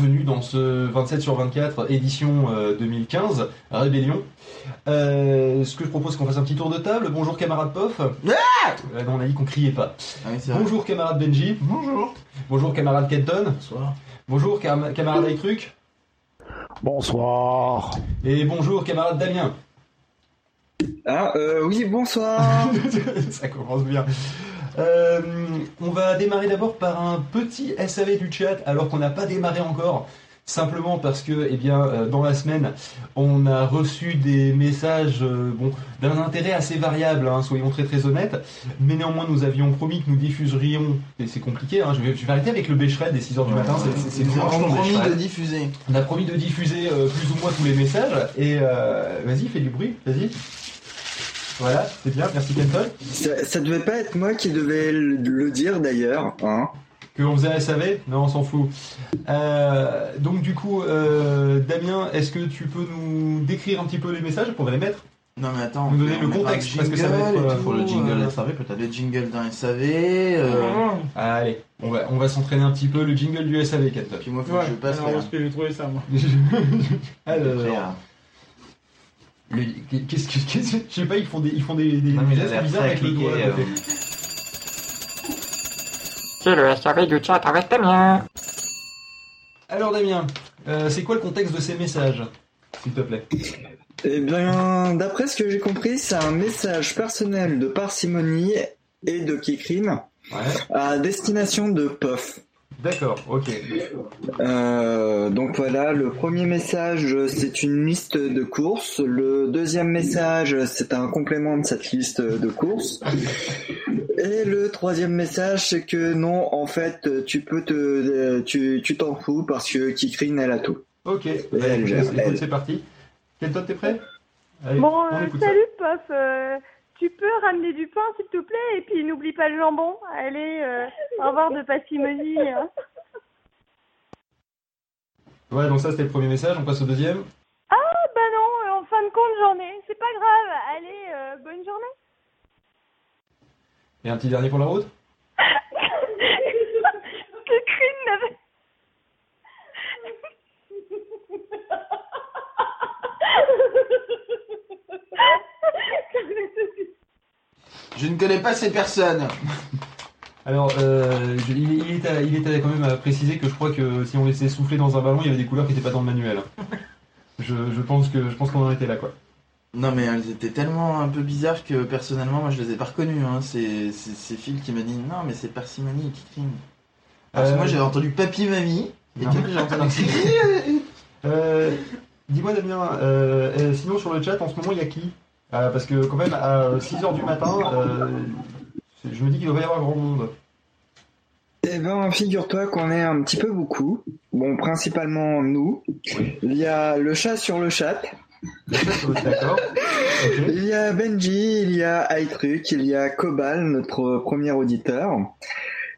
bienvenue dans ce 27 sur 24 édition euh, 2015 Rébellion. Euh, ce que je propose c'est qu'on fasse un petit tour de table. Bonjour camarade Pof. Euh, non, on a dit qu'on criait pas. Ah oui. Bonjour camarade Benji. Bonjour. Bonjour camarade Kenton. Bonsoir. Bonjour cam- camarade Aytruc. Bonsoir. Et bonjour camarade Damien. Ah, euh, oui, bonsoir. Ça commence bien. Euh, on va démarrer d'abord par un petit SAV du chat alors qu'on n'a pas démarré encore. Simplement parce que, eh bien, euh, dans la semaine, on a reçu des messages, euh, bon, d'un intérêt assez variable, hein, soyons très très honnêtes. Mais néanmoins, nous avions promis que nous diffuserions, et c'est compliqué, hein, je, vais, je vais arrêter avec le Béchred des 6h du matin, c'est- avons franchement, promis de diffuser. On a promis de diffuser euh, plus ou moins tous les messages, et vas-y, fais du bruit, vas-y. Voilà, c'est bien, merci Kenton. ça, ça devait pas être moi qui devais le, le dire d'ailleurs. Hein. Que on faisait un SAV Non, on s'en fout. Euh, donc du coup, euh, Damien, est-ce que tu peux nous décrire un petit peu les messages pour les mettre? Non mais attends, Nous donner on le contexte, parce que ça va être, euh, tout, Pour le jingle euh, SAV peut-être. Le jingle d'un SAV. euh, Allez, on va, on va s'entraîner un petit peu le jingle du SAV, Kenton. Puis moi faut Ouais, que je passe alors, que j'ai trouvé ça, moi. Alors, Frère. Le- qu'est-ce que, je sais pas, ils font des, ils font des, des Non, mais bizarres avec le doigt. euh. C'est le SAV du chat avec Damien. Alors Damien, euh, c'est quoi le contexte de ces messages, s'il te plaît? Eh bien, d'après ce que j'ai compris, c'est un message personnel de parcimonie et de Kikrine Ouais. à destination de POF. D'accord, ok. Euh, donc voilà, le premier message, c'est une liste de courses. Le deuxième message, c'est un complément de cette liste de courses. Et le troisième message, c'est que non, en fait, tu peux te, tu, tu t'en fous parce que Kikrine, elle a tout. Ok, bah, c'est parti. Kenton, t'es prêt? Allez, Bon, on euh, salut Pof, euh, tu peux ramener du pain s'il te plaît et puis n'oublie pas le jambon. Allez, euh, au revoir de Passimonie. hein. Ouais, donc ça c'était le premier message, on passe au deuxième. Ah bah non, en fin de compte j'en ai, c'est pas grave. Allez, euh, bonne journée. Et un petit dernier pour la route? Que n'avait... Je ne connais pas ces personnes. Alors, euh, je- il, il est à, il est à quand même à préciser que je crois que si on laissait souffler dans un ballon, il y avait des couleurs qui n'étaient pas dans le manuel. Je, je pense que je pense qu'on en était là, quoi. Non mais elles étaient tellement un peu bizarres que personnellement moi je les ai pas reconnues. Hein. C'est c'est- c'est Phil qui m'a dit non mais c'est parcimonie qui crime. Parce que Euh, moi j'avais entendu papy mamie et Non. puis après j'ai entendu Euh, Dis-moi Damien, euh, euh, sinon sur le chat en ce moment il y a qui? Euh, Parce que quand même à 6h du matin, euh, c'est- je me dis qu'il doit y avoir grand monde. Eh ben, figure-toi qu'on est un petit peu beaucoup. Bon, principalement nous. Oui. Il y a le chat sur le chat. D'accord. Il y a Benji, il y a iTruc, il y a Cobal, notre premier auditeur.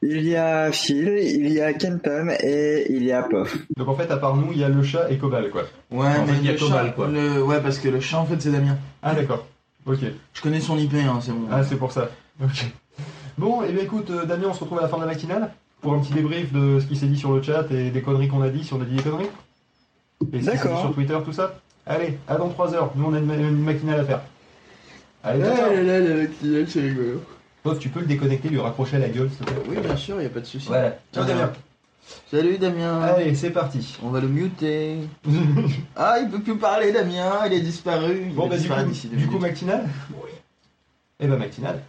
Il y a Phil, il y a Kenton et il y a Pof. Donc en fait, à part nous, il y a le chat et Cobal, quoi. Ouais En mais fait, il y a Cobal, chat, quoi. le- ouais parce que le chat en fait c'est Damien. Ah d'accord. Ok. Je connais son IP hein, c'est bon. Ah, c'est pour ça. Ok. Bon, et bien écoute, euh, Damien, on se retrouve à la fin de la matinale pour un petit débrief de ce qui s'est dit sur le chat et des conneries qu'on a dit, si on a dit des conneries. Et ce qui s'est dit D'accord. sur Twitter, tout ça. Allez, à dans 3 heures. Nous, on a une, ma- une matinale à faire. Allez, ciao. là là la matinale c'est rigolo. Pof, tu peux le déconnecter, lui raccrocher à la gueule, s'il te plaît. Oui bien sûr y a pas de souci. Voilà. Ciao. Damien. Salut Damien. Allez, c'est parti. On va le muter. ah il peut plus parler Damien, il est disparu. Il Bon, bah, du coup, du coup, matinale Oui. Eh ben, matinale.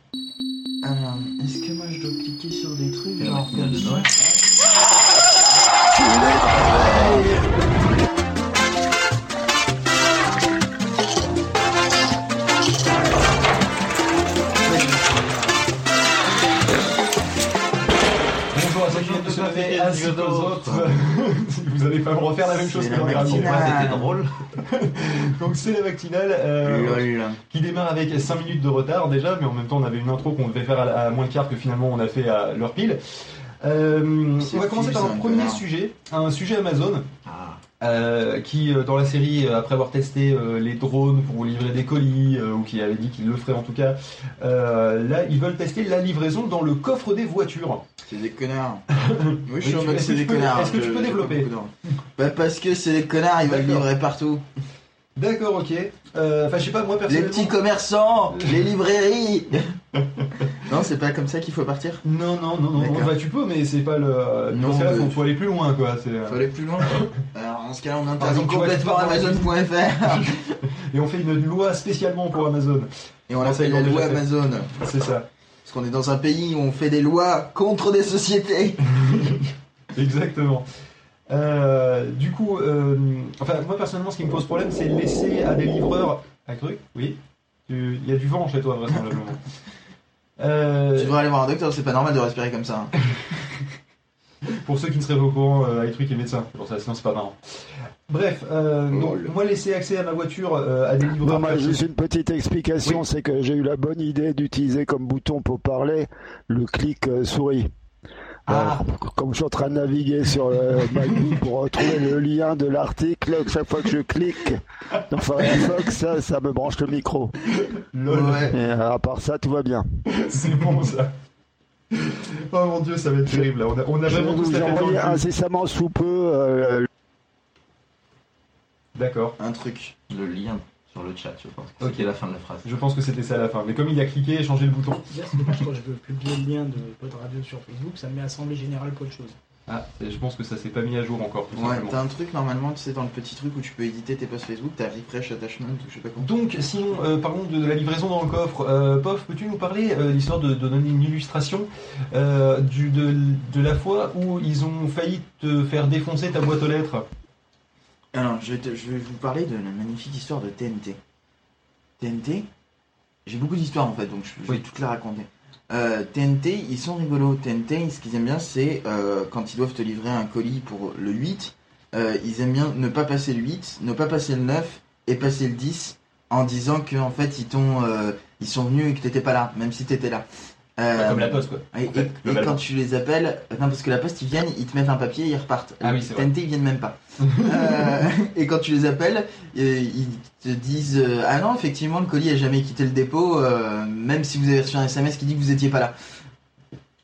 Alors, est-ce que moi je dois cliquer sur des trucs C'est la genre comme de ça? ainsi qu'aux autres. Vous allez pas me refaire la même chose que la l'an dernier. C'était drôle. Donc c'est la matinale euh, qui démarre avec 5 minutes de retard déjà, mais en même temps on avait une intro qu'on devait faire à, moins le quart que finalement on a fait à l'heure pile. Euh, on va commencer par un premier sujet, un sujet Amazon. Ah. Euh, qui euh, dans la série, euh, après avoir testé euh, les drones pour vous livrer des colis, euh, ou qui avait dit qu'il le ferait en tout cas, là ils veulent tester la livraison dans le coffre des voitures. C'est des connards. Oui, je suis en mode c'est des connards. est-ce que tu peux développer. Bah parce que c'est des connards, ils veulent livrer partout. D'accord, ok. Enfin, je sais pas, moi Les personnellement. petits commerçants, les librairies. non, c'est pas comme ça qu'il faut partir? Non, non, non, non, bah, tu peux, mais c'est pas le. Non, dans ce cas-là, faut, faut aller plus loin, quoi. c'est, euh, Faut aller plus loin. Alors dans ce cas-là, on interdit exemple, complètement Amazon.fr Et on fait une loi spécialement pour Amazon. et on l'appelle ils la loi. Amazon. C'est ça. Parce qu'on est dans un pays où on fait des lois contre des sociétés. Exactement. Euh, du coup, euh, enfin, moi personnellement, ce qui me pose problème, c'est de laisser à des livreurs. À cru? Oui? Il y a du vent chez toi, vraisemblablement. Euh, Tu devrais aller voir un docteur, c'est pas normal de respirer comme ça. hein. pour ceux qui ne seraient pas au courant, euh, Truc est médecin. Pour ça, sinon c'est pas marrant. Bref, euh, donc, moi laisser accès à ma voiture euh, à des livreurs. Non, moi, juste une petite explication, c'est que j'ai eu la bonne idée d'utiliser comme bouton pour parler le clic euh, souris. Ah. Alors, comme je suis en train de naviguer sur le MacBook pour retrouver le lien de l'article, chaque fois que je clique dans Firefox, ça, ça me branche le micro. Lol. Ouais. Et euh, à part ça, tout va bien. C'est bon ça. Oh mon dieu, ça va être terrible là. On a, on a vraiment incessamment sous peu euh, D'accord. Un truc. Le lien sur le chat, je pense. Ok. C'était la fin de la phrase. Je pense que c'était ça à la fin. Mais comme il a cliqué et changé le bouton. C'est dommage quand je veux publier le lien de Pod Radio sur Facebook, ça me met Assemblée Générale qu'autre chose. Ah, je pense que ça s'est pas mis à jour encore. Tout Ouais, t'as un truc normalement, tu sais, dans le petit truc où tu peux éditer tes posts Facebook, t'as refresh attachment ou je sais pas quoi. Donc, sinon, euh, parlons de, de la livraison dans le coffre. Euh, Pof, peux-tu nous parler euh, l'histoire de, de donner une illustration euh, du, de, de la fois où ils ont failli te faire défoncer ta boîte aux lettres? Alors, je vais, te- je vais vous parler de la magnifique histoire de TNT. TNT, j'ai beaucoup d'histoires en fait, donc je, je vais Oui. toutes les raconter. Euh, TNT, ils sont rigolos. TNT, ce qu'ils aiment bien, c'est euh, quand ils doivent te livrer un colis pour le 8, euh, ils aiment bien ne pas passer le 8, ne pas passer le 9 et passer le 10 en disant que en fait ils t'ont euh, ils sont venus et que t'étais pas là, même si t'étais là. Euh, Bah, Comme la poste, quoi. et, en fait, et- et globalement. quand tu les appelles, non parce que la poste ils viennent, ils te mettent un papier, ils repartent. Ah oui, c'est vrai. TNT ils viennent même pas. Euh, et quand tu les appelles, euh, ils te disent euh, ah non effectivement le colis a jamais quitté le dépôt, euh, même si vous avez reçu un SMS qui dit que vous étiez pas là.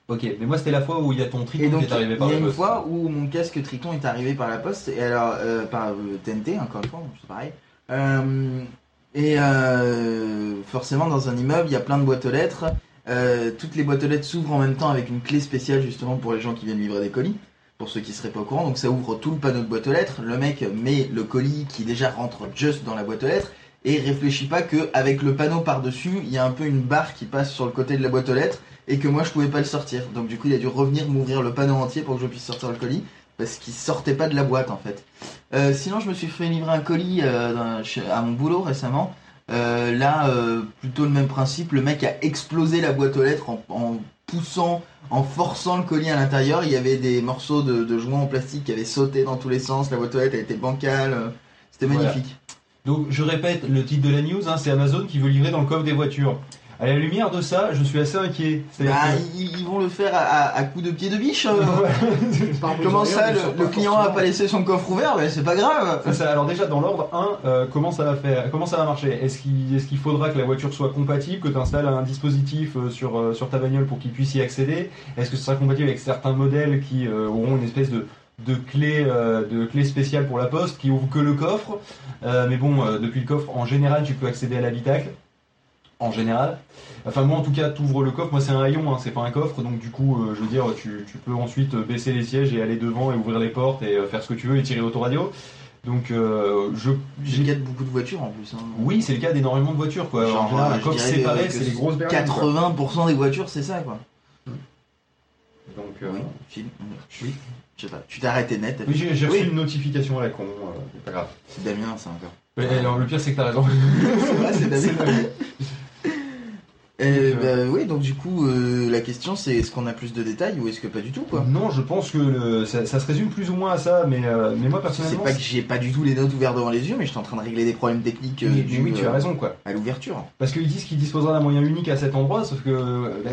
Ok, mais moi c'était la fois où il y a ton Et triton donc qui est arrivé il par y a la une poste. fois où mon casque Triton est arrivé par la poste et alors par TNT encore une fois, c'est pareil. Et forcément dans un immeuble il y a plein de boîtes aux lettres. Toutes les boîtes aux lettres s'ouvrent en même temps avec une clé spéciale justement pour les gens qui viennent livrer des colis. Pour ceux qui seraient pas au courant, donc ça ouvre tout le panneau de boîte aux lettres. Le mec met le colis qui déjà rentre juste dans la boîte aux lettres et réfléchit pas que avec le panneau par dessus, il y a un peu une barre qui passe sur le côté de la boîte aux lettres et que moi je pouvais pas le sortir. Donc du coup il a dû revenir m'ouvrir le panneau entier pour que je puisse sortir le colis parce qu'il sortait pas de la boîte en fait. Euh, sinon je me suis fait livrer un colis euh, à mon boulot récemment. Euh, là euh, plutôt le même principe, le mec a explosé la boîte aux lettres en, en poussant, en forçant le colis à l'intérieur. Il y avait des morceaux de, de joints en plastique qui avaient sauté dans tous les sens. La boîte aux lettres a été bancale. C'était Voilà. magnifique. Donc je répète le titre de la news, hein, c'est Amazon qui veut livrer dans le coffre des voitures. À la lumière de ça, je suis assez inquiet. Bah, que- ils, vont le faire à, coups de pied de biche. euh. Comment ça, le, client a forcément- pas laissé son coffre ouvert Mais c'est pas grave. Ça. Alors déjà dans l'ordre 1, comment ça va faire Comment ça va marcher? Est-ce qu'il faudra que la voiture soit compatible, que tu installes un dispositif euh, sur, euh, sur ta bagnole pour qu'il puisse y accéder? Est-ce que ce sera compatible avec certains modèles qui euh, auront une espèce de de clé euh, de clé spéciale pour la poste qui ouvre que le coffre? Euh, mais bon euh, depuis le coffre en général tu peux accéder à l'habitacle en général enfin moi en tout cas tu ouvres le coffre moi c'est un haillon hein, c'est pas un coffre donc du coup euh, je veux dire tu, tu peux ensuite euh, baisser les sièges et aller devant et ouvrir les portes et euh, faire ce que tu veux et tirer l'autoradio donc euh, je J'ai gagné beaucoup de voitures en plus. hein. oui c'est le cas d'énormément de voitures quoi Genre, en général un coffre séparé c'est les grosses berlines quoi. 80% des voitures, c'est ça quoi. donc euh, Oui. Oui. Je sais pas. Tu t'es arrêté net. oui, j'ai reçu Oui. une notification à la con c'est pas grave C'est Damien, ça encore. Alors, le pire c'est que t'as raison c'est vrai, c'est Damien. Euh, bah, oui, donc du coup, euh, la question c'est est-ce qu'on a plus de détails ou est-ce que pas du tout quoi? Non je pense que le- ça, ça se résume plus ou moins à ça mais, euh, mais moi C'est personnellement pas que j'ai pas du tout les notes ouvertes devant les yeux, mais je suis en train de régler des problèmes techniques euh, mais dus, oui tu euh, as raison quoi à l'ouverture. Parce qu'ils disent qu'ils disposera d'un moyen unique à cet endroit, sauf que euh, là,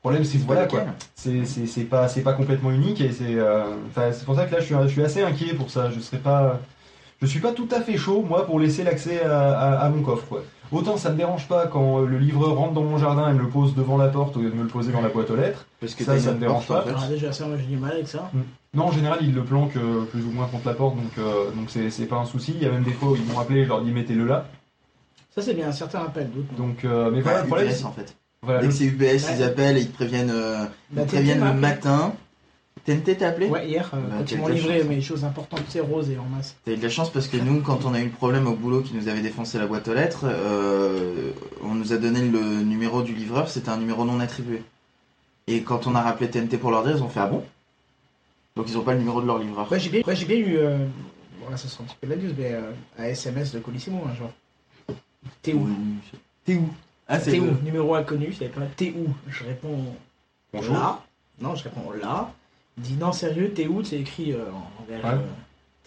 problème, c'est C'est voilà quoi. C'est c'est- c'est pas c'est pas complètement unique et c'est euh, c'est pour ça que là je suis je suis assez inquiet pour ça. Je serais pas je suis pas tout à fait chaud moi pour laisser l'accès à, à- à mon coffre quoi. Autant ça me dérange pas quand le livreur rentre dans mon jardin et me le pose devant la porte au lieu de me le poser dans la boîte aux lettres. Parce que Ça, ça me dérange porte, en pas. fait. Ah, déjà, ça, moi j'ai du mal avec ça. Non, en général, ils le planquent euh, plus ou moins contre la porte, donc euh, donc c'est c'est pas un souci. Il y a même des fois où ils m'ont appelé et je leur dis mettez-le là. Ça, c'est bien, certains rappellent, d'autres. non. Donc, euh, mais voilà, Ouais, le problème, UPS en fait. voilà, Dès le- que c'est UPS, ils appellent et ils te préviennent, euh, Bah, ils préviennent le appelé. matin. TNT t'a appelé Ouais, hier, euh, Bah, quand ils m'ont livré mes choses importantes, c'est rose et en masse. T'as eu de la chance parce que nous, quand on a eu le problème au boulot qui nous avait défoncé la boîte aux lettres, euh, on nous a donné le numéro du livreur, c'était un numéro non attribué. Et quand on a rappelé TNT pour leur dire, ils ont fait ah bon? Donc ils ont pas le numéro de leur livreur. Ouais, j'ai bien, ouais, bien eu. Euh... Voilà, ça sera un petit peu de la news, mais euh, un SMS de Colissimo un jour. T'es où? T'es où? Ah, c'est T'es où? Numéro inconnu, je savais pas. T'es où? Je réponds Bonjour. là. Non, je réponds là. Il dit non, sérieux, t'es où? C'est écrit euh, en vers Ouais. euh,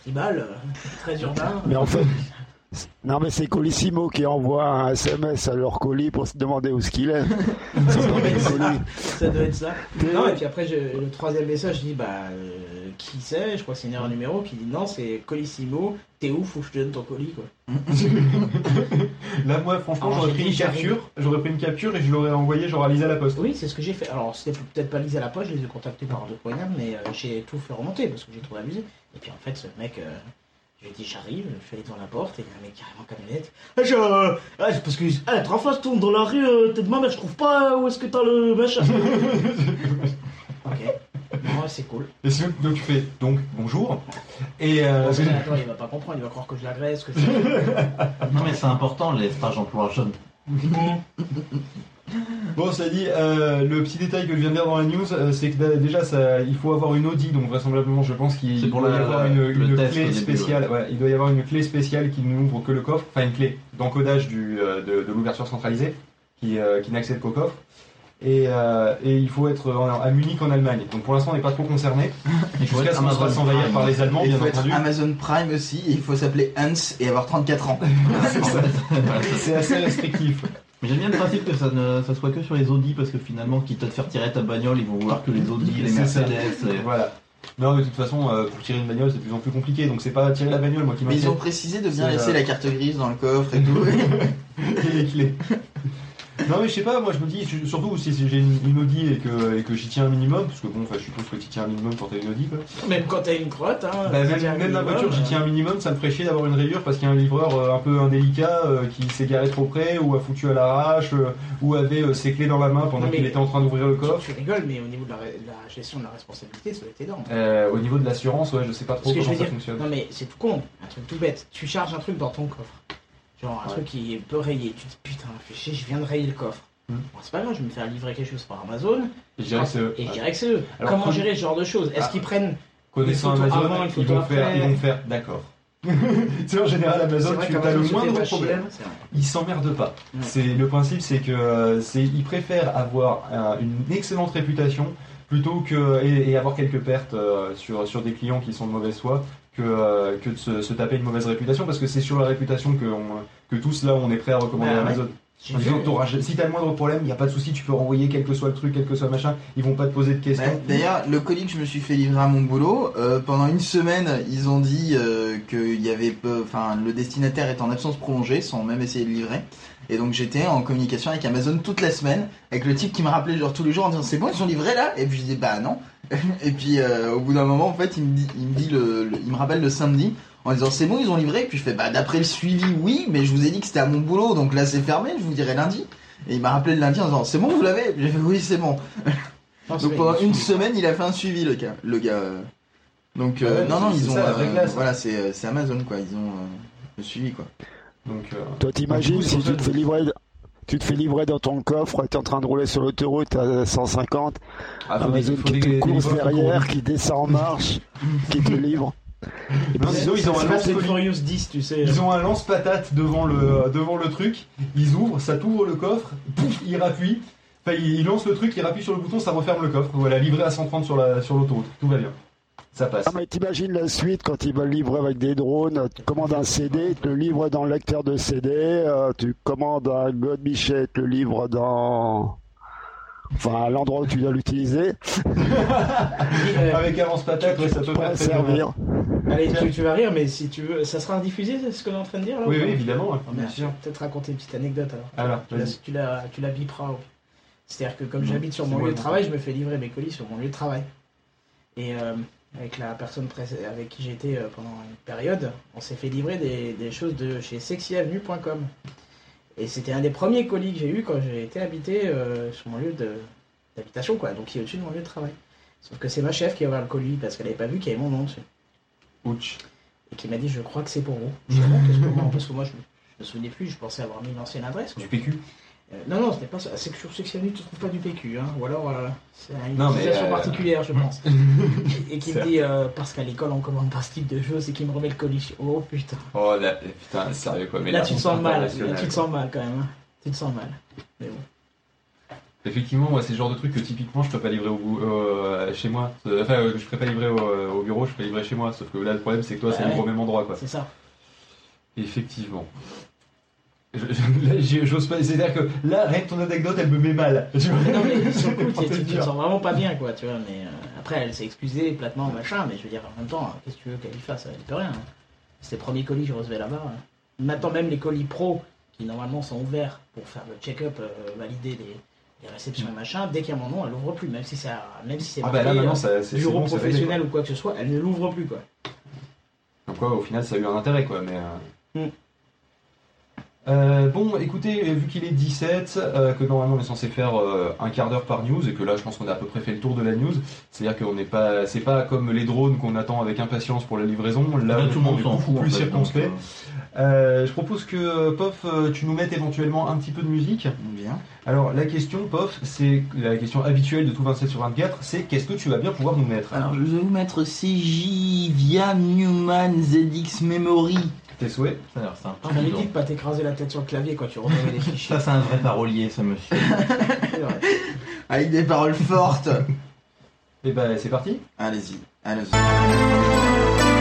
tribal, euh, très urbain. Mais en fait, non mais c'est Colissimo qui envoie un SMS à leur colis pour se demander où ce qu'il est. Ça doit être ça. T'es- Non, et puis après, je- le troisième message, je dis bah, euh, qui c'est Je crois que c'est une erreur numéro qui dit non, c'est Colissimo. T'es où Faut que je te donne ton colis, quoi. Là, moi, franchement, Alors, j'aurais j'ai pris une capture, j'aurais pris une capture et je l'aurais envoyé genre à Lisa la Poste. Oui, c'est ce que j'ai fait. Alors, c'était peut-être pas Lisa la poche, je les ai contactés par deux poignards, mais euh, j'ai tout fait remonter parce que j'ai trouvé abusé. Et puis en fait, ce mec, euh, je lui ai dit j'arrive, je suis allé devant la porte et il y a un mec carrément en camionnette. Ah, je, euh, ah, c'est parce que ah, dernière fois, je tourne dans la rue, euh, t'es de ma mère, je trouve pas où est-ce que t'as le machin. ok. Non, c'est cool. Et c'est donc tu fais donc bonjour. Et euh, Parce que, attends, il va pas comprendre, il va croire que je l'agresse, que je. Non mais c'est important les stages emploi jeune. Bon, cela dit, euh, le petit détail que je viens de dire dans la news, euh, c'est que déjà, ça, il faut avoir une Audi, donc vraisemblablement, je pense qu'il C'est pour doit y la- avoir une, le une test clé début, spéciale. ouais, il doit y avoir une clé spéciale qui n'ouvre que le coffre, enfin une clé d'encodage du, euh, de, de l'ouverture centralisée, qui, euh, qui n'accède qu'au coffre. Et, euh, et il faut être en- à Munich en Allemagne. Donc pour l'instant, on n'est pas trop concerné. Il faut Jusqu'à être ce qu'on se fasse Amazon envahir Prime. par les Allemands, Et il bien faut être entendu. Amazon Prime aussi, et il faut s'appeler Hans et avoir 34 ans. C'est assez restrictif. Mais j'aime bien le principe que ça ne ça soit que sur les Audi parce que finalement, quitte à te faire tirer ta bagnole, ils vont vouloir que les Audi, les. Mercedes. et- Voilà. Non, mais de toute façon, euh, pour tirer une bagnole, c'est de plus en plus compliqué. Donc c'est pas tirer la bagnole, moi qui Mais ils ont précisé de bien laisser euh, la carte grise dans le coffre et tout. et les clés. Non mais je sais pas, moi je me dis, su- surtout si j'ai une, une Audi et que, et que j'y tiens un minimum, parce que bon, enfin je suppose que tu tiens un minimum quand t'as une Audi quoi. Même quand t'as une crotte, hein. Bah, même, la voiture, j'y euh, tiens un minimum, ça me ferait chier d'avoir une rayure parce qu'il y a un livreur euh, un peu indélicat euh, qui s'est garé trop près ou a foutu à l'arrache euh, ou avait ses clés dans la main pendant qu'il était en train d'ouvrir le Tu, coffre. tu rigoles, mais au niveau de la, gestion de la responsabilité, ça doit être énorme. Euh, au niveau de l'assurance, ouais, je sais pas trop Parce comment ça dire, fonctionne. non mais c'est tout con, un truc tout bête. Tu charges un truc dans ton coffre, genre un Ouais. truc qui peut rayer. Tu te dis putain, fais chier, je viens de rayer le coffre. Hmm. Bon, c'est pas grave, je vais me faire livrer quelque chose par Amazon. Et je dirais que c'est eux. Et je dirais que c'est eux. Alors, Comment con- gérer ce genre de choses? Est-ce Ah. qu'ils prennent Connaissant Une photo Amazon, avant, une ils vont faire, ils vont faire, d'accord. tu sais, en général, Amazon, tu as le moindre problème. vrai. ils s'emmerdent pas. Ouais. C'est le principe, c'est que euh, c'est ils préfèrent avoir un- une excellente réputation plutôt que et, et avoir quelques pertes euh, sur sur des clients qui sont de mauvaise foi que euh, que de se, se taper une mauvaise réputation parce que c'est sur la réputation que on- que tous là on est prêt à recommander Ouais, ouais. Amazon. J'ai En disant, si t'as le moindre problème, il n'y a pas de souci, tu peux renvoyer quel que soit le truc, quel que soit le machin, ils vont pas te poser de questions. Ouais, D'ailleurs, le colis que je me suis fait livrer à mon boulot, euh, pendant une semaine, ils ont dit euh, qu'il y avait, enfin, le destinataire est en absence prolongée, sans même essayer de livrer. Et donc j'étais en communication avec Amazon toute la semaine, avec le type qui me rappelait genre tous les jours en disant c'est bon ils sont livrés là? Et puis je dis bah non. Et puis euh, au bout d'un moment en fait il me dit, il me dit le, le- il me rappelle le samedi en disant c'est bon ils ont livré. Et puis je fais bah d'après le suivi oui, mais je vous ai dit que c'était à mon boulot donc là c'est fermé, je vous dirai lundi. Et il m'a rappelé le lundi en disant c'est bon vous l'avez? J'ai fait oui c'est bon. Non, Donc pendant une semaine, il a fait un suivi le gars. Le gars. euh. Donc euh, Ah ouais, non non, ils ont ça, euh, classe. voilà, c'est Amazon quoi, ils ont euh, le suivi quoi. Donc, euh, Toi, t'imagines coup, c'est si tu te fais livrer, tu te fais livrer dans ton coffre, t'es en train de rouler sur l'autoroute à 150, ah, Amazon qui te course derrière, qui descend en marche, qui te livre. Non, sinon, ils ont un C'est Fast and lance-colis. Furious 10, tu sais. Ils ont un lance-patate devant le, devant le truc, ils ouvrent, ça t'ouvre le coffre, pouf, ils rappuient, enfin ils lancent le truc, ils rappuient sur le bouton, ça referme le coffre, voilà, livré à 130 sur la sur l'autoroute, tout va bien. Ça passe. Ah, mais t'imagines la suite quand ils veulent livrer avec des drones, tu commandes un CD, ils te le livrent dans le lecteur de CD, euh, tu commandes un God Michel, te le livre dans... Enfin, à l'endroit où tu dois l'utiliser, Euh, Avec avance patate, ouais, ça peut pas servir. Allez, tu, tu vas rire, mais si tu veux, ça sera diffusé, c'est ce qu'on est en train de dire là Oui, ou oui, évidemment, bien sûr. vais peut-être raconter une petite anecdote alors. Alors, Tu la, tu la, tu la biperas. C'est-à-dire que comme j'habite sur mon lieu de travail, je me fais livrer mes colis sur mon lieu de travail. Et euh, avec la personne avec qui j'étais euh, pendant une période, on s'est fait livrer des, des choses de chez sexyavenue.com. Et c'était un des premiers colis que j'ai eu quand j'ai été habité euh, sur mon lieu d'habitation, quoi. Donc qui est au-dessus de mon lieu de travail. Sauf que c'est ma chef qui a ouvert le colis parce qu'elle n'avait pas vu qu'il y avait mon nom dessus. Ouch. Et qui m'a dit Je crois que c'est pour vous. Je dis Ah que moi Parce que moi, je me, je me souvenais plus, je pensais avoir mis l'ancienne adresse. quoi. Du PQ Euh, non, non, c'était pas ça. C'est que sur Sexuality, tu trouves pas du PQ, hein. Ou alors, euh, c'est une Non, utilisation euh, particulière, je pense. et qui me dit, euh, parce qu'à l'école, on commande pas ce type de choses, et qui me remet le colis. Oh putain. Oh là, putain, sérieux quoi. Mais là, la tu te sens mal. Là, tu te sens mal quand même. hein. Tu te sens mal. Mais bon. Effectivement, moi, c'est le genre de truc que typiquement je peux pas livrer au euh, chez moi. Enfin, je ferais pas livrer au, au bureau, je ferais livrer chez moi. Sauf que là, le problème, c'est que toi, Ouais, c'est livre au même endroit, quoi. C'est ça. Effectivement. Je- je- là, j'ai- J'ose pas. C'est-à-dire que là, rien que ton anecdote, elle me met mal. Tu vois non, mais sur le coup, tu, te tu te dire. sens vraiment pas bien, quoi, tu vois. Mais euh, après, elle s'est excusée platement, machin, mais je veux dire, en même temps, qu'est-ce que tu veux qu'elle y fasse Elle peut rien. hein. C'est les premiers colis que je recevais là-bas. hein. Maintenant, même les colis pro, qui normalement sont ouverts pour faire le check-up, euh, valider les, les réceptions, machin, dès qu'il y a mon nom, elle ouvre plus, même si c'est à- même si c'est Ah bah là, marqué, maintenant, euh, ça- c'est bureau bon, ça fait des, professionnel ou quoi que ce soit, elle ne l'ouvre plus, quoi. quoi. Donc, quoi, au final, ça a eu un intérêt, quoi. Mais. euh, Mm. Euh, bon, écoutez, vu qu'il est 17, euh, que normalement on est censé faire euh, un quart d'heure par news, et que là je pense qu'on a à peu près fait le tour de la news, c'est-à-dire qu'on n'est pas, c'est pas comme les drones qu'on attend avec impatience pour la livraison, là, Là, tout le monde on est beaucoup plus circonspect. Euh, je propose que euh, Pof, euh, tu nous mettes éventuellement un petit peu de musique. Bien. Alors la question, Pof, c'est la question habituelle de tout 27 sur 24, c'est qu'est-ce que tu vas bien pouvoir nous mettre? Alors, je vais vous mettre CJ via Newman ZX Memory. Tes souhaits Ça a l'air sympa. Je m'avais dis dit de pas t'écraser la tête sur le clavier quand tu recevais les fichiers. Ça, c'est un vrai parolier, ce monsieur. C'est vrai. Avec des paroles fortes. Et ben c'est parti. Allez-y, allez-y.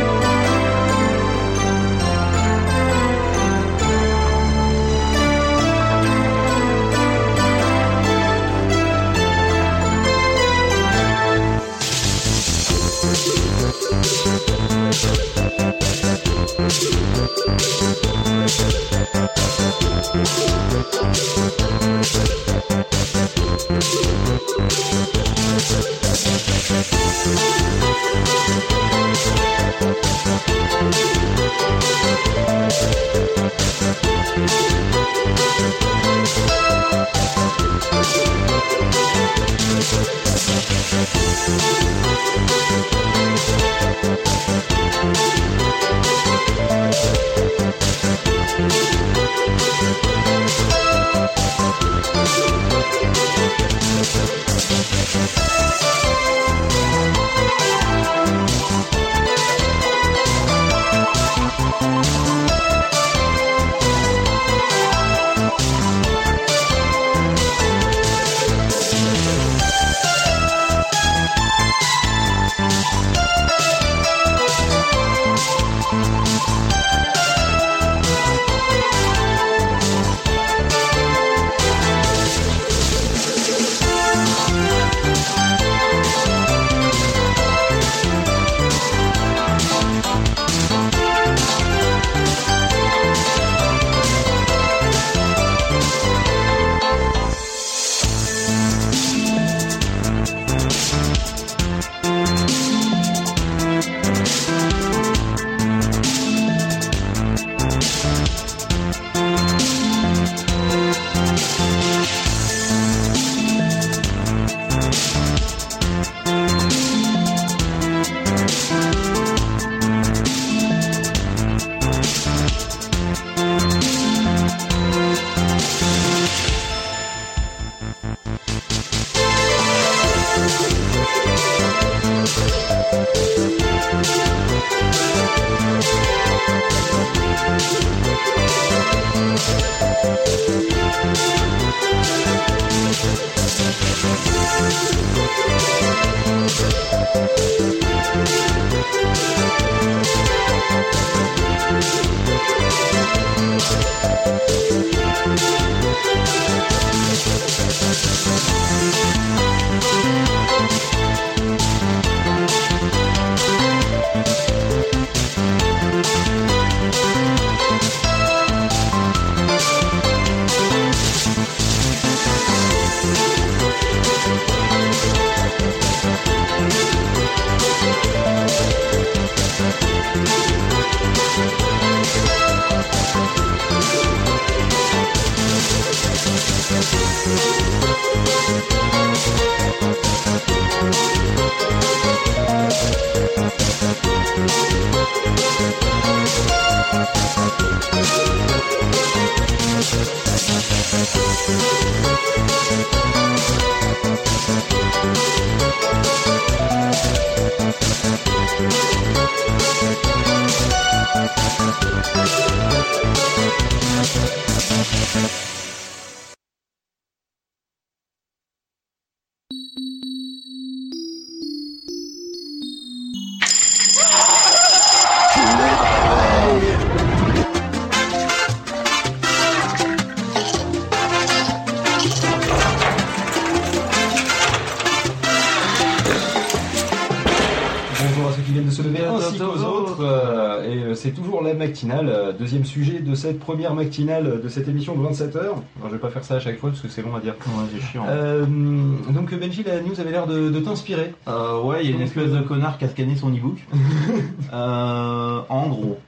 Cette première matinale de cette émission de 27h. Alors, je vais pas faire ça à chaque fois parce que c'est long à dire. Ouais, c'est chiant. Euh, donc Benji, la news avait l'air de, de t'inspirer. Euh, ouais, il y a une espèce de connard qui a scanné son e-book. Euh, en gros.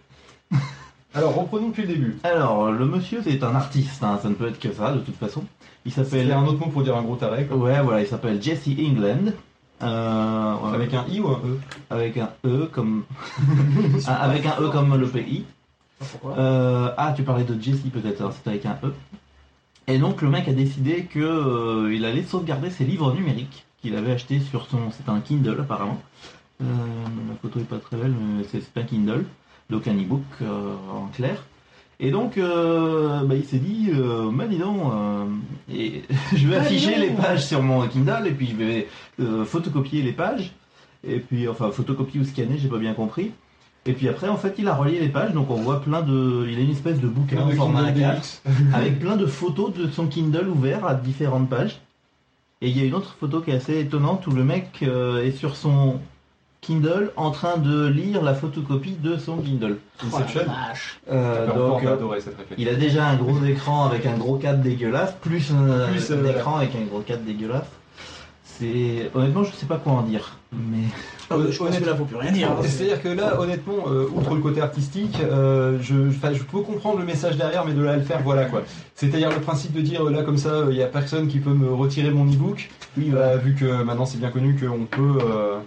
Alors reprenons depuis le début. Alors, le monsieur, c'est un artiste, hein, ça ne peut être que ça, de toute façon. Il Il y s'appelle. a un autre mot pour dire un gros taré, quoi. Ouais, voilà, il s'appelle Jesse England. Euh, ouais, Avec un i ou un e? Avec un E comme. Ah, avec un E comme le pays. Pourquoi Euh, ah, tu parlais de Jesse peut-être, alors c'était avec un E. Et donc le mec a décidé que euh, il allait sauvegarder ses livres numériques qu'il avait achetés sur son. C'était un Kindle apparemment. Euh, la photo est pas très belle, mais c'est c'est un Kindle, donc un e-book euh, en clair. Et donc euh, bah, il s'est dit, euh, bah dis donc, euh, et je vais Bah, afficher les pages sur mon Kindle et puis je vais euh, photocopier les pages. Et puis, enfin, photocopier ou scanner, j'ai pas bien compris. Et puis après, en fait, il a relié les pages, donc on voit plein de. Il a une espèce de bouquin en format Kindle A4 DX. avec plein de photos de son Kindle ouvert à différentes pages. Et il y a une autre photo qui est assez étonnante où le mec euh, est sur son Kindle en train de lire la photocopie de son Kindle. Inception. Oh. Euh, donc, euh, adorer cette réflexion. il a déjà un gros écran avec un gros cadre dégueulasse, plus un Plus, euh, un écran avec un gros cadre dégueulasse. C'est honnêtement, je sais pas quoi en dire, mais Ah, bah, je pense que là, faut plus rien dire. hein. C'est-à-dire que là, honnêtement, euh, outre le côté artistique, euh, je, peux comprendre le message derrière, mais de là à le faire, voilà quoi. C'est-à-dire le principe de dire, euh, là comme ça, il n'y a personne qui peut me retirer mon e-book, oui, euh, vu que maintenant c'est bien connu qu'on peut, euh,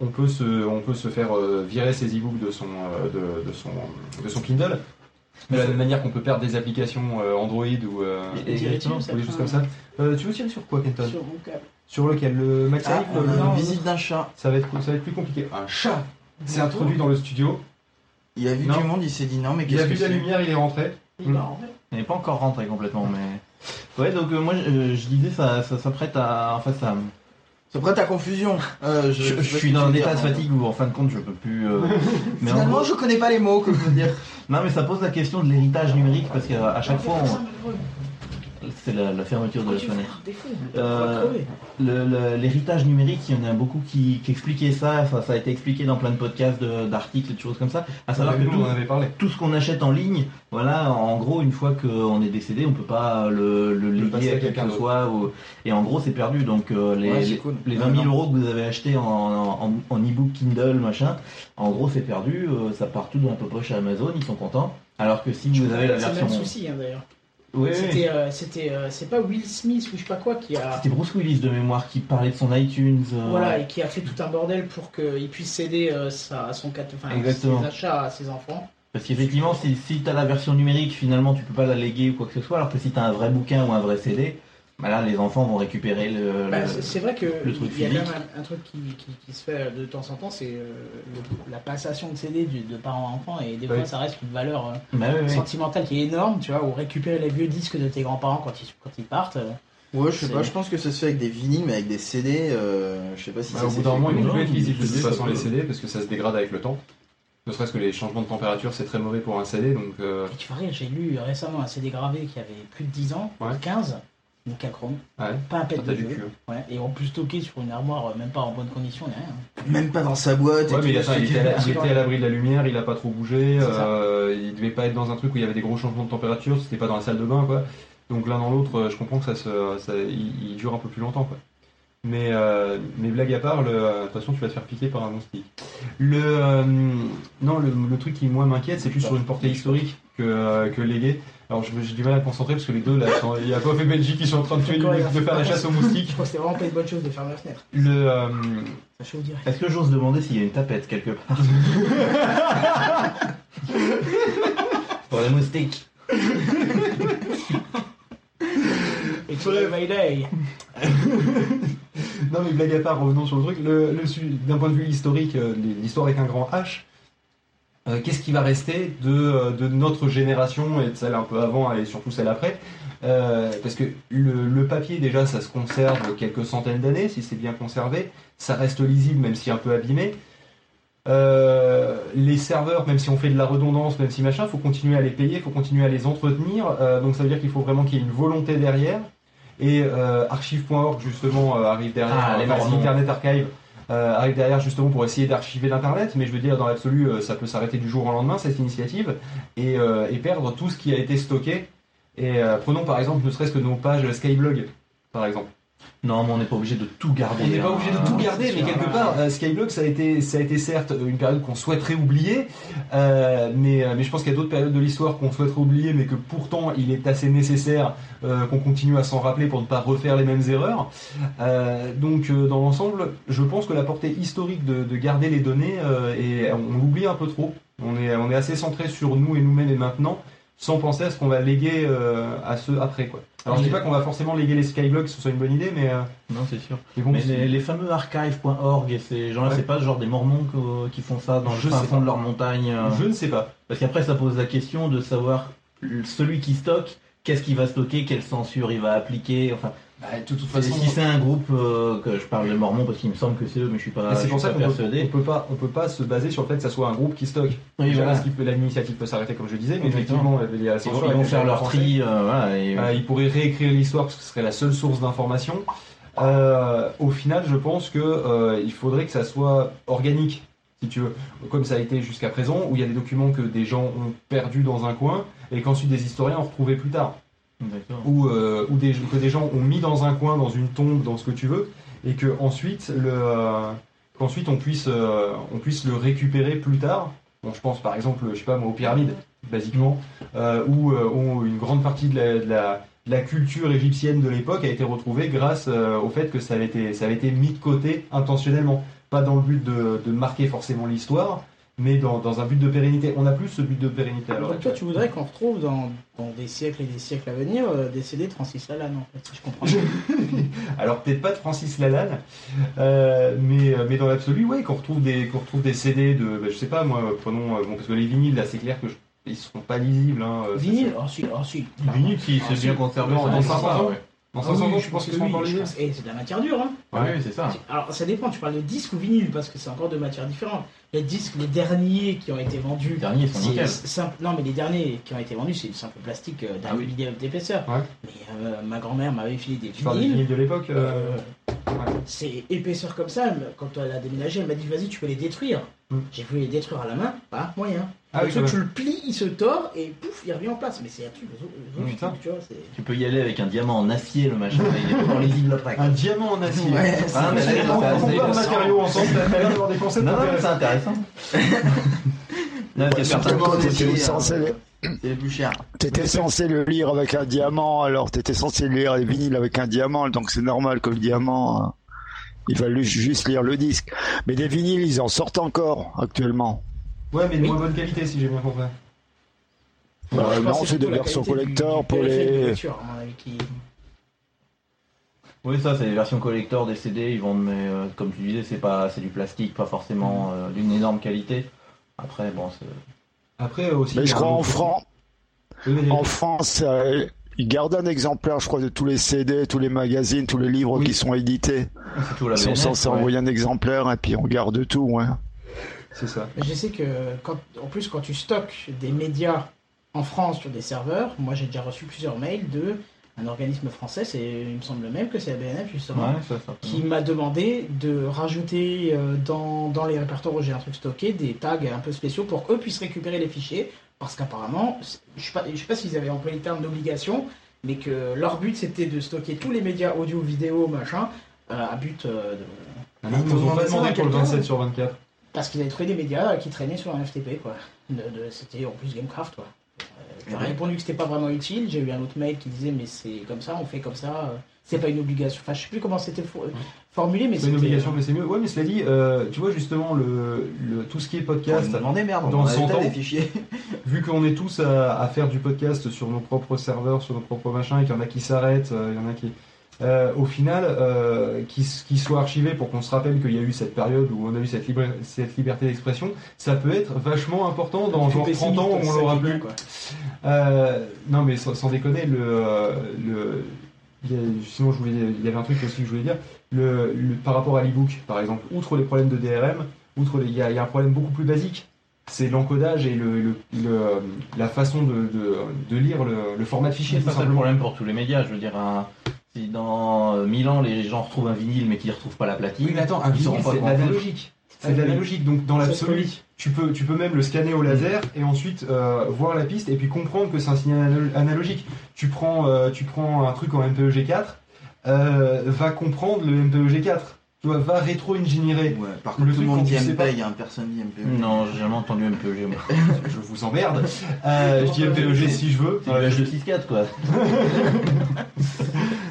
on peut, se, on peut se faire virer ses e-books de son, de, de son, de son Kindle. De la même manière qu'on peut perdre des applications euh, Android ou, euh, Et- ou des choses comme ça. Euh, tu veux tirer sur quoi, Kenton? Sur mon câble. Sur lequel? Le Max Ah, le- non, visite d'un chat. ça va, être, ça va être plus compliqué. Un chat s'est introduit dans le studio. Il a vu Non. du monde, il s'est dit non, mais Il a qu'est-ce vu que de la lumière, il est rentré. Il fait. Il n'est pas encore rentré complètement, mais. Ouais, donc euh, moi je, je disais, ça, ça s'apprête à. En fait, ça. Ça prête à confusion. Euh, Je, suis dans un état de dire, fatigue où en fin de compte je peux plus. euh, mais Finalement, gros- je connais pas les mots que je veux dire. Non, mais ça pose la question de l'héritage numérique parce qu'à chaque fois, on- c'est la, la fermeture de la fenêtre. Euh, L'héritage numérique, il y en a beaucoup qui, qui expliquaient ça. Ça a été expliqué dans plein de podcasts, de- d'articles et de choses comme ça. À savoir que Nous, tout, on en avait parlé. tout ce qu'on achète en ligne, voilà, en gros, une fois qu'on est décédé, on peut pas le, le léguer à quelqu'un que soit. ou- et en gros, c'est perdu. Donc, euh, les, Ouais, les- cool. les Ouais, 20 000 non. euros que vous avez achetés en, en, en e-book Kindle, machin, en gros, c'est perdu. euh, ça part tout dans un peu poche à Amazon, ils sont contents. Alors que si vous avez la C'est le version. même souci hein, d'ailleurs. Oui. C'était, euh, c'était, euh, c'est pas Will Smith ou je sais pas quoi qui a, C'était Bruce Willis de mémoire qui parlait de son iTunes. euh, voilà, et qui a fait tout un bordel pour qu'il puisse céder euh, sa, son cat- enfin, Exactement. ses achats à ses enfants. Parce qu'effectivement, si, si tu as la version numérique, finalement, tu peux pas la léguer ou quoi que ce soit. Alors que si tu as un vrai bouquin ou un vrai CD, bah là, les enfants vont récupérer le. Bah, le- c'est- c'est vrai que le truc il y a quand même un, un truc qui, qui- qui se fait de temps en temps, c'est euh, la passation de CD du- de parents à enfants, et des Oui. fois ça reste une valeur euh, Bah oui, oui. sentimentale qui est énorme, tu vois, ou récupérer les vieux disques de tes grands-parents quand ils, quand ils partent. euh, Ouais, je sais pas, je pense que ça se fait avec des vinyles, mais avec des CD, euh, je sais pas si Bah, ça au bout d'un moment, ils vont plus être de toute façon les CD parce que ça se dégrade avec le temps. Ne serait-ce que les changements de température, c'est très mauvais pour un CD, donc euh, tu rire, j'ai lu récemment un CD gravé qui avait plus de 10 ans, Ouais. 15, donc chrome, ouais, pas un pet ça de jeu, cul. hein. ouais, et en plus stocké sur une armoire, euh, même pas en bonne condition, ni rien. Même pas dans sa boîte. et Ouais, mais tout, il, était à à l'abri de la lumière, il a pas trop bougé, C'est ça. euh, il devait pas être dans un truc où il y avait des gros changements de température, c'était pas dans la salle de bain, quoi. Donc l'un dans l'autre, euh, je comprends que ça, se, ça il, il dure un peu plus longtemps, quoi. Mais, euh, mais blague à part, le, de toute façon, tu vas te faire piquer par un moustique. Le, euh, non, le, le truc qui moi m'inquiète, c'est plus sur une portée historique que, euh, que légué. Alors j'ai du mal à me concentrer parce que les deux, là, sont- il y a Pof et Benji qui sont en train de, tuer, de faire la chasse aux moustiques. Je crois que c'était vraiment pas une bonne chose de fermer la fenêtre. Le, euh, Ça. Est-ce que j'ose demander s'il y a une tapette quelque part Pour les moustiques. It's my day. Non mais blague à part, revenons sur le truc. Le, D'un point de vue historique, euh, l'histoire avec un grand H, euh, qu'est-ce qui va rester de, euh, de notre génération et de celle un peu avant et surtout celle après Euh, Parce que le, le papier déjà ça se conserve quelques centaines d'années si c'est bien conservé, ça reste lisible même si un peu abîmé. Euh, les serveurs, même si on fait de la redondance, même si machin, faut continuer à les payer, faut continuer à les entretenir. Donc ça veut dire qu'il faut vraiment qu'il y ait une volonté derrière. Et archive.org justement arrive derrière, Ah, les. Internet Archive euh, arrive derrière justement pour essayer d'archiver l'internet. Mais je veux dire dans l'absolu, euh, ça peut s'arrêter du jour au lendemain cette initiative et, euh, perdre tout ce qui a été stocké. Et prenons par exemple ne serait-ce que nos pages Skyblog, par exemple. Non, mais on n'est pas obligé de tout garder. On n'est pas obligé de tout garder, c'est mais quelque part, euh, Skyblog, ça a été, ça a été certes une période qu'on souhaiterait oublier, euh, mais, euh, mais je pense qu'il y a d'autres périodes de l'histoire qu'on souhaiterait oublier, mais que pourtant il est assez nécessaire euh, qu'on continue à s'en rappeler pour ne pas refaire les mêmes erreurs. Euh, donc, euh, dans l'ensemble, je pense que la portée historique de, de garder les données, euh, et on l'oublie un peu trop. On est, on est assez centré sur nous et nous-mêmes et maintenant, sans penser à ce qu'on va léguer euh, à ceux après. Quoi. Alors, je dis pas qu'on va forcément léguer les Skyblogs, que ce soit une bonne idée, mais, euh, Non, c'est sûr. bon, Mais les, les fameux archive.org et ces gens-là, Ouais. c'est pas genre des mormons que- qui font ça dans le fin fond pas. de leur montagne euh, je ne sais pas. Parce qu'après, ça pose la question de savoir celui qui stocke, qu'est-ce qu'il va stocker, quelle censure il va appliquer? Enfin, Bah, de toute si c'est un groupe euh, que je parle de mormons parce qu'il me semble que c'est eux, mais je suis pas, c'est pour ça qu'on peut, peut pas, on peut pas se baser sur le fait que ça soit un groupe qui stocke. Oui, voilà. peut- l'initiative peut s'arrêter comme je disais, mais Exactement. effectivement, il y a la Ils censure, vont, ils vont faire leur tri, euh, voilà, et, Euh, ils pourraient réécrire l'histoire parce que ce serait la seule source d'information. Euh, au final, je pense que il faudrait que ça soit organique, si tu veux, comme ça a été jusqu'à présent, où il y a des documents que des gens ont perdus dans un coin et qu'ensuite des historiens ont retrouvés plus tard. Ou, euh, ou des, que des gens ont mis dans un coin, dans une tombe, dans ce que tu veux, et que ensuite le, euh, qu'ensuite on puisse, euh, on puisse le récupérer plus tard. Bon, je pense par exemple, je sais pas moi, aux pyramides, basiquement, où, où une grande partie de la, de la- de la culture égyptienne de l'époque a été retrouvée grâce au fait que ça avait, été, ça avait été mis de côté intentionnellement. Pas dans le but de, de marquer forcément l'histoire, mais dans, dans un but de pérennité. On n'a plus ce but de pérennité alors. Toi, tu voudrais qu'on retrouve dans, dans des siècles et des siècles à venir euh, des CD de Francis Lalanne, en fait, si je comprends. Alors peut-être pas de Francis Lalanne, euh, mais, euh, mais dans l'absolu, ouais, qu'on retrouve des qu'on retrouve des CD de, bah, je sais pas moi, prenons euh, bon parce que les vinyles là, c'est clair que je- ils seront pas lisibles. Hein, Vinyle Oh si, oh si. Vinyle, si Ah, c'est si. bien conservé, ça dans dépend 500 pas, ans. ouais. Dans Ah 500 oui, ans, je je pense qu'ils que seront oui, encore lisibles. c'est de la matière dure, hein. Ouais, oui, c'est ça. Alors ça dépend, tu parles de disque ou vinyle parce que c'est encore deux matières différentes. Les disques, les derniers qui ont été vendus, Les derniers sont c'est nickel. simple. Non, mais les derniers qui ont été vendus, c'est du simple plastique euh, d'un Ah oui. d'épaisseur. Ouais. Mais euh, ma grand-mère m'avait filé des Tu des vinyles. vinyles de l'époque. euh, C'est épaisseur comme ça. Quand elle a déménagé, elle m'a dit vas-y, tu peux les détruire. Mm. J'ai voulu les détruire à la main, pas moyen. Ah oui, truc, tu le plies, il se tord et pouf, il revient en place. Mais c'est un truc, Mm, le putain. tu vois. c'est- Tu peux y aller avec un diamant en acier, le machin, il est encore lisible après. Un diamant en acier. Ouais, Ah, mais de ça- matériaux ensemble, t'as l'air d'avoir des concepts Non, non, c'est intéressant. Là, Ouais, c'est surtout certainement t'étais c'est, censé, euh, C'est les plus chers. t'étais censé le lire avec un diamant, alors t'étais censé lire les vinyles avec un diamant, donc c'est normal que le diamant, euh, il va lu- juste lire le disque. Mais des vinyles, ils en sortent encore actuellement. Ouais, mais de Oui. moins bonne qualité si j'ai bien compris. Bah, non, c'est des versions collector pour les. qui- Oui, ça, c'est les versions collector des CD. Ils vendent, mais euh, comme tu disais, c'est pas, c'est du plastique, pas forcément euh, d'une énorme qualité. Après, bon, c'est. Après aussi. Mais je a crois en, autre- Fran- Oui, mais- en France, euh, ils gardent un exemplaire, je crois, de tous les CD, tous les magazines, tous les livres Oui. qui sont édités. C'est tout la Ils sont censés ouais. envoyer un exemplaire et puis on garde tout, ouais. C'est ça. Mais je sais que, quand, en plus, quand tu stockes des médias en France sur des serveurs, moi j'ai déjà reçu plusieurs mails de un organisme français, c'est, il me semble même que c'est la BNF justement, Ouais, ça, ça. qui m'a demandé de rajouter euh, dans, dans les répertoires où j'ai un truc stocké des tags un peu spéciaux pour qu'eux puissent récupérer les fichiers, parce qu'apparemment, je sais pas, je sais pas s'ils avaient employé le terme d'obligation, mais que leur but c'était de stocker tous les médias audio, vidéo, machin, euh, à but euh, de... Ah, Ils nous ont pas demandé pour le 27 sur 24. Parce qu'ils avaient trouvé des médias qui traînaient sur un FTP, quoi. De- de- C'était en plus Gamecraft, quoi. Euh, j'ai répondu que c'était pas vraiment utile. J'ai eu un autre mail qui disait mais c'est comme ça, on fait comme ça. euh, C'est pas une obligation. Enfin, je sais plus comment c'était fo- formulé, mais C'est une obligation, mais c'est mieux. Ouais, mais cela dit, euh, tu vois justement le, le- tout ce qui est podcast, On demandait merde, dans on a 100 tas ans, des fichiers. vu qu'on est tous à, à faire du podcast sur nos propres serveurs, sur nos propres machins, et qu'il y en a qui s'arrêtent, euh, il y en a qui. Euh, au final, euh, qu'ils soient archivés pour qu'on se rappelle qu'il y a eu cette période où on a eu cette, liberté d'expression, ça peut être vachement important dans genre fais 30 ans où on l'aura plus. quoi. Euh, non, mais sans, sans déconner, le, euh, le, il y a- sinon je voulais, il y avait un truc aussi que je voulais dire. Le, le- par rapport à l'ebook, par exemple, outre les problèmes de DRM, outre les- il y, a, il y a un problème beaucoup plus basique. C'est l'encodage et le, le- le- la façon de, de, de lire le, le format de fichier. C'est pas ça le problème pour tous les médias. Je veux dire, un- si dans euh, 1000 ans les gens retrouvent un vinyle mais qu'ils ne retrouvent pas la platine, Oui, mais attends, un vinyle, c'est l'analogique. C'est de l'analogique, donc dans l'absolu, tu peux, tu peux même le scanner au laser et ensuite euh, voir la piste et puis comprendre que c'est un signal analo- analogique. Tu prends, euh, tu prends un truc en MPEG4, euh, va comprendre le MPEG4. Tu vois, va rétro-ingénierer. Ouais, par contre, tout le monde dit tu sais pas- MPEG, hein, personne dit MPEG. Non, j'ai jamais entendu MPEG. moi. Je vous emmerde. Euh, je dis MPEG si je veux. C'est du H264 quoi.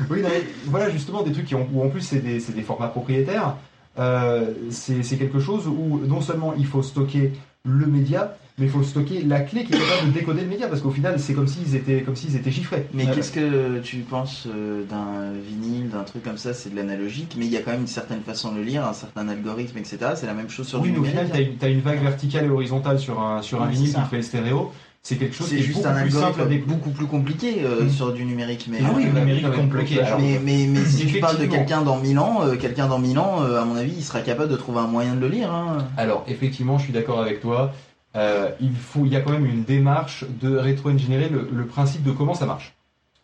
Oui, non, mais voilà justement des trucs qui ont, où en plus c'est des, c'est des formats propriétaires. Euh, c'est c'est quelque chose où non seulement il faut stocker le média, mais il faut stocker la clé qui est capable de décoder le média parce qu'au final c'est comme s'ils étaient comme s'ils étaient chiffrés. Mais Euh, qu'est-ce que tu penses euh, d'un vinyle, d'un truc comme ça? C'est de l'analogique, mais il y a quand même une certaine façon de le lire, un certain algorithme, etc. C'est la même chose sur Oui, du mais au final numérique. t'as une, t'as une vague verticale et horizontale sur un sur un vinyle c'est qui fait le stéréo. C'est quelque chose C'est qui est juste beaucoup un plus simple à algorithme beaucoup plus compliqué euh, Mm. sur du numérique. Mais, Ah oui, euh, le numérique compliqué. alors. mais, mais, mais si tu parles de quelqu'un dans 1000 ans, euh, quelqu'un dans 1000 ans, euh, à mon avis, il sera capable de trouver un moyen de le lire. hein. Alors, effectivement, je suis d'accord avec toi. Euh, il, faut, il y a quand même une démarche de rétro-ingénierer le, le principe de comment ça marche.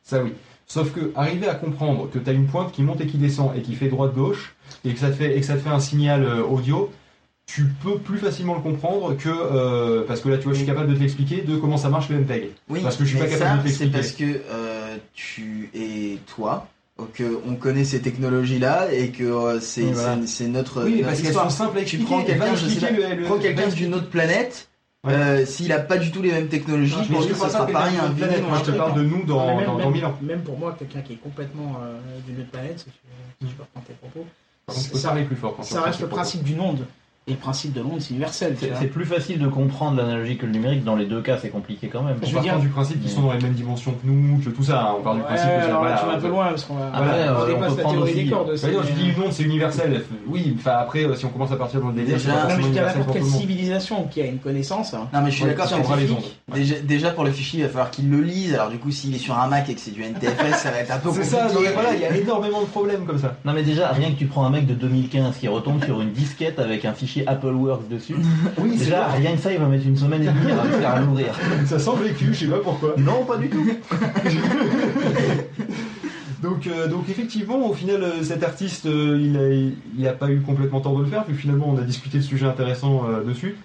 Ça, oui. Sauf que arriver à comprendre que tu as une pointe qui monte et qui descend et qui fait droite-gauche et que ça te fait, et que ça te fait un signal euh, audio, tu peux plus facilement le comprendre que. euh, parce que là, tu vois, je suis capable de te l'expliquer de comment ça marche le MPEG. Oui, Parce que je suis mais pas capable de ça, c'est t'expliquer. parce que euh, tu es toi, que on connaît ces technologies-là et que euh, c'est voilà. notre, Oui, notre parce qu'elles sont simples à Tu expliquer. prends quelqu'un, le- Prends quelqu'un d'une autre planète. Euh, s'il a pas du tout les mêmes technologies, je lui te ça sera pas pareil un planète, moi je te parle de nous dans, même, dans, dans même- 1000 ans. Même pour moi, quelqu'un qui est complètement euh, d'une autre planète, si, tu- si je peux reprendre tes propos, contre, ça, parler plus fort quand tu ça reste le propos. principe d'une onde. Et le principe de l'onde, c'est universel. C'est c'est plus facile de comprendre l'analogique que le numérique. Dans les deux cas, c'est compliqué quand même. On Je veux part dire- du principe qu'ils sont dans les mêmes dimensions que nous, que tout ça. On part du Ouais, principe que alors voilà, là, tu vas un peu loin parce qu'on va Après, on euh, dépasse on peut la prendre théorie aussi- des cordes. Bah non, tu dis une onde, c'est universel. Oui, enfin après, euh, si on commence à partir dans le délire, Déjà- c'est Non, mais je n'importe pour quelle civilisation qui a une connaissance. hein. Non mais je suis Ouais, d'accord. Déjà, déjà pour le fichier, il va falloir qu'il le lise. Alors du coup, s'il est sur un Mac et que c'est du NTFS, ça va être un peu C'est compliqué. ça, non, mais voilà, il y a énormément de problèmes comme ça. Non mais déjà, rien que tu prends un mec de 2015 qui retombe sur une disquette avec un fichier AppleWorks dessus, Oui, déjà rien que ça, il va mettre une semaine et demie à réussir à l'ouvrir. Ça sent vécu, je sais pas pourquoi. Non, pas du tout. Donc, euh, donc effectivement, au final, euh, cet artiste, euh, il, a, il a pas eu complètement tort de le faire, puis finalement, on a discuté de sujets intéressants dessus.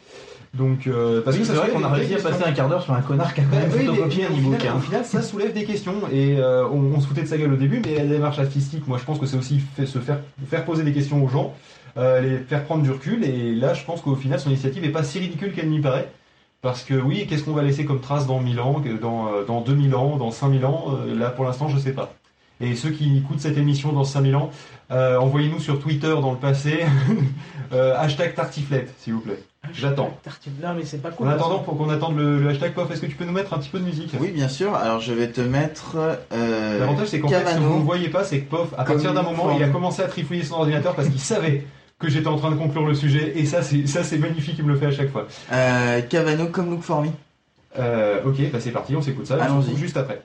Donc, parce Oui, que c'est vrai qu'on a réussi à passer un quart d'heure sur un connard qui a quand Bah même photocopié un e-book. hein. au final, ça soulève des questions et on, on se foutait de sa gueule au début, mais la démarche artistique, moi je pense que c'est aussi fait- se faire, faire poser des questions aux gens, euh, les faire prendre du recul, et là je pense qu'au final son initiative est pas si ridicule qu'elle n'y paraît. Parce que oui, qu'est-ce qu'on va laisser comme trace dans 1000 ans, que dans, euh, dans 2000 ans, dans 5000 ans euh, Là pour l'instant je sais pas. Et ceux qui écoutent cette émission dans 5000 ans, euh, envoyez-nous sur Twitter dans le passé, euh, hashtag tartiflette s'il vous plaît. J'attends. Non, mais c'est pas cool. En attendant, que- pour qu'on attende le, le hashtag POF, est-ce que tu peux nous mettre un petit peu de musique? Oui, bien sûr. Alors je vais te mettre. Euh, L'avantage, c'est qu'en fait, si Cavano. vous ne voyez pas, c'est que POF, à partir d'un moment, il a commencé à trifouiller son ordinateur parce qu'il savait que j'étais en train de conclure le sujet. Et ça, c'est ça, c'est magnifique, il me le fait à chaque fois. euh, Cavano comme Look for Me. Euh, ok, bah c'est parti, on s'écoute ça. et on se Allons-y. retrouve juste après.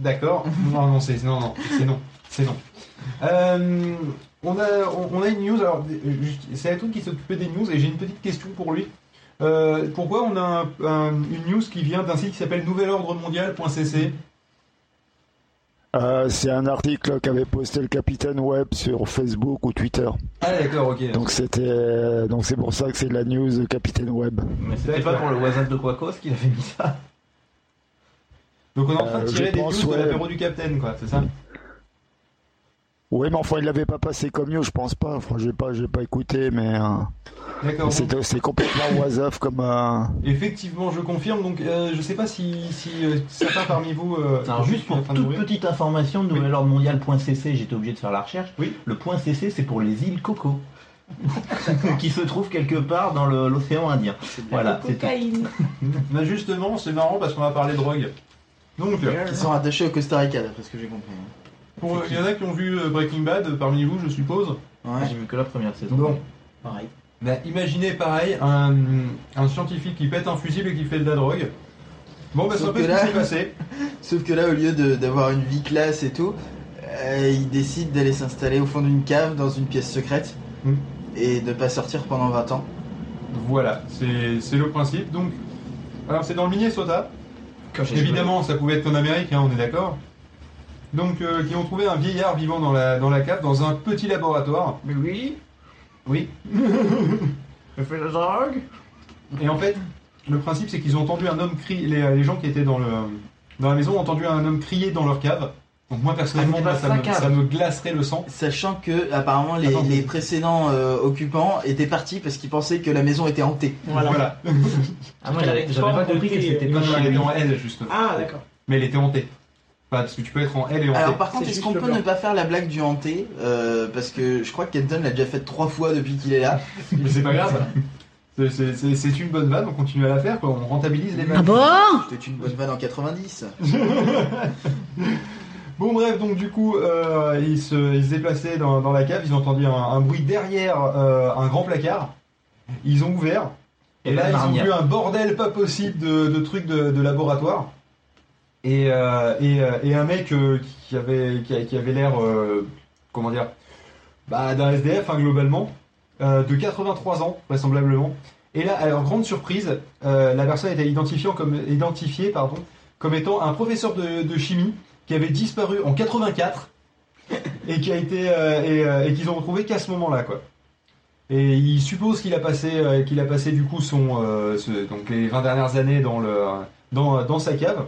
D'accord. Non, non, c'est non, non, c'est non, c'est non. Euh, on a, on, on a une news. Alors, euh, c'est un truc qui s'occupait des news et j'ai une petite question pour lui. Euh, pourquoi on a un- un- une news qui vient d'un site qui s'appelle nouvelordremondial.cc Euh, c'est un article qu'avait posté le capitaine Web sur Facebook ou Twitter. Ah d'accord, ok. Donc c'était donc c'est pour ça que c'est de la news de capitaine Web. Mais c'était pas pour le WhatsApp de Quacos qu'il avait mis ça. Donc on est en train de Euh, tirer je des pense, news de l'apéro du Capitaine, quoi, c'est ça Oui, mais enfin il l'avait pas passé comme news, je pense pas. Enfin, j'ai pas j'ai pas écouté, mais euh, c'est complètement was comme euh, Effectivement, je confirme. Donc, euh, je sais pas si, si euh, certains parmi vous. euh, Alors juste pour de toute mourir. petite information, Oui. nouvelordremondial.cc, j'étais obligé de faire la recherche. Oui. Le point .cc c'est pour les îles Coco. qui se trouvent quelque part dans l'océan Indien. Voilà, c'est tout. Cocaïne. Mais justement, c'est marrant parce qu'on va parler drogue. Donc, euh, Qui sont attachés au Costa Rica, d'après ce que j'ai compris. pour- il y en a qui ont vu euh, Breaking Bad euh, parmi vous, je suppose. Ouais. J'ai vu que la première saison. Bon, Pareil. bah, imaginez pareil, un, un scientifique qui pète un fusible et qui fait de la drogue. Bon, bah, c'est un Sauf peu que ce qui là- s'est passé. Sauf que là, au lieu de- d'avoir une vie classe et tout, euh, il décide d'aller s'installer au fond d'une cave dans une pièce secrète Hmm. et de pas sortir pendant 20 ans. Voilà, c'est c'est le principe. Donc, alors c'est dans le Minnesota. Quand Évidemment, ça pouvait être en Amérique, hein, on est d'accord. Donc, euh, qui ont trouvé un vieillard vivant dans la, dans la cave, dans un petit laboratoire. Mais oui, Oui. je fais la drogue. Et en fait, le principe, c'est qu'ils ont entendu un homme crier. Les, les gens qui étaient dans, le, dans la maison ont entendu un homme crier dans leur cave. Donc, moi, personnellement, Ah, moi, ça, me, cave. ça me glacerait le sang. Sachant que, apparemment, les, Attends. les précédents euh, occupants étaient partis parce qu'ils pensaient que la maison était hantée. Voilà. Ah moi j'avais pas compris qu'elle s'était Non, pas non, elle était en L, justement. Ah, d'accord. Mais elle était hantée. Enfin, parce que tu peux être en L et hantée. Alors, par contre, est-ce qu'on peut ne pas faire la blague du hanté euh, Parce que je crois que Kenton l'a déjà fait trois fois depuis qu'il est là. Mais c'est pas grave. C'est une bonne vanne, on continue à la faire, quoi. on rentabilise les vannes. Ah bon? C'était une bonne vanne en 90. Bon bref, donc du coup, euh, ils, se, ils se déplaçaient dans, dans la cave, ils ont entendu un, un bruit derrière euh, un grand placard. Ils ont ouvert. Et Et là, ils ont vu un bordel pas possible de, de trucs de, de laboratoire. Et, euh, et, euh, et un mec euh, qui avait, qui, a- qui avait l'air, euh, comment dire, bah, d'un SDF hein, globalement, euh, de 83 ans vraisemblablement. Et là, alors grande surprise, euh, la personne était identifiée comme, identifiée, pardon, comme étant un professeur de, de chimie qui avait disparu en 84 et qui a été euh, et, euh, et qu'ils ont retrouvé qu'à ce moment-là quoi. Et il suppose qu'il a passé euh, qu'il a passé du coup son euh, ce- donc les 20 dernières années dans le dans, dans sa cave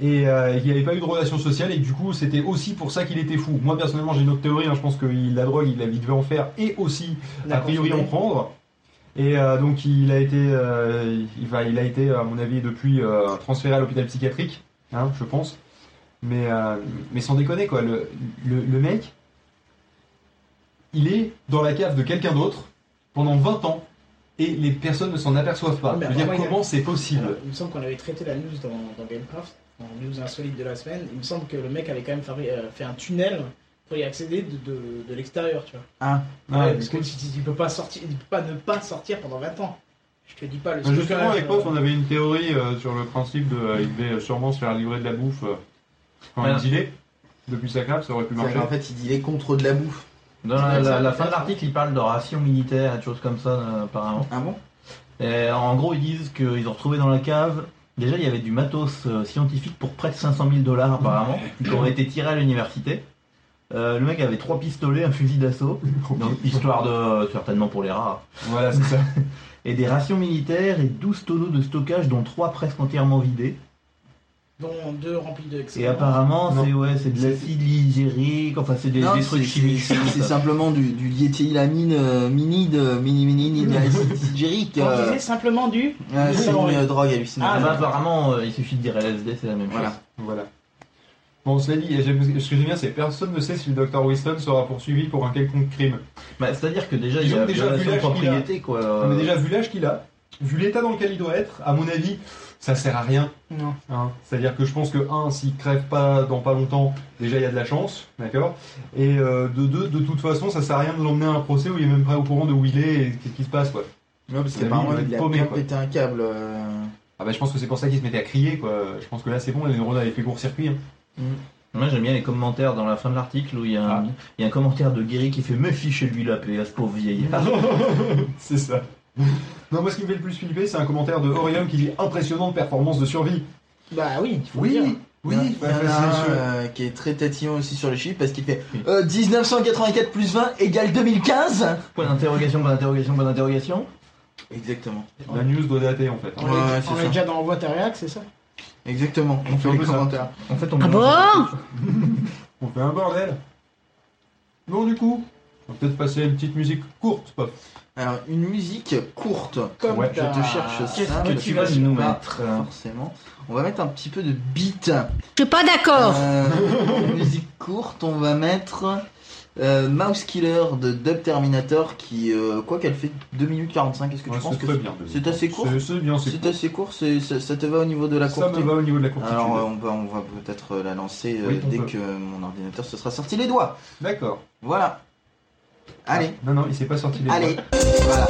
et qu'il n'y avait pas eu de relation sociale et que du coup c'était aussi pour ça qu'il était fou. Moi personnellement j'ai une autre théorie, hein, je pense que la drogue il, il devait en faire et aussi a priori en prendre. Et donc il a été, il, va, il a été à mon avis depuis transféré à l'hôpital psychiatrique, hein, je pense. Mais, euh, mais sans déconner quoi, le, le, le mec, il est dans la cave de quelqu'un d'autre pendant 20 ans et les personnes ne s'en aperçoivent pas. Mais Je veux dire apparemment, il a- comment c'est possible Alors, il me semble qu'on avait traité la news dans, dans Gamecraft, en news insolite de la semaine. Il me semble que le mec avait quand même fait, euh, fait un tunnel pour y accéder de, de, de l'extérieur, tu vois. Ah, Ouais, parce que tu, peux pas sortir, tu peux pas ne pas sortir pendant 20 ans. Je te dis pas le Bah, Justement, avec Pof, euh, on avait une théorie euh, sur le principe de. euh, il devait sûrement se faire livrer de la bouffe euh, quand Ouais. il. Depuis sa cave, ça aurait pu marcher. en fait, il les contre de la bouffe. Dans la, la- la fin de l'article, ils parlent de ration militaire et de choses comme ça, euh, apparemment. Ah bon? Et en gros, ils disent qu'ils ont retrouvé dans la cave. Déjà, il y avait du matos euh, scientifique pour près de 500 000 dollars, apparemment, qui aurait été tiré à l'université. Euh, le mec avait trois pistolets, un fusil d'assaut, donc histoire de. certainement pour les rats. Voilà, c'est ça. Et des rations militaires et 12 tonneaux de stockage, dont 3 presque entièrement vidés. Dont deux remplis de Et apparemment, c'est ouais, c'est de l'acide ligérique, enfin, c'est des, trucs c'est- chimiques. C'est simplement du, du liéthylamine euh, mini de mini mini mini digérique. On Euh, disait simplement du. euh, c'est Ah, une ouais. drogue Ah, hallucinogène. bah, apparemment, euh, il suffit de dire LSD, c'est la même Voilà. chose. Voilà. Bon, cela dit, ce que j'aime bien, c'est que personne ne sait si le Dr. Winston sera poursuivi pour un quelconque crime. Bah, C'est-à-dire que déjà, il Ils y a ont déjà vu l'âge qu'il a. propriété, quoi. On a déjà vu l'âge qu'il a, vu l'état dans lequel il doit être, à mon avis, ça sert à rien. Non. hein. C'est-à-dire que je pense que, un, s'il crève pas dans pas longtemps, déjà il y a de la chance, d'accord? Et euh, de deux, de toute façon, ça sert à rien de l'emmener à un procès où il est même pas au courant de où il est et qu'est-ce qui se passe, quoi. Ouais, parce vie, il a paumé, bien pété un câble. euh. Ah bah je pense que c'est pour ça qu'il se mettait à crier, quoi. Je pense que là c'est bon, les neurones avaient fait court-circuit. hein. Moi j'aime bien les commentaires dans la fin de l'article où il y, a un- Ah. il y a un commentaire de Guéry qui fait Me chez lui la paix à ce pauvre vieillard. c'est ça. Non, moi ce qui me fait le plus flipper, c'est un commentaire de Orion qui dit impressionnante performance de survie. Bah oui, il faut le dire. Oui, oui, il y en a c'est un sûr. euh, qui est très tatillon aussi sur les chiffres parce qu'il fait Oui. euh, 1984 plus 20 égale 2015 Point d'interrogation, point d'interrogation, point d'interrogation. Exactement. La news doit dater en fait. On Ouais, est, on déjà dans Envoi ta réac, c'est ça? Exactement. On fait fait un les peu ça. En fait, on Ah bon? On fait un bordel. Bon, du coup, on va peut-être passer à une petite musique courte, pop. Alors, une musique courte. Comme Ouais, Je te cherche Qu'est-ce ça. que que tu vas nous mettre euh, Forcément. On va mettre un petit peu de beat. Je suis pas d'accord. Euh, musique courte, on va mettre euh, Mouse Killer de Dub Terminator qui, euh, quoi qu'elle fait 2 minutes 45, est-ce que Ouais, tu penses c'est que très c'est- bien. c'est assez court C'est bien, c'est assez court c'est- ça, ça te va au niveau de la Ça courte me va au niveau de la courtitude. Alors euh, on va, on va peut-être la lancer euh, Oui, dès peut. que mon ordinateur se sera sorti les doigts. D'accord. Voilà. Allez, Ah, non, non, il s'est pas sorti les allez, voilà.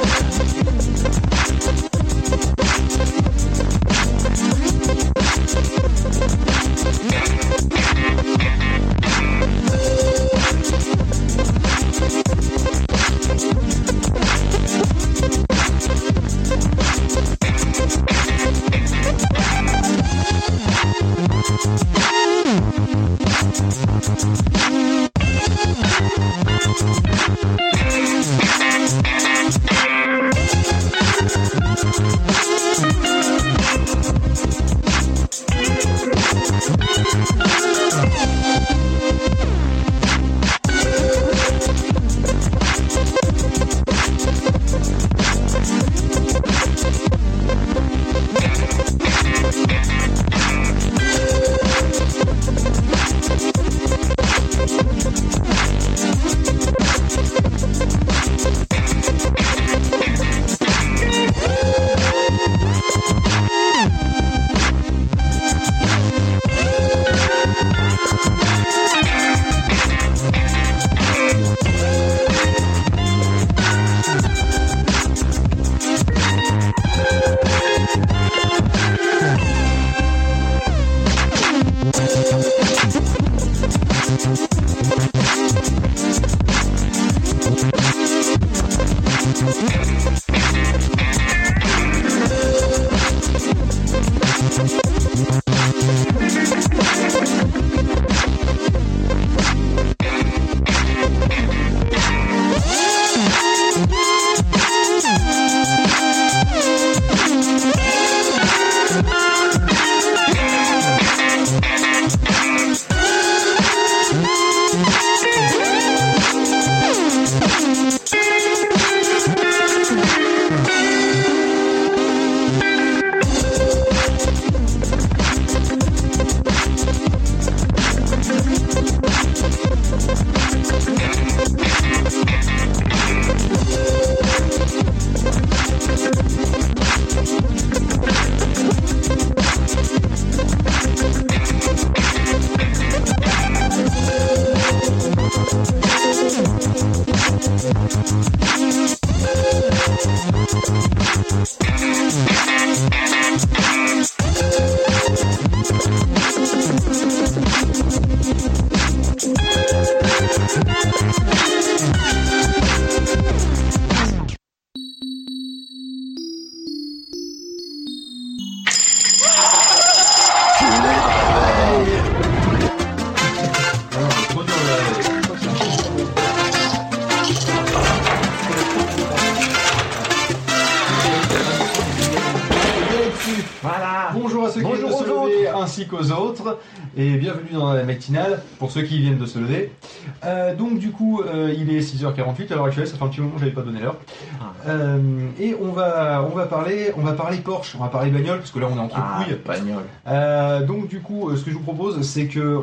48 à l'heure actuelle, ça fait un petit moment que j'avais pas donné l'heure. Ah. Euh, et on va, on va parler, on va parler Porsche, on va parler bagnole parce que là on est entre ah, couilles. Bagnole. Euh, donc du coup, euh, ce que je vous propose, c'est que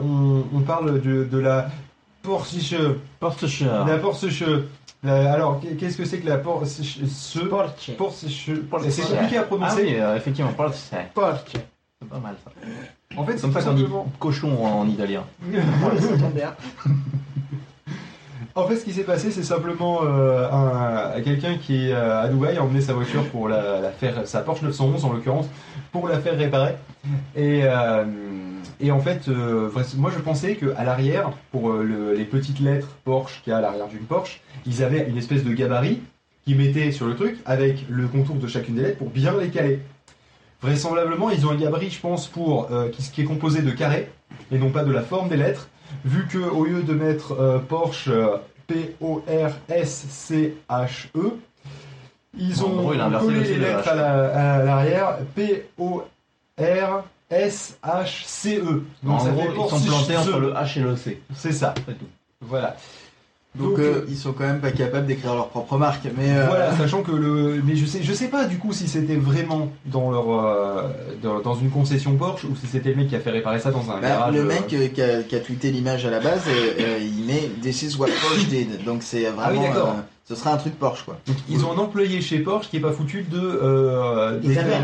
on, parle de, la Porsche. Porsche. La Porsche. Alors, qu'est-ce que c'est que la Porsche? Porsche. Porsche. C'est compliqué à prononcer. Ah oui, euh, effectivement, Porsche. Porsche. C'est pas mal ça. En fait, c'est comme ça qu'on dit cochon en italien. En fait, ce qui s'est passé, c'est simplement euh, un, quelqu'un qui est euh, à Dubaï a emmené sa voiture pour la, faire, sa Porsche 911 en l'occurrence, pour la faire réparer. Et, euh, en fait, moi je pensais qu'à l'arrière, pour le- les petites lettres Porsche qu'il y a à l'arrière d'une Porsche, ils avaient une espèce de gabarit qu'ils mettaient sur le truc avec le contour de chacune des lettres pour bien les caler. Vraisemblablement, ils ont un gabarit, je pense, pour qui, qui est composé de carrés et non pas de la forme des lettres vu que au lieu de mettre euh, Porsche euh, P-O-R-S-C-H-E, E, ils En ont gros, il collé le les de lettres à la- à l'arrière P-O-R-S-H-C-E. en E. Donc ça gros, fait ils sont plantés entre le H et le C. C'est ça, C'est tout. voilà. Donc, Donc, euh, euh, ils sont quand même pas capables d'écrire leur propre marque. Mais euh, Voilà, sachant que le. Mais je sais, je sais pas du coup si c'était vraiment dans leur euh, dans, dans une concession Porsche ou si c'était le mec qui a fait réparer ça dans un bah, garage. le mec euh, qui, a, qui a tweeté l'image à la base, il met This is what Porsche did. Donc c'est vraiment. Ah oui, euh, ce sera un truc Porsche quoi. donc, ils ont un employé chez Porsche qui est pas foutu de. Euh, après,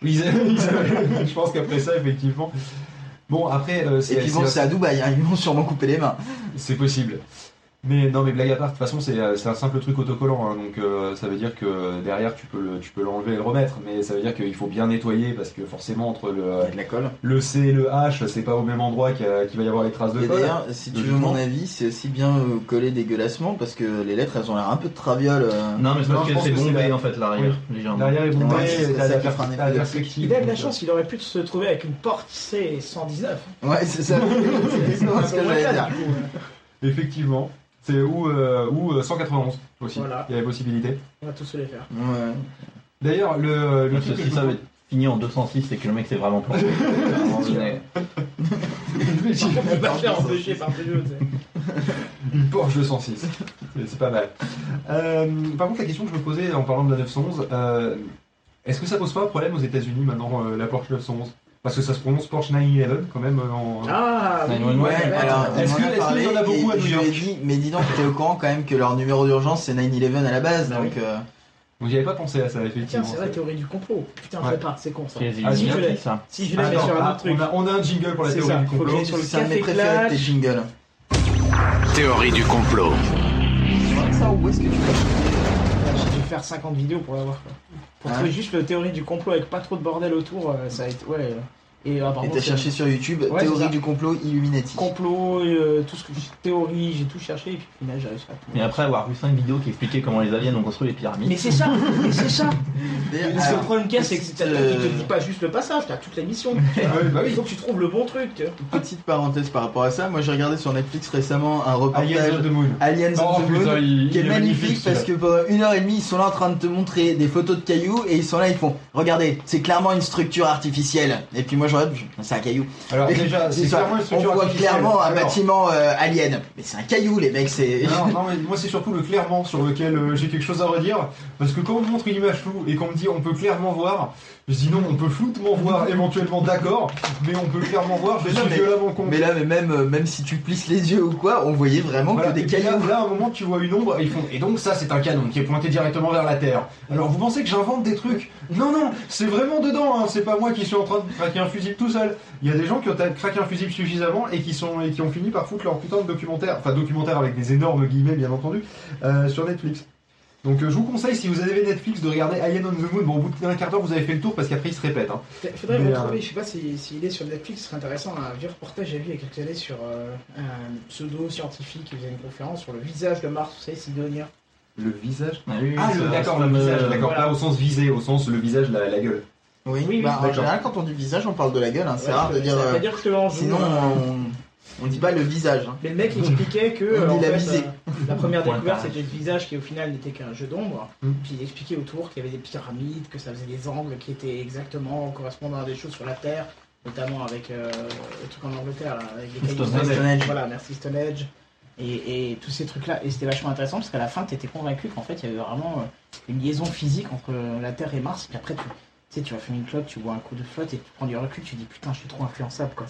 je pense. Qu'après ça, effectivement. Bon, après, euh, Et puis bon, c'est à Dubaï, hein, ils vont sûrement couper les mains. c'est possible. Mais non, mais blague à part, de toute façon, c'est euh, c'est un simple truc autocollant, hein, donc euh, ça veut dire que derrière, tu peux le- tu peux l'enlever et le remettre, mais ça veut dire qu'il faut bien nettoyer parce que forcément, entre le, a de la colle. le C et le H, c'est pas au même endroit qu'il va y avoir les traces de Et colle. d'ailleurs, si tu veux mon avis, c'est aussi bien euh, collé dégueulassement parce que les lettres elles ont l'air un peu de traviole. euh. Non, mais c'est parce je que c'est bombé la- en fait l'arrière, légèrement. Derrière est bombé, la, perspective. Il a de la chance, il aurait pu se trouver avec une Porsche C119. Ouais, c'est ça. c'est ce que j'allais dire. Effectivement. C'est ou, euh, ou euh, 191 aussi. Voilà. Il y a la possibilité. On va tous les faire. Ouais. D'ailleurs, le, le si ça avait fini en 206, c'est que le mec s'est vraiment planté. Une Porsche 206. C'est- C'est pas mal. Euh, par contre, la question que je me posais en parlant de la 911, euh, est-ce que ça pose pas un problème aux États-Unis maintenant, euh, la Porsche 911 Parce que ça se prononce Porsche 911 quand même. euh, en... Ah, oui, 911, Ouais, ouais, alors. Est-ce que- en a est-ce qu'il y parlé en a beaucoup à New je lui ai York dit, mais dis donc, t'es au courant quand même que leur numéro d'urgence c'est 911 à la base, Ah oui. donc euh, Donc j'y avais pas pensé à ça, Tiens, effectivement. c'est vrai, théorie du complot. Putain, je Ouais. l'ai pas, c'est con ça. Ah, si, je l'ai. ça. Si je l'ai, sur un ah, autre truc. on, a, on a un jingle pour la théorie ça, du faut complot. j'aille sur le c'est un de mes café préférés de tes jingles. Théorie du complot. Tu vois ça où est-ce que tu l'as J'ai dû faire 50 vidéos pour l'avoir. quoi. Pour trouver juste le théorie du complot avec pas trop de bordel autour, euh, ça a été. Ouais. Euh, Et apparemment. t'as cherché sur YouTube Ouais, théorie du complot Illuminati. Complot, euh, tout ce que théorie, j'ai tout cherché et puis au final j'ai réussi à tout. Et après avoir vu 5 vidéos qui expliquaient comment les aliens ont construit les pyramides. Mais c'est ça, mais c'est ça. Le alors, problème qu'il y a, c'est que qui te euh, dit pas juste le passage, t'as toute l'émission. Ah oui, bah Il faut que tu trouves le bon truc. tu. Petite parenthèse par rapport à ça, moi j'ai regardé sur Netflix récemment un Aliens reportage of the Moon. Aliens Oh of the Moon. il, qui est il magnifique parce que pendant une heure et demie ils sont là en train de te montrer des photos de cailloux et ils sont là ils font regardez c'est clairement une structure artificielle et puis moi c'est un caillou. Alors déjà, c'est clairement une on voit clairement un Alors, bâtiment euh, alien. Mais c'est un caillou les mecs c'est Non, non, mais moi c'est surtout le clairement sur lequel euh, j'ai quelque chose à redire. Parce que quand on me montre une image floue et qu'on me dit on peut clairement voir, je dis non, on peut floutement voir éventuellement d'accord, mais on peut clairement voir, je suis violemment con. mais là mais même euh, même si tu plisses les yeux ou quoi on voyait vraiment Voilà, que des là, cailloux là, à un moment, tu vois une ombre, et ils font. Et donc, ça, c'est un canon qui est pointé directement vers la Terre. Alors, vous pensez que j'invente des trucs? Non, non, c'est vraiment dedans, hein. c'est pas moi qui suis en train de craquer un fusible tout seul. Il y a des gens qui ont craqué un fusible suffisamment et qui, sont, et qui ont fini par foutre leur putain de documentaire, enfin, documentaire avec des énormes guillemets, bien entendu, euh, sur Netflix. Donc, euh, je vous conseille, si vous avez Netflix, de regarder Alien on the Moon. Bon, au bout d'un quart d'heure, vous avez fait le tour parce qu'après, il se répète. Hein. Faudrait Mais, retrouver, je sais pas s'il si, s'il est sur Netflix, ce serait intéressant. Un vieux reportage j'ai vu il y a quelques années sur euh, un pseudo-scientifique qui faisait une conférence sur le visage de Mars, vous savez, Sidonia. Le visage? Ah, oui, Ah, d'accord, le visage, d'accord, voilà. pas au sens visé, au sens le visage, la, la gueule. Oui, Oui, bah, en général, quand on dit visage, on parle de la gueule. hein. C'est Ouais, rare de dire. euh, pas dire que Sinon, euh, on, on dit pas le visage. hein. Mais le mec il expliquait que On euh, dit en la fait, visée. euh, la première découverte c'était le visage qui au final n'était qu'un jeu d'ombre. Mm. Puis il expliquait autour qu'il y avait des pyramides, que ça faisait des angles qui étaient exactement correspondant à des choses sur la Terre, notamment avec euh, le truc en Angleterre là, avec les cailloux. Stonehenge. Stonehenge. Voilà, merci Stonehenge. Et, et tous ces trucs là. Et c'était vachement intéressant parce qu'à la fin tu étais convaincu qu'en fait il y avait vraiment euh, une liaison physique entre euh, la Terre et Mars. Puis après tu, tu sais, tu vas fumer une clope, tu vois un coup de flotte et tu prends du recul, tu dis putain je suis trop influençable quoi.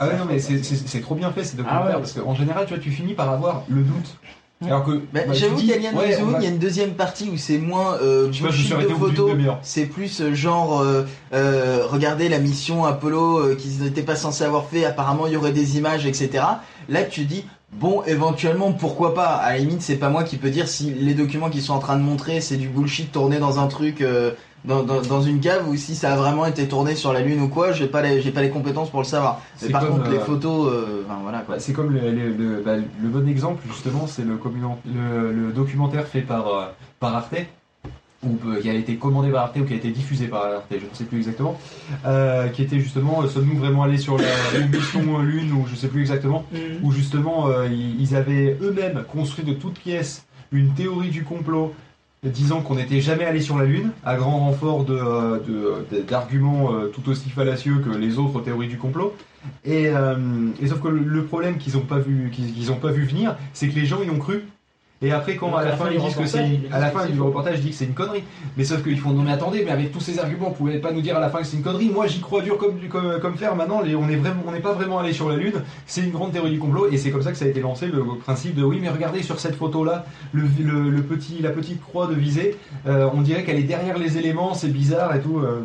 Ah ouais, non, mais c'est- trop bien fait ces documentaires Ah ouais. parce qu'en général, tu vois, tu finis par avoir le doute. Alors que. Bah, bah, J'avoue dis, qu'Alien ouais, Rezo, on va- il y a une deuxième partie où c'est moins euh, Je sais pas, je me suis bullshit de arrêté au bout d'une photos, c'est plus euh, genre euh, euh, regardez la mission Apollo euh, qu'ils n'étaient pas censés avoir fait, apparemment il y aurait des images, etc. Là tu dis bon éventuellement pourquoi pas, à la limite c'est pas moi qui peux dire si les documents qu'ils sont en train de montrer c'est du bullshit tourné dans un truc euh, dans, dans, dans une cave ou si ça a vraiment été tourné sur la lune ou quoi, j'ai pas les j'ai pas les compétences pour le savoir. Mais C'est par comme, contre les euh, photos, euh, enfin voilà quoi. Bah, c'est comme le, le, le- bah, le bon exemple, justement, c'est le, communan- le, le documentaire fait par, euh, par Arte, ou euh, qui a été commandé par Arte, ou qui a été diffusé par Arte, je ne sais plus exactement, euh, qui était justement, euh, sommes-nous vraiment allés sur la une mission Lune, ou je sais plus exactement, Mhm. où justement, euh, ils, ils avaient eux-mêmes construit de toutes pièces une théorie du complot disant qu'on n'était jamais allé sur la Lune, à grand renfort euh, de- de- d'arguments euh, tout aussi fallacieux que les autres théories du complot. Et, euh, et sauf que le, problème qu'ils n'ont pas vu, qu'ils ont pas vu venir, c'est que les gens y ont cru. Et après, quand à la fin du ils disent que c'est, à la fin que c'est du reportage, ils disent que c'est une connerie. Mais sauf qu'ils font non mais attendez, mais avec tous ces arguments, vous pouvez pas nous dire à la fin que c'est une connerie. Moi, j'y crois dur comme comme comme fer. Maintenant, les- on est vraiment, on n'est pas vraiment allé sur la lune. C'est une grande théorie du complot, et c'est comme ça que ça a été lancé le principe de oui, mais regardez sur cette photo là, le, le, le petit, la petite croix de visée, euh, on dirait qu'elle est derrière les éléments, c'est bizarre et tout. euh.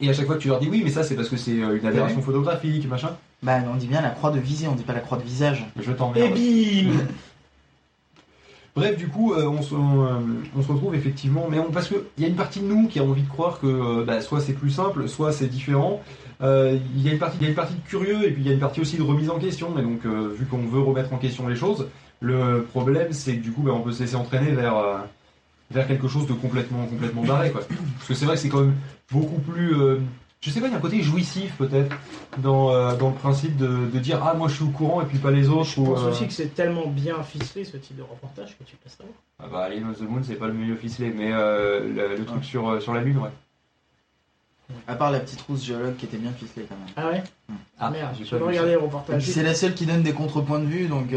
Et à chaque fois que tu leur dis oui, mais ça c'est parce que c'est euh, une aberration photographique, machin. Bah on dit bien la croix de visée, on dit pas la croix de visage. Je t'emmerde. Et bim Bref, du coup, euh, on, se, on, euh, on se retrouve effectivement, mais parce qu'il y a une partie de nous qui a envie de croire que euh, bah, soit c'est plus simple, soit c'est différent. Il y a une partie, y a une partie de curieux et puis il y a une partie aussi de remise en question. Et donc, vu qu'on veut remettre en question les choses, le problème c'est que du coup, bah, on peut se laisser entraîner vers vers quelque chose de complètement complètement barré, quoi. Parce que c'est vrai que c'est quand même beaucoup plus je sais pas, il y a un côté jouissif peut-être dans, euh, dans le principe de, de dire ah moi je suis au courant et puis pas les autres. Je ou, pense euh, aussi que c'est tellement bien ficelé ce type de reportage que tu peux savoir. Ah bah Alien of the Moon c'est pas le mieux ficelé, mais euh, le, le truc sur, euh, sur la lune ouais. À part la petite rousse géologue qui était bien ficelée quand même. Ah ouais Ah, Merde, j'ai je pas regarder le reportage. c'est la seule qui donne des contrepoints de vue donc.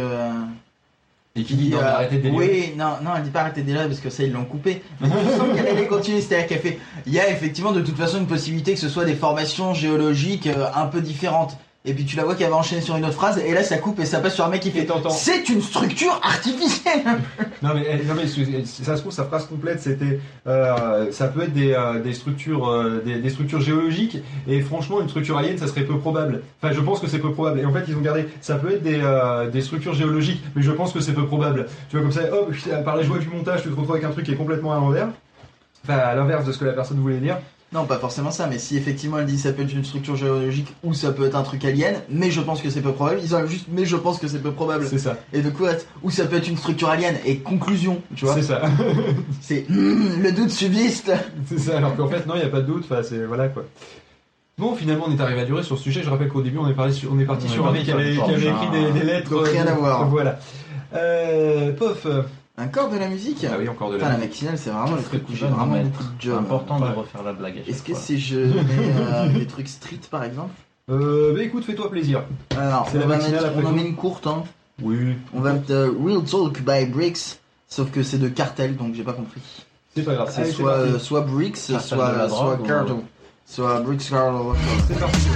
Arrêtez. Oui, non, non, elle dit pas arrêter de délirer parce que ça ils l'ont coupé. Mais il semble qu'elle allait continuer, c'est-à-dire qu'elle fait. Il y a effectivement de toute façon une possibilité que ce soit des formations géologiques euh, un peu différentes. Et puis tu la vois qu'elle va enchaîner sur une autre phrase et là ça coupe et ça passe sur un mec qui fait. C'est une structure artificielle. Non mais, elle- non, mais c'est- ça se trouve sa phrase complète c'était euh, ça peut être des, euh, des structures euh, des, des structures géologiques et franchement une structure alien ça serait peu probable. Enfin je pense que c'est peu probable et en fait ils ont gardé ça peut être des, des structures géologiques mais je pense que c'est peu probable. Tu vois comme ça hop par la joie du montage tu te retrouves avec un truc qui est complètement à l'envers. Enfin à l'inverse de ce que la personne voulait dire. Non, pas forcément ça, mais si effectivement elle dit ça peut être une structure géologique ou ça peut être un truc alien, mais je pense que c'est peu probable, ils ont juste mais je pense que c'est peu probable. C'est ça. Et de quoi Ou ça peut être une structure alien et conclusion, tu vois. C'est ça. C'est hmm, le doute subsiste. C'est ça, alors qu'en fait, non, il n'y a pas de doute. Enfin, c'est voilà quoi. Bon, finalement, on est arrivé à durer sur ce sujet. Je rappelle qu'au début, on est, parlé sur- on est parti On sur un parti mec qui avait, écrit des, des lettres. Donc, rien euh, à voir. Voilà. Euh, pof. Encore de la musique Ah oui, encore de Putain, la la matinale, c'est vraiment le truc où j'ai vraiment beaucoup de C'est job. important Ouais. de refaire la blague Est-ce que si je mets euh, des trucs street par exemple? Euh, bah écoute, fais-toi plaisir. Alors, C'est on la mettre, après on en met une courte, hein. Oui, On va mettre euh, Real Talk by Bricks, sauf que c'est de cartel, donc j'ai pas compris. c'est pas grave. C'est Allez, soit, euh, soit Bricks, Cartel soit, soit Cartel. Soit Bricks Cartel. C'est parti.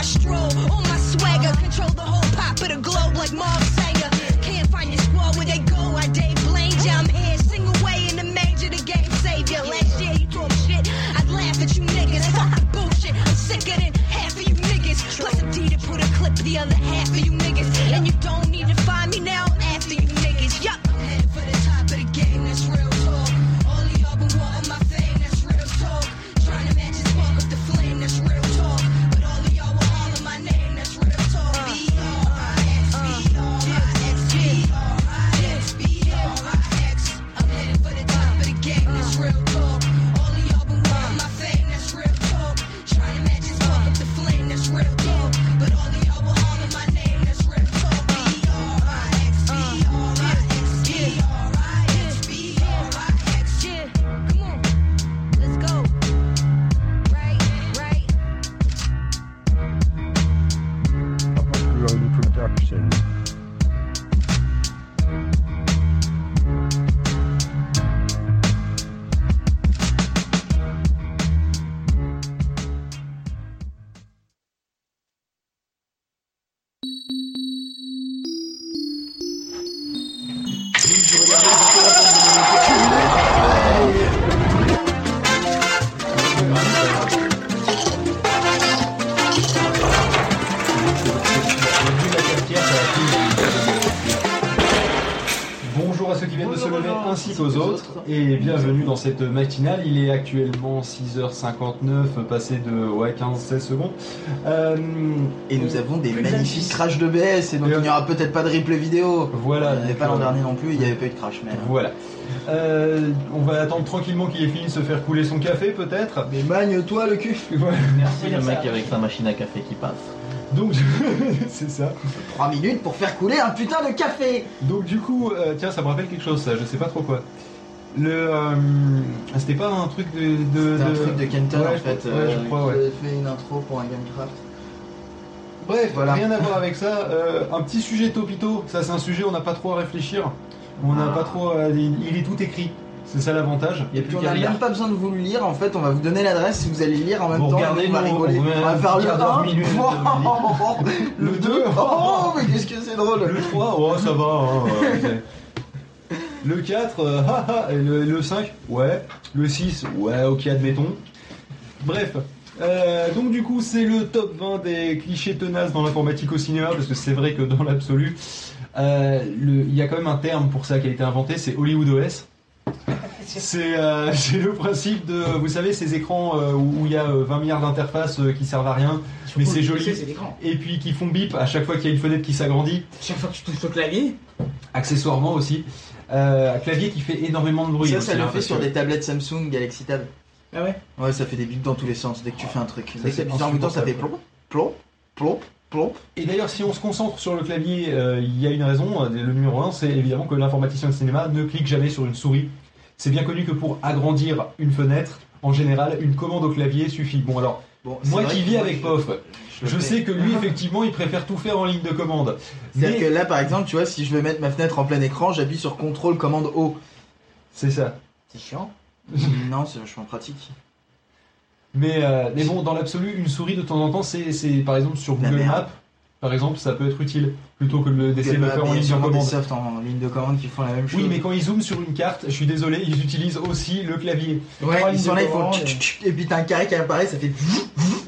my stroll, all my swagger. Control the whole pop of the globe like Marv Sanger. Can't find your squad where they go. I Dave Blaine, I'm here. Sing away in the major, the game savior. Last year you talk shit, I laugh at you niggas. Fuck bullshit, I'm sicker than half of you niggas. Plus a D to put a clip the other half of you niggas. And you don't cette matinale. Il est actuellement 6h59 passé de ouais, 15-16 secondes. Euh, Et nous avons des magnifiques crashs de BS et donc il n'y aura peut-être pas de replay vidéo. Voilà. Il n'y avait pas l'an dernier non plus, il n'y avait pas eu de crash. Mais... Voilà. Euh, on va attendre tranquillement qu'il ait fini de se faire couler son café peut-être. Mais magne-toi le cul Voilà. Merci le mec avec sa machine à café qui passe. Donc c'est ça. 3 minutes pour faire couler un putain de café Donc du coup, euh, tiens, ça me rappelle quelque chose, ça, je sais pas trop quoi. Le, euh, c'était pas un truc de, de, C'est un de- truc de Kenton Ouais, en fait. ouais, euh, je crois, ouais. avait fait une intro pour un Gamecraft. Bref, Voilà. rien à voir avec ça. Euh, un petit sujet topito, ça c'est un sujet on n'a pas trop à réfléchir. On n'a Ah. pas trop, à- il il est tout écrit. C'est ça l'avantage. Il n'y a Puis plus on qu'à n'a même pas besoin de vous le lire, en fait on va vous donner l'adresse si vous allez lire en même Vous temps. regardez, on va nous, rigoler. on va un faire le quart d'heure, 1. minute de- Le Le 2. deux. Oh mais qu'est-ce que c'est drôle Le 3, oh ça va. hein, le 4, euh, et le, le 5, ouais. Le 6, ouais, ok, admettons. Bref. Euh, donc du coup c'est le top 20 des clichés tenaces dans l'informatique au cinéma parce que c'est vrai que dans l'absolu euh, le- il y a quand même un terme pour ça qui a été inventé c'est Hollywood OS c'est euh, le principe de vous savez ces écrans euh, où il y a euh, 20 milliards d'interfaces qui servent à rien mais c'est joli et puis qui font bip à chaque fois qu'il y a une fenêtre qui s'agrandit Chaque fois que tu touches au clavier, accessoirement aussi un clavier qui fait énormément de bruit Ça, aussi, ça le hein, fait sur que- des tablettes Samsung Galaxy Tab. ah ouais? Ouais, ça fait des bips dans tous les sens dès que tu fais un truc. Dès que c'est tu appuies sur un bouton, ça fait plomp, plomp, plomp, plomp. Et d'ailleurs, si on se concentre sur le clavier, euh, il y a une raison. euh, Le numéro 1, c'est évidemment que l'informaticien de cinéma ne clique jamais sur une souris. C'est bien connu que pour agrandir une fenêtre, en général, une commande au clavier suffit. Bon, alors, Bon, moi qui vis avec je- POF, je sais que lui, effectivement, il préfère tout faire en ligne de commande. C'est-à-dire Mais- que là, par exemple, tu vois, si je veux mettre ma fenêtre en plein écran, j'appuie sur CTRL commande O. C'est ça. C'est chiant. non, c'est vachement pratique. Mais, euh, mais bon, dans l'absolu, une souris de temps en temps, c'est par exemple sur Google. Maps, par exemple, ça peut être utile plutôt que de- d'essayer de le faire en ligne de des commande. softs en ligne de commande qui font la même chose. Oui, mais quand ils zooment sur une carte, je suis désolé, ils utilisent aussi le clavier. Ouais, ils sont là, ils font et puis t'as un carré qui apparaît, ça fait.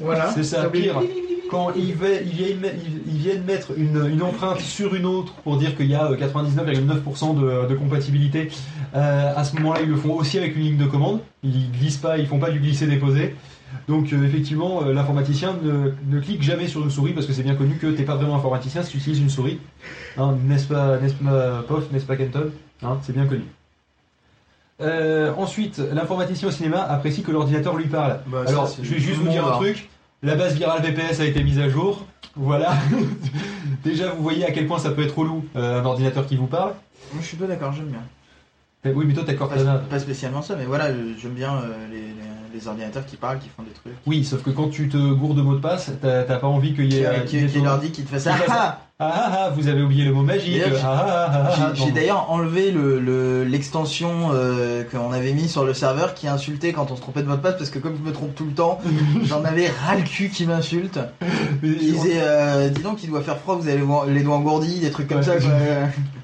Voilà. C'est ça, pire. Quand ils, viennent, mettre une, une empreinte sur une autre pour dire qu'il y a euh, 99,9% de, de compatibilité, euh, à ce moment-là, ils le font aussi avec une ligne de commande. Ils glissent pas, ils font pas du glisser-déposer. Donc euh, effectivement, euh, l'informaticien ne, ne clique jamais sur une souris parce que c'est bien connu que t'es pas vraiment informaticien si tu utilises une souris. Hein, n'est-ce pas, n'est-ce pas, Pof, n'est-ce pas Kenton? Hein, C'est bien connu. Euh, ensuite, l'informaticien au cinéma apprécie que l'ordinateur lui parle. Bah, Alors, je vais juste vous dire un hein. truc. La base virale VPS a été mise à jour. Voilà. Déjà, vous voyez à quel point ça peut être relou euh, un ordinateur qui vous parle. Je suis pas d'accord, j'aime bien. Oui, mais toi, t'as Pas, Cortana. pas spécialement ça, mais voilà, j'aime bien euh, les, les- les ordinateurs qui parlent, qui font des trucs. Oui, sauf que quand tu te gourdes de mots de passe, t'as pas envie qu'il y Qui, ait. euh, qu'il y qui, ait qui dit qu'ils te Qui fasse- ah, Ah ah ah, vous avez oublié le mot magique. Ah ah ah ah, ah, J'ai- d'ailleurs enlevé le- le- l'extension euh, qu'on avait mis sur le serveur qui insultait quand on se trompait de mot de passe parce que comme je me trompe tout le temps, j'en avais ras le cul qui m'insulte. Il disait euh, dis donc il doit faire froid, vous avez les doigts- les doigts engourdis, des trucs comme Ouais. ça. quoi.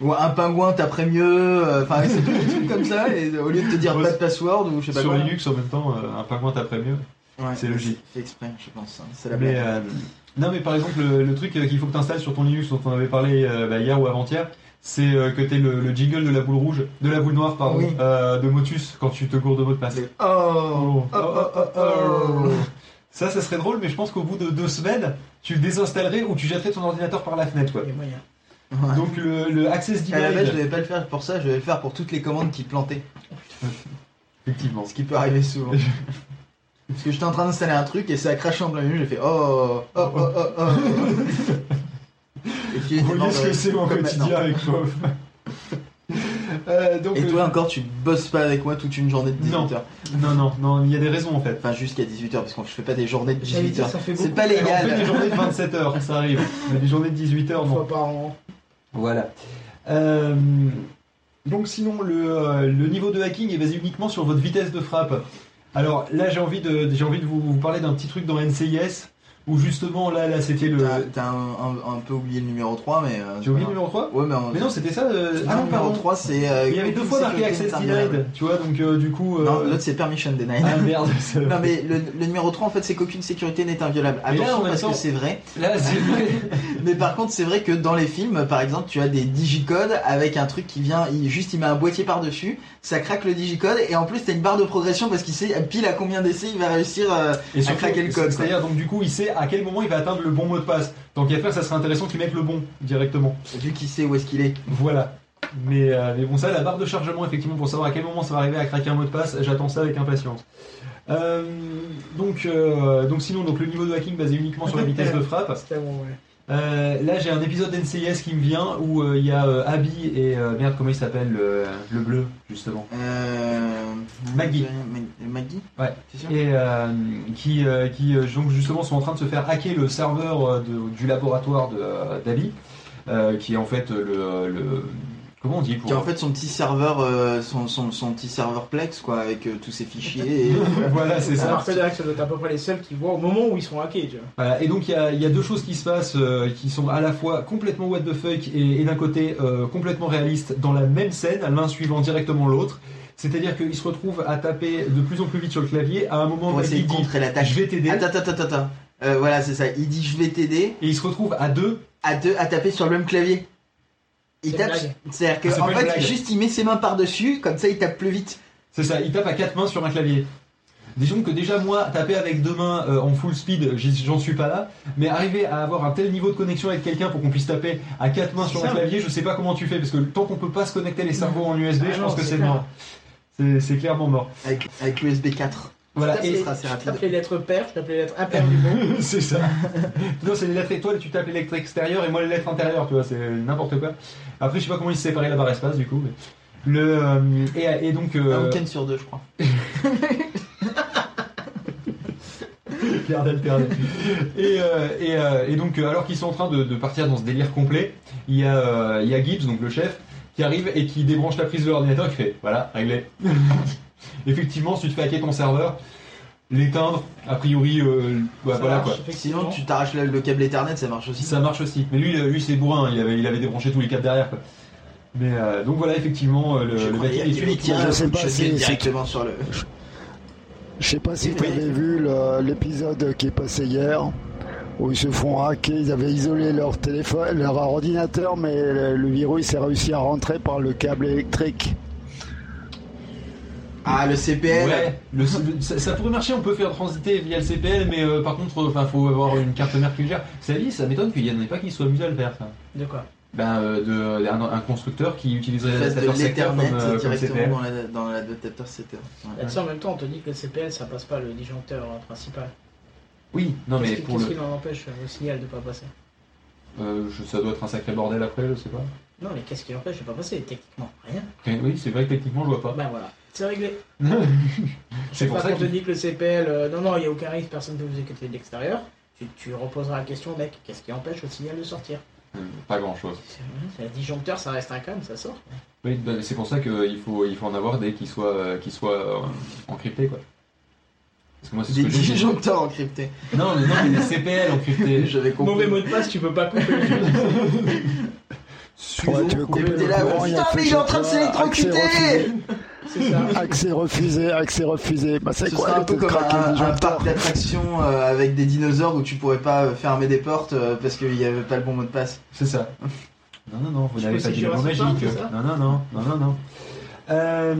Ou un pingouin t'apprend mieux, euh, enfin c'est des trucs comme ça, et au lieu de te dire pas de password ou je sais pas Sur quoi. Linux, en même temps, euh, un pingouin t'apprend mieux. Ouais, C'est logique. Fait exprès, je pense. hein. C'est la Mais, blague. euh, non, mais par exemple, le, le truc qu'il faut que tu installes sur ton Linux dont on avait parlé euh, bah, hier ou avant-hier, c'est euh, que tu le, le jingle de la boule rouge, de la boule noire, pardon, Oui. euh, de Motus quand tu te gourdes de mot de passe. Oh, oh, oh, oh, oh. Ça, ça serait drôle, mais je pense qu'au bout de deux semaines, tu le désinstallerais ou tu jetterais ton ordinateur par la fenêtre. Quoi. Il y a moyen. Ouais. Donc le, le Access À la base, je Denied, devais pas le faire pour ça, je devais le faire pour toutes les commandes qui plantaient. effectivement. Ce qui peut arriver souvent. Parce que j'étais en train d'installer un truc et ça a craché en plein milieu, j'ai fait oh, oh, oh, oh, oh. Et puis, Vous voyez ce que c'est mon quotidien maintenant. avec Fauve. Euh, donc, Et le- toi encore, tu bosses pas avec moi toute une journée de 18 Non. heures. Non, non, non, il y a des raisons en fait. Enfin, jusqu'à 18 heures, parce que je fais pas des journées de J'allais 18 dire, heures. ça fait C'est beaucoup. pas Alors, on fait des légal. journées de 27 heures, ça arrive. Mais des journées de 18 heures, Une non. fois par an. Voilà. Euh, donc sinon, le, euh, le niveau de hacking est basé uniquement sur votre vitesse de frappe. Alors là, j'ai envie de, j'ai envie de vous, vous parler d'un petit truc dans NCIS où justement là, là, c'était le. T'as un, un- un peu oublié le numéro 3, mais. euh, J'ai oublié le numéro 3 grave. Ouais, mais, Mais non, c'était ça. euh, Ah non, numéro pardon. 3, c'est. euh, Il y avait deux fois marqué Access. Denied, tu vois, donc euh, du coup. Non, l'autre c'est Permission Denied. Ah merde. Non mais le, le numéro 3 en fait c'est qu'aucune sécurité n'est inviolable. Mais là, Attention en même parce temps- que c'est vrai. Là, c'est vrai. Mais par contre c'est vrai que dans les films par exemple tu as des digicodes avec un truc qui vient, il, juste il met un boîtier par dessus, ça craque le digicode et en plus t'as une barre de progression parce qu'il sait pile à combien d'essais il va réussir Et à surtout, craquer le code. C'est-à-dire, donc du coup, il sait à quel moment il va atteindre le bon mot de passe. Tant qu'à faire, ça serait intéressant qu'il mette le bon directement. Vu qu'il sait où est-ce qu'il est. Voilà. Mais, euh, mais bon, ça, la barre de chargement, effectivement, pour savoir à quel moment ça va arriver à craquer un mot de passe, j'attends ça avec impatience. Euh, donc, euh, donc sinon, donc le niveau de hacking basé uniquement sur la vitesse de frappe. C'était bon, ouais. Euh, là, j'ai un épisode d'NCIS qui me vient où euh, il y a euh, Abby et euh, merde, comment il s'appelle le, le bleu justement. Maggie. Ma- Maggie Ouais. C'est sûr Et euh, qui, qui donc justement sont en train de se faire hacker le serveur de- du laboratoire d'Abby, qui est en fait le, le comment on dit pour Qui a en fait son petit serveur, euh, son, son, son petit serveur Plex quoi avec euh, tous ses fichiers. Et... voilà, c'est Ça marque direct, ça doit être à peu près les seuls qui voient au moment où ils sont hackés, tu vois. Voilà, et donc il y a, il y a deux choses qui se passent euh, qui sont à la fois complètement what the fuck et, et d'un côté euh, complètement réalistes dans la même scène, l'un suivant directement l'autre. C'est-à-dire qu'ils se retrouvent à taper de plus en plus vite sur le clavier. À un moment, Maggie essayer de dit contrer l'attaque. Je vais t'aider. Attends, attends, attends, attends. Euh, voilà, c'est ça. Il dit je vais t'aider Et ils se retrouvent à deux. à, deux, à taper sur le même clavier. Il C'est tape. C'est-à-dire que C'est en pas une fait, blague. juste il met ses mains par-dessus, comme ça il tape plus vite. C'est ça, ils tapent à quatre mains sur un clavier. Disons que déjà moi, taper avec deux mains euh, en full speed, j'en suis pas là. Mais arriver à avoir un tel niveau de connexion avec quelqu'un pour qu'on puisse taper à quatre mains sur un clavier, je sais pas comment tu fais. Parce que tant qu'on peut pas se connecter les cerveaux en USB, Ah je non, pense que c'est mort. C'est clairement mort. Avec, avec l'USB 4. Voilà, et les- assez je rapide. tape les lettres paires, je tape les lettres impaires du mot. c'est ça. non, c'est les lettres étoiles, tu tapes les lettres extérieures et moi les lettres intérieures, tu vois, c'est n'importe quoi. Après, je sais pas comment ils se séparaient la barre espace du coup. Mais... Le, euh, et, et donc. Un euh, week-end sur deux, je crois. D'alterner. Et, euh, et, euh, et donc, alors qu'ils sont en train de, de partir dans ce délire complet, il y, a, euh, il y a Gibbs, donc le chef, qui arrive et qui débranche la prise de l'ordinateur et qui fait Voilà, réglé. Effectivement, si tu te fais hacker ton serveur, l'éteindre, a priori, euh, bah, voilà marche, quoi. effectivement. Sinon, tu t'arraches le, le câble Ethernet, ça marche aussi. Ça marche aussi. Mais lui, lui c'est bourrin, il avait, il avait débranché tous les câbles derrière quoi. Mais euh, donc voilà, effectivement, euh, le, Je le est je sais coup de pas si- directement sur le. Je sais pas si tu avais vu l'épisode qui est passé hier, où ils se font hacker, ils avaient isolé leur téléphone, leur ordinateur, mais le, le virus a réussi à rentrer par le câble électrique. Ah, le CPL Ouais, le- le- ça, ça pourrait marcher, on peut faire transiter via le CPL, mais euh, par contre, enfin, faut avoir une carte mère qui le gère. Ça dit, ça m'étonne qu'il y en ait pas qui soient amusés à le faire, ça. De quoi? Ben, euh, de, un, un constructeur qui utiliserait de l'adaptateur secteur comme, euh, comme directement CPL. dans la- l'adaptateur secteur. Ouais. Là-dessus, en même temps, on te dit que le CPL, ça passe pas le disjoncteur euh, principal. Oui, non, mais Qu'est-ce qui- pour Qu'est-ce le. qui en empêche euh, le signal de pas passer? Euh, je- ça doit être un sacré bordel après, je sais pas. Non, mais qu'est-ce qui l'empêche de pas passer? Techniquement, rien. Oui, c'est vrai que techniquement, je vois pas. Ben voilà, c'est réglé. c'est pour pas ça qu'on te que. dit que le CPL, euh, non, non, il n'y a aucun risque, personne ne peut vous écouter de l'extérieur. Tu, tu reposeras la question, mec, qu'est-ce qui empêche le signal de sortir? Euh, Pas grand chose. C'est c'est un disjoncteur, ça reste un câble, ça sort. Oui, ben, c'est pour ça qu'il faut, il faut en avoir des qui soient, euh, qui soient euh, encryptés, quoi. Parce que moi, c'est ce Des que j'ai. disjoncteurs encryptés. Non, mais non, mais des CPL encryptés. J'avais compris. Mauvais mot de passe, tu peux pas couper tu veux couper le là, courant, il y a putain, mais il est en train de s'électrocuter. Accès refusé, accès refusé. Bah, c'est Ce quoi un peu comme craqué un, parc d'attractions euh, avec des dinosaures où tu pourrais pas euh, fermer des portes euh, parce qu'il n'y avait pas le bon mot de passe. C'est ça. Non, non, non, vous n'avez pas dit le mot magique. Non, non, non, non, non, non. Euh,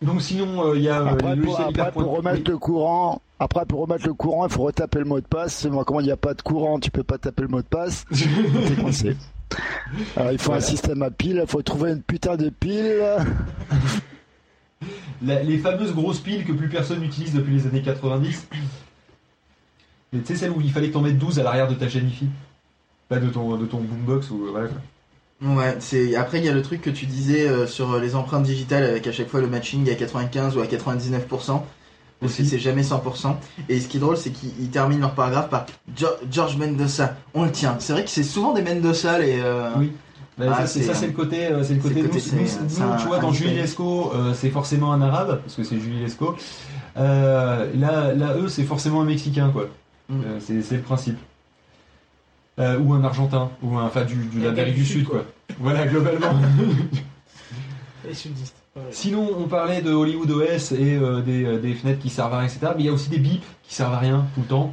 donc sinon, euh, il y a Après, pour, après, remettre le courant, après pour remettre le courant, il faut retaper le mot de passe. Comment il n'y a pas de courant, tu peux pas taper le mot de passe. T'es coincé. Alors il faut Voilà. un système à pile, il faut trouver une putain de pile. La- les fameuses grosses piles que plus personne n'utilise depuis les années 90. Et Tu sais, celle où il fallait que t'en mettes 12 à l'arrière de ta chaîne Pas de ton, de ton boombox ou voilà quoi. Ouais, c'est après il y a le truc que tu disais euh, sur les empreintes digitales avec à chaque fois le matching à 95 ou à 99%. Parce que c'est jamais 100%. Et ce qui est drôle, c'est qu'ils ils terminent leur paragraphe par Jo- George Mendoza. On le tient. C'est vrai que c'est souvent des Mendoza les. euh, Oui. Bah, Ah, ça, c'est ça, c'est le côté, euh, c'est le côté. nous, nous, tu vois, dans Julie. Lescaut, euh, c'est forcément un arabe parce que c'est Julie Lescaut. Euh, là, là, eux, c'est forcément un mexicain, quoi. Mm. Euh, c'est c'est le principe. Euh, ou un argentin, ou un, enfin, du, du, de Et l'Amérique du Sud, quoi. Voilà, globalement. Les sudistes. Sinon, on parlait de Hollywood OS et euh, des, euh, des fenêtres qui servent à rien, etc. Mais il y a aussi des bips qui servent à rien tout le temps.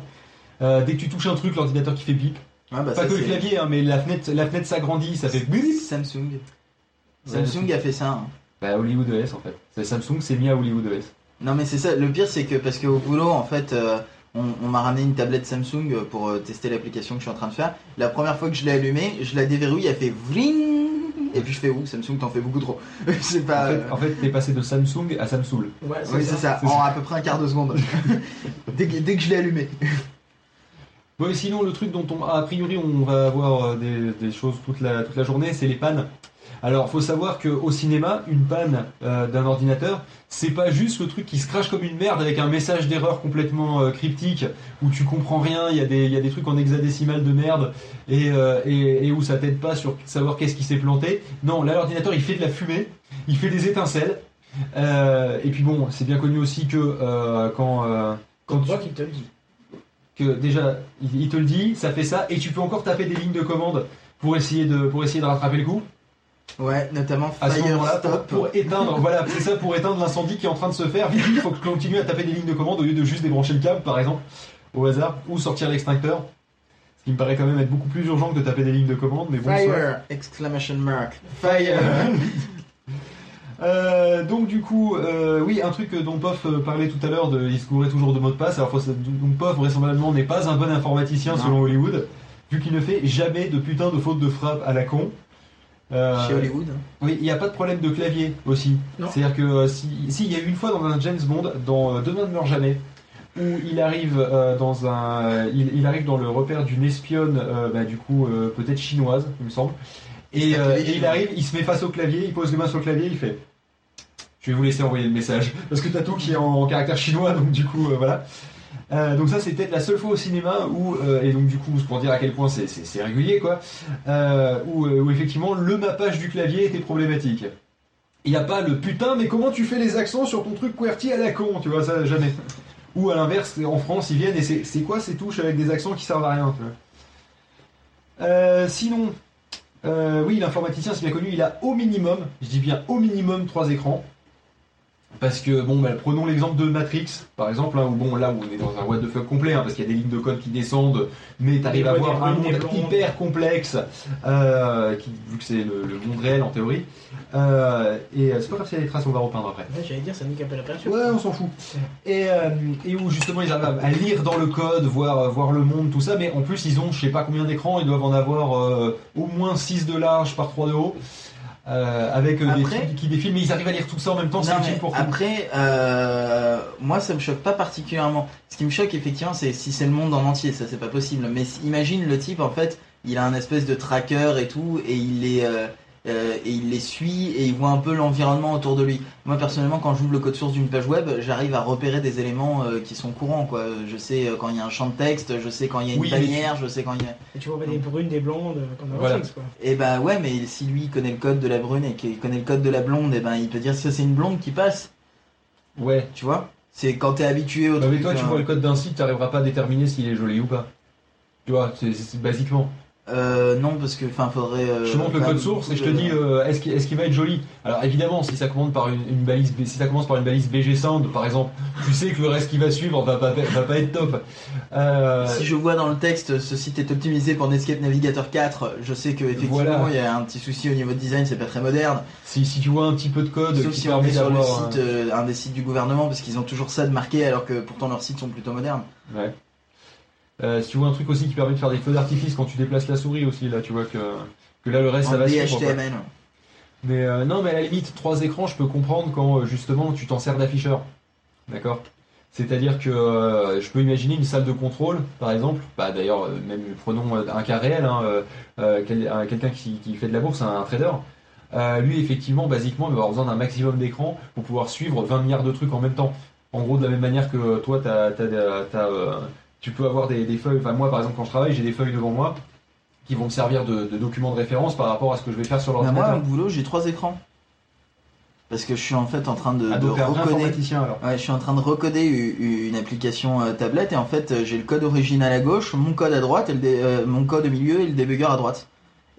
Euh, dès que tu touches un truc, l'ordinateur qui fait bip. bah, Pas ça, que le clavier, hein, mais la fenêtre, la fenêtre s'agrandit, ça fait bip. Samsung. Ouais, Samsung a fait ça. hein. Bah, Hollywood OS en fait. Samsung s'est mis à Hollywood OS. Non mais c'est ça, le pire c'est que parce qu'au boulot en fait euh, on, on m'a ramené une tablette Samsung pour tester l'application que je suis en train de faire. La première fois que je l'ai allumée, je la déverrouille, elle fait vring et puis je fais ouh Samsung t'en fais beaucoup trop. c'est En pas. fait, euh, en fait, t'es passé de Samsung à Samsung. Ouais, Oui c'est ça, en à peu près un quart de seconde. dès, que, dès que je l'ai allumé. Bon, et sinon, le truc dont on, a priori, on va avoir euh, des, des choses toute la, toute la journée, c'est les pannes. Alors, faut savoir qu'au cinéma, une panne euh, d'un ordinateur, c'est pas juste le truc qui se crache comme une merde avec un message d'erreur complètement euh, cryptique où tu comprends rien, il y, a des- il y a des trucs en hexadécimal de merde et, euh, et, et où ça t'aide pas sur savoir qu'est-ce qui s'est planté. Non, là, l'ordinateur, il fait de la fumée, il fait des étincelles. Et puis bon, c'est bien connu aussi que quand, quand tu, toi qui te le dis. que déjà il, il te le dit, ça fait ça, et tu peux encore taper des lignes de commande pour essayer de, pour essayer de rattraper le coup. Ouais, notamment À ce Fire moment-là, pour, Stop. pour éteindre, voilà, c'est ça, pour éteindre l'incendie qui est en train de se faire. Vite, il faut que tu continues à taper des lignes de commande au lieu de juste débrancher le câble, par exemple, au hasard, ou sortir l'extincteur. Ce qui me paraît quand même être beaucoup plus urgent que de taper des lignes de commande, mais bon. soit. Fire! Exclamation mark. Fire! Euh, donc du coup, euh, oui, un truc dont Pof euh, parlait tout à l'heure, de, il se gourait toujours de mots de passe. Alors donc Pof vraisemblablement n'est pas un bon informaticien Non. selon Hollywood, vu qu'il ne fait jamais de putain de faute de frappe à la con. Euh, Chez Hollywood. Oui, il n'y a pas de problème de clavier aussi. C'est-à-dire que euh, si, y a eu une fois dans un James Bond, dans euh, Demain ne meurt jamais, où il arrive euh, dans un, il, il arrive dans le repère d'une espionne, euh, bah, du coup peut-être chinoise, il me semble. Et, il arrive, il se met face au clavier, il pose les mains sur le clavier, il fait. Je vais vous laisser envoyer le message parce que t'as tout qui est en, en caractère chinois, donc du coup euh, voilà. Euh, donc ça c'est peut-être la seule fois au cinéma où euh, et donc du coup pour dire à quel point c'est- régulier quoi euh, où, effectivement le mappage du clavier était problématique. Il n'y a pas le putain mais comment tu fais les accents sur ton truc QWERTY à la con tu vois ça jamais. Ou à l'inverse en France ils viennent et c'est quoi ces touches avec des accents qui servent à rien tu vois. Sinon oui l'informaticien c'est bien connu il a au minimum je dis bien au minimum trois écrans. Parce que, bon, bah, prenons l'exemple de Matrix, par exemple, hein, où bon, là où on est dans un what the fuck complet, hein, parce qu'il y a des lignes de code qui descendent, mais t'arrives à avoir un monde hyper complexe, euh, qui, vu que c'est le, le monde réel en théorie. Euh, et euh, c'est pas grave s'il y a des traces, on va repeindre après. Ouais, J'allais dire, ça nique un peu la peinture. Ouais, on s'en fout. Et, euh, et où justement ils arrivent à à lire dans le code, voir, euh, voir le monde, tout ça, mais en plus ils ont je sais pas combien d'écrans, ils doivent en avoir euh, au moins 6 de large par 3 de haut, euh, avec euh, des Après- trucs qui défilent, mais ils arrivent à lire tout ça en même temps, c'est utile pour après, euh, moi ça me choque pas particulièrement. Ce qui me choque effectivement, c'est si c'est le monde en entier, ça c'est pas possible. Mais imagine le type en fait, il a un espèce de tracker et tout, et il les euh, euh, et il les suit et il voit un peu l'environnement autour de lui. Moi personnellement, quand j'ouvre le code source d'une page web, j'arrive à repérer des éléments euh, qui sont courants. Quoi. Je sais euh, quand il y a un champ de texte, je sais quand il y a une Oui, bannière, je sais quand il y a. Et tu vois pas des brunes, des blondes, euh, comme dans Voilà. Matrix, quoi. Et bah ouais, mais si lui connaît le code de la brune et qu'il connaît le code de la blonde, et ben il peut dire si c'est une blonde qui passe. Ouais. Tu vois? C'est quand t'es habitué au Bah, mais toi, tu euh, vois le code d'un site, tu n'arriveras pas à déterminer s'il est joli ou pas. Tu vois, c'est c'est- basiquement. Euh, non, parce que, enfin, faudrait. euh, Je te montre le code source et je te dis de- euh, est-ce qu'il va être joli? Alors évidemment, si ça commence par une, une balise, si ça commence par une balise BG Sound par exemple, tu sais que le reste qui va suivre va pas, va pas être top. Euh, Si je vois dans le texte ce site est optimisé pour Netscape Navigator 4, je sais que effectivement Voilà. il y a un petit souci au niveau de design, c'est pas très moderne. si, si tu vois un petit peu de code Sauf qui si on est sur le un- site, euh, un des sites du gouvernement, parce qu'ils ont toujours ça de marqué, alors que pourtant leurs sites sont plutôt modernes. Ouais. Euh, si tu vois un truc aussi qui permet de faire des feux d'artifice quand tu déplaces la souris aussi, là tu vois que, que là le reste ça va. DHTML. Mais euh, non, mais à la limite, trois écrans, je peux comprendre quand euh, justement tu t'en sers d'afficheur. D'accord? C'est-à-dire que euh, je peux imaginer une salle de contrôle, par exemple. Bah, D'ailleurs, même prenons un cas réel, hein, quel- un- quelqu'un qui, qui fait de la bourse, un, trader. Lui, effectivement, basiquement, il va avoir besoin d'un maximum d'écran pour pouvoir suivre 20 milliards de trucs en même temps. En gros, de la même manière que toi, t'as, euh, tu peux avoir des, des feuilles. Enfin, moi, par exemple, quand je travaille, j'ai des feuilles devant moi qui vont me servir de, de documents de référence par rapport à ce que je vais faire sur Bah, moi, l'ordinateur. au boulot, j'ai trois écrans. Parce que je suis en fait en train de, Ah, de recoder. Ouais, je suis en train de recoder une application euh, tablette et en fait euh, j'ai le code original à gauche, mon code à droite et le dé- euh, mon code au milieu et le débugger à droite.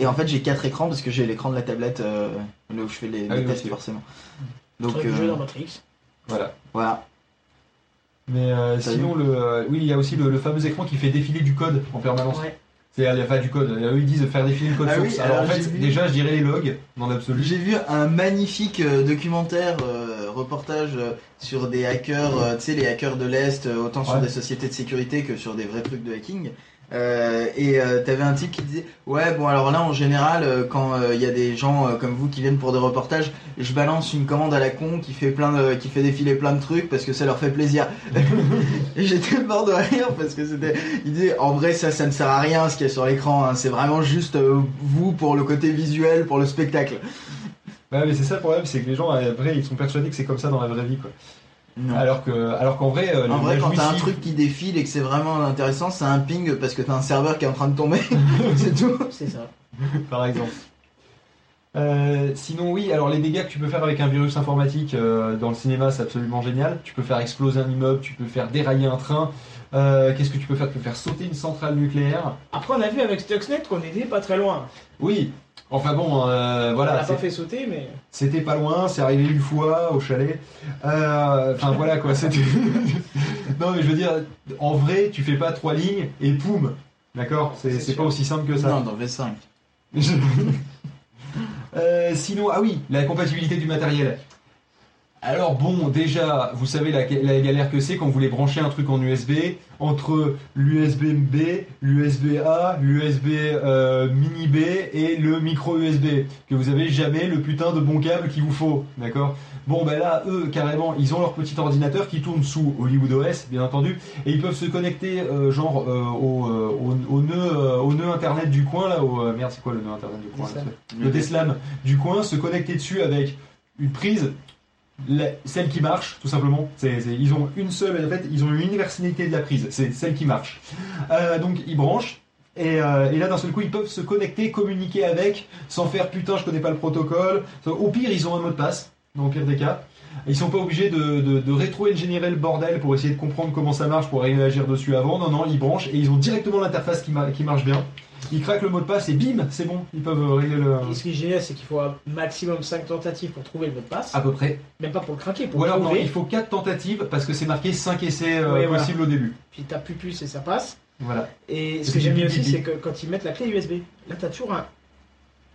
Et en fait j'ai quatre écrans parce que j'ai l'écran de la tablette euh, là où je fais les, Ah les oui, tests forcément. Donc jeu dans Matrix. Voilà. voilà. Mais euh, sinon, le, euh, oui, il y a aussi le, le fameux écran qui fait défiler du code en permanence. Ouais. C'est à la fin du code. Eux, ils disent faire défiler le code Ah source. oui, alors, alors en fait, vu- déjà, je dirais les logs dans l'absolu. J'ai vu un magnifique euh, documentaire, euh, reportage euh, sur des hackers, euh, tu sais, les hackers de l'Est, euh, autant sur des sociétés de sécurité que sur des vrais trucs de hacking. Euh, et euh, t'avais un type qui disait ouais bon alors là en général euh, quand il y a des gens euh, comme vous qui viennent pour des reportages je balance une commande à la con qui fait plein de, qui fait défiler plein de trucs parce que ça leur fait plaisir et j'étais mort de rire parce que c'était il disait en vrai ça ça ne sert à rien ce qu'il y a sur l'écran hein. c'est vraiment juste euh, vous pour le côté visuel pour le spectacle Ouais, mais c'est ça le problème, c'est que les gens, après, ils sont persuadés que c'est comme ça dans la vraie vie, quoi. Non. Alors que, alors qu'en vrai, euh, En vrai, quand t'as un truc qui défile et que c'est vraiment intéressant, c'est un ping parce que t'as un serveur qui est en train de tomber. c'est tout. C'est ça. par exemple. Euh, sinon, oui, alors les dégâts que tu peux faire avec un virus informatique euh, dans le cinéma, c'est absolument génial. Tu peux faire exploser un immeuble, tu peux faire dérailler un train. Euh, Qu'est-ce que tu peux faire? Tu peux faire sauter une centrale nucléaire. Après, on a vu avec Stuxnet qu'on était pas très loin. Oui, enfin bon, euh, on voilà. l'a c'est- pas fait sauter, mais. C'était pas loin, c'est arrivé une fois au chalet. Euh, Enfin voilà quoi, c'était. non mais je veux dire, en vrai, tu fais pas trois lignes et poum, d'accord? C'est pas aussi simple que ça. Non, dans V5. Euh, sinon, ah oui, la compatibilité du matériel. Alors bon, déjà, vous savez la, la galère que c'est quand vous voulez brancher un truc en USB entre l'USB B, l'USB A, l'USB euh, mini B et le micro USB, que vous avez jamais le putain de bon câble qu'il vous faut, d'accord? Bon ben là, eux carrément, ils ont leur petit ordinateur qui tourne sous Hollywood OS, bien entendu, et ils peuvent se connecter euh, genre euh, au, au, au nœud, au nœud internet du coin là, au merde c'est quoi le nœud internet du coin là, Le Deslam du coin, se connecter dessus avec une prise celle qui marche, tout simplement. C'est- ils ont une seule, en fait, ils ont une universalité de la prise, c'est celle qui marche. Euh, donc ils branchent, et, euh, et là d'un seul coup ils peuvent se connecter, communiquer avec, sans faire putain je connais pas le protocole. Au pire ils ont un mot de passe, dans le pire des cas. Ils sont pas obligés de, rétro-ingénierer le bordel pour essayer de comprendre comment ça marche pour réagir dessus avant. Non, non, ils branchent et ils ont directement l'interface qui marche bien. Ils craquent le mot de passe et bim, c'est bon, ils peuvent régler le. Et ce qui est génial, c'est qu'il faut un maximum 5 tentatives pour trouver le mot de passe. À peu près. Même pas pour le craquer, pour Ou le alors non, il faut 4 tentatives parce que c'est marqué 5 essais euh, Ouais, voilà. possibles au début. Puis t'as plus plus et ça passe. Voilà. Et ce que j'aime bien aussi, c'est que quand ils mettent la clé USB, là t'as toujours un,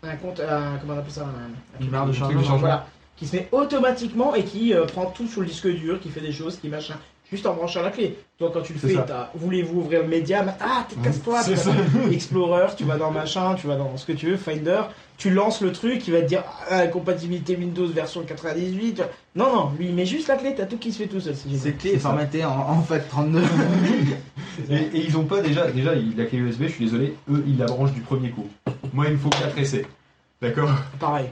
un compte, un, comment on appelle ça, un, un Une barre de de chargement. Voilà, qui se met automatiquement et qui euh, prend tout sur le disque dur, qui fait des choses, qui machin, juste en branchant la clé. Toi, quand tu le fais, voulez-vous ouvrir le média Ah, t'es- casse-toi, C'est tu vas dans Explorer, tu vas dans machin, tu vas dans ce que tu veux, Finder, tu lances le truc, il va te dire ah, compatibilité Windows version 98. Non, non, lui il met juste la clé, t'as tout qui se fait tout seul. Cette clé est formatée en, en FAT32. Et, et ils ont pas déjà, déjà la clé USB, je suis désolé, eux ils la branchent du premier coup. Moi il me faut 4 essais. D'accord? Pareil.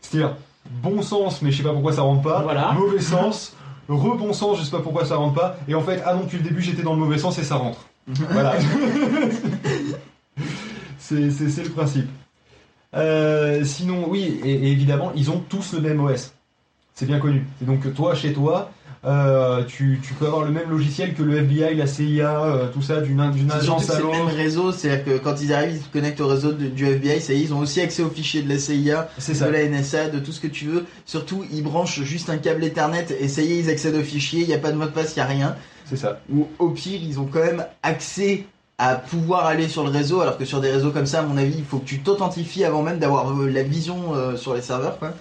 C'est-à-dire, bon sens, mais je sais pas pourquoi ça rentre pas. Voilà. Mauvais sens, rebon sens, je sais pas pourquoi ça rentre pas. Et en fait, ah non, depuis le début j'étais dans le mauvais sens et ça rentre. Voilà. c'est le principe. Euh, sinon, oui, et, et évidemment, ils ont tous le même OS. C'est bien connu. Et donc, toi, chez toi, Euh, tu, tu peux avoir le même logiciel que le FBI, la CIA, euh, tout ça, d'une agence à c'est le même l'autre. réseau, c'est-à-dire que quand ils arrivent, ils se connectent au réseau de- du FBI, ça y est, ils ont aussi accès aux fichiers de la CIA, ça. de la NSA, de tout ce que tu veux. Surtout, ils branchent juste un câble Ethernet et ça y est, ils accèdent aux fichiers, il n'y a pas de mot de passe, il n'y a rien. C'est ça. Ou au pire, ils ont quand même accès à pouvoir aller sur le réseau, alors que sur des réseaux comme ça, à mon avis, il faut que tu t'authentifies avant même d'avoir euh, la vision euh, sur les serveurs, quoi.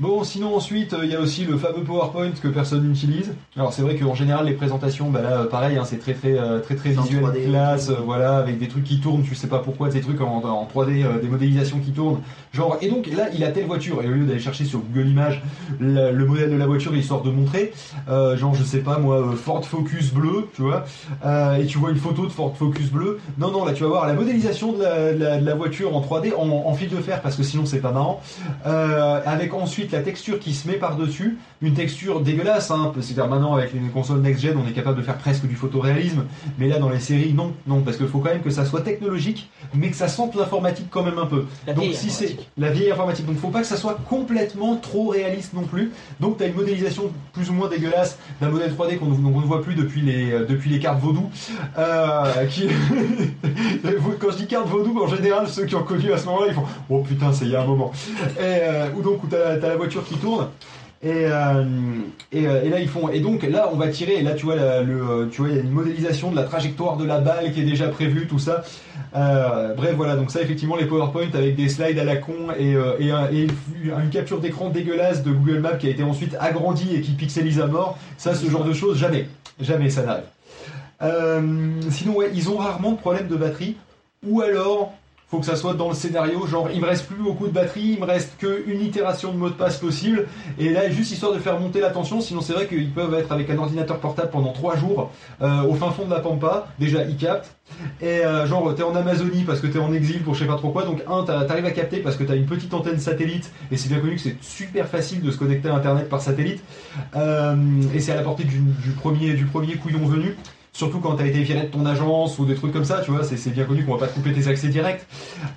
Bon, sinon ensuite, euh, il y a aussi le fameux PowerPoint que personne n'utilise. Alors c'est vrai qu'en général, les présentations, bah là, pareil, hein, c'est très très euh, très très visuel, 3D, classe, voilà, avec des trucs qui tournent, tu sais pas pourquoi, des trucs en, en 3D, euh, des modélisations qui tournent. Genre, et donc là, il a telle voiture, et au lieu d'aller chercher sur Google Images le, le modèle de la voiture, histoire de montrer, euh, genre, je sais pas moi, Ford Focus bleu, tu vois, euh, et tu vois une photo de Ford Focus bleu. Non, non, là, tu vas voir la modélisation de la, de la- de la voiture en 3D en, en fil de fer, parce que sinon, c'est pas marrant. Avec ensuite la texture qui se met par-dessus, une texture dégueulasse, hein, c'est-à-dire maintenant avec les consoles next-gen on est capable de faire presque du photoréalisme, mais là dans les séries non, non, parce qu'il faut quand même que ça soit technologique, mais que ça sente l'informatique quand même un peu. La donc si c'est la vieille informatique, donc faut pas que ça soit complètement trop réaliste non plus, donc tu as une modélisation plus ou moins dégueulasse d'un modèle 3D qu'on ne voit plus depuis les, euh, depuis les cartes vaudou, euh, qui... quand je dis carte vaudou, en général ceux qui ont connu à ce moment-là ils font « Oh putain c'est il y a un moment ». Euh, ou donc où t'as as la voiture qui tourne. Et, euh, euh, et là ils font et donc là on va tirer et là tu vois la- le tu vois il y a une modélisation de la trajectoire de la balle qui est déjà prévue tout ça. Euh, bref voilà donc ça effectivement les PowerPoint avec des slides à la con et, et, un- et une, capture d'écran dégueulasse de Google Maps qui a été ensuite agrandie et qui pixelise à mort. Ça ce genre de choses jamais. Jamais ça n'arrive. Sinon ouais ils ont rarement de problème de batterie. Ou alors faut que ça soit dans le scénario, genre il me reste plus beaucoup de batterie, il me reste qu'une itération de mot de passe possible, et là juste histoire de faire monter la tension, sinon c'est vrai qu'ils peuvent être avec un ordinateur portable pendant 3 jours, euh, au fin fond de la pampa, déjà ils captent, et euh, genre t'es en Amazonie parce que t'es en exil pour je sais pas trop quoi, donc un t'arrives à capter parce que t'as une petite antenne satellite, et c'est bien connu que c'est super facile de se connecter à internet par satellite, euh, et c'est à la portée du premier, du premier couillon venu. Surtout quand t'as été viré de ton agence ou des trucs comme ça, tu vois, c'est bien connu qu'on va pas te couper tes accès directs.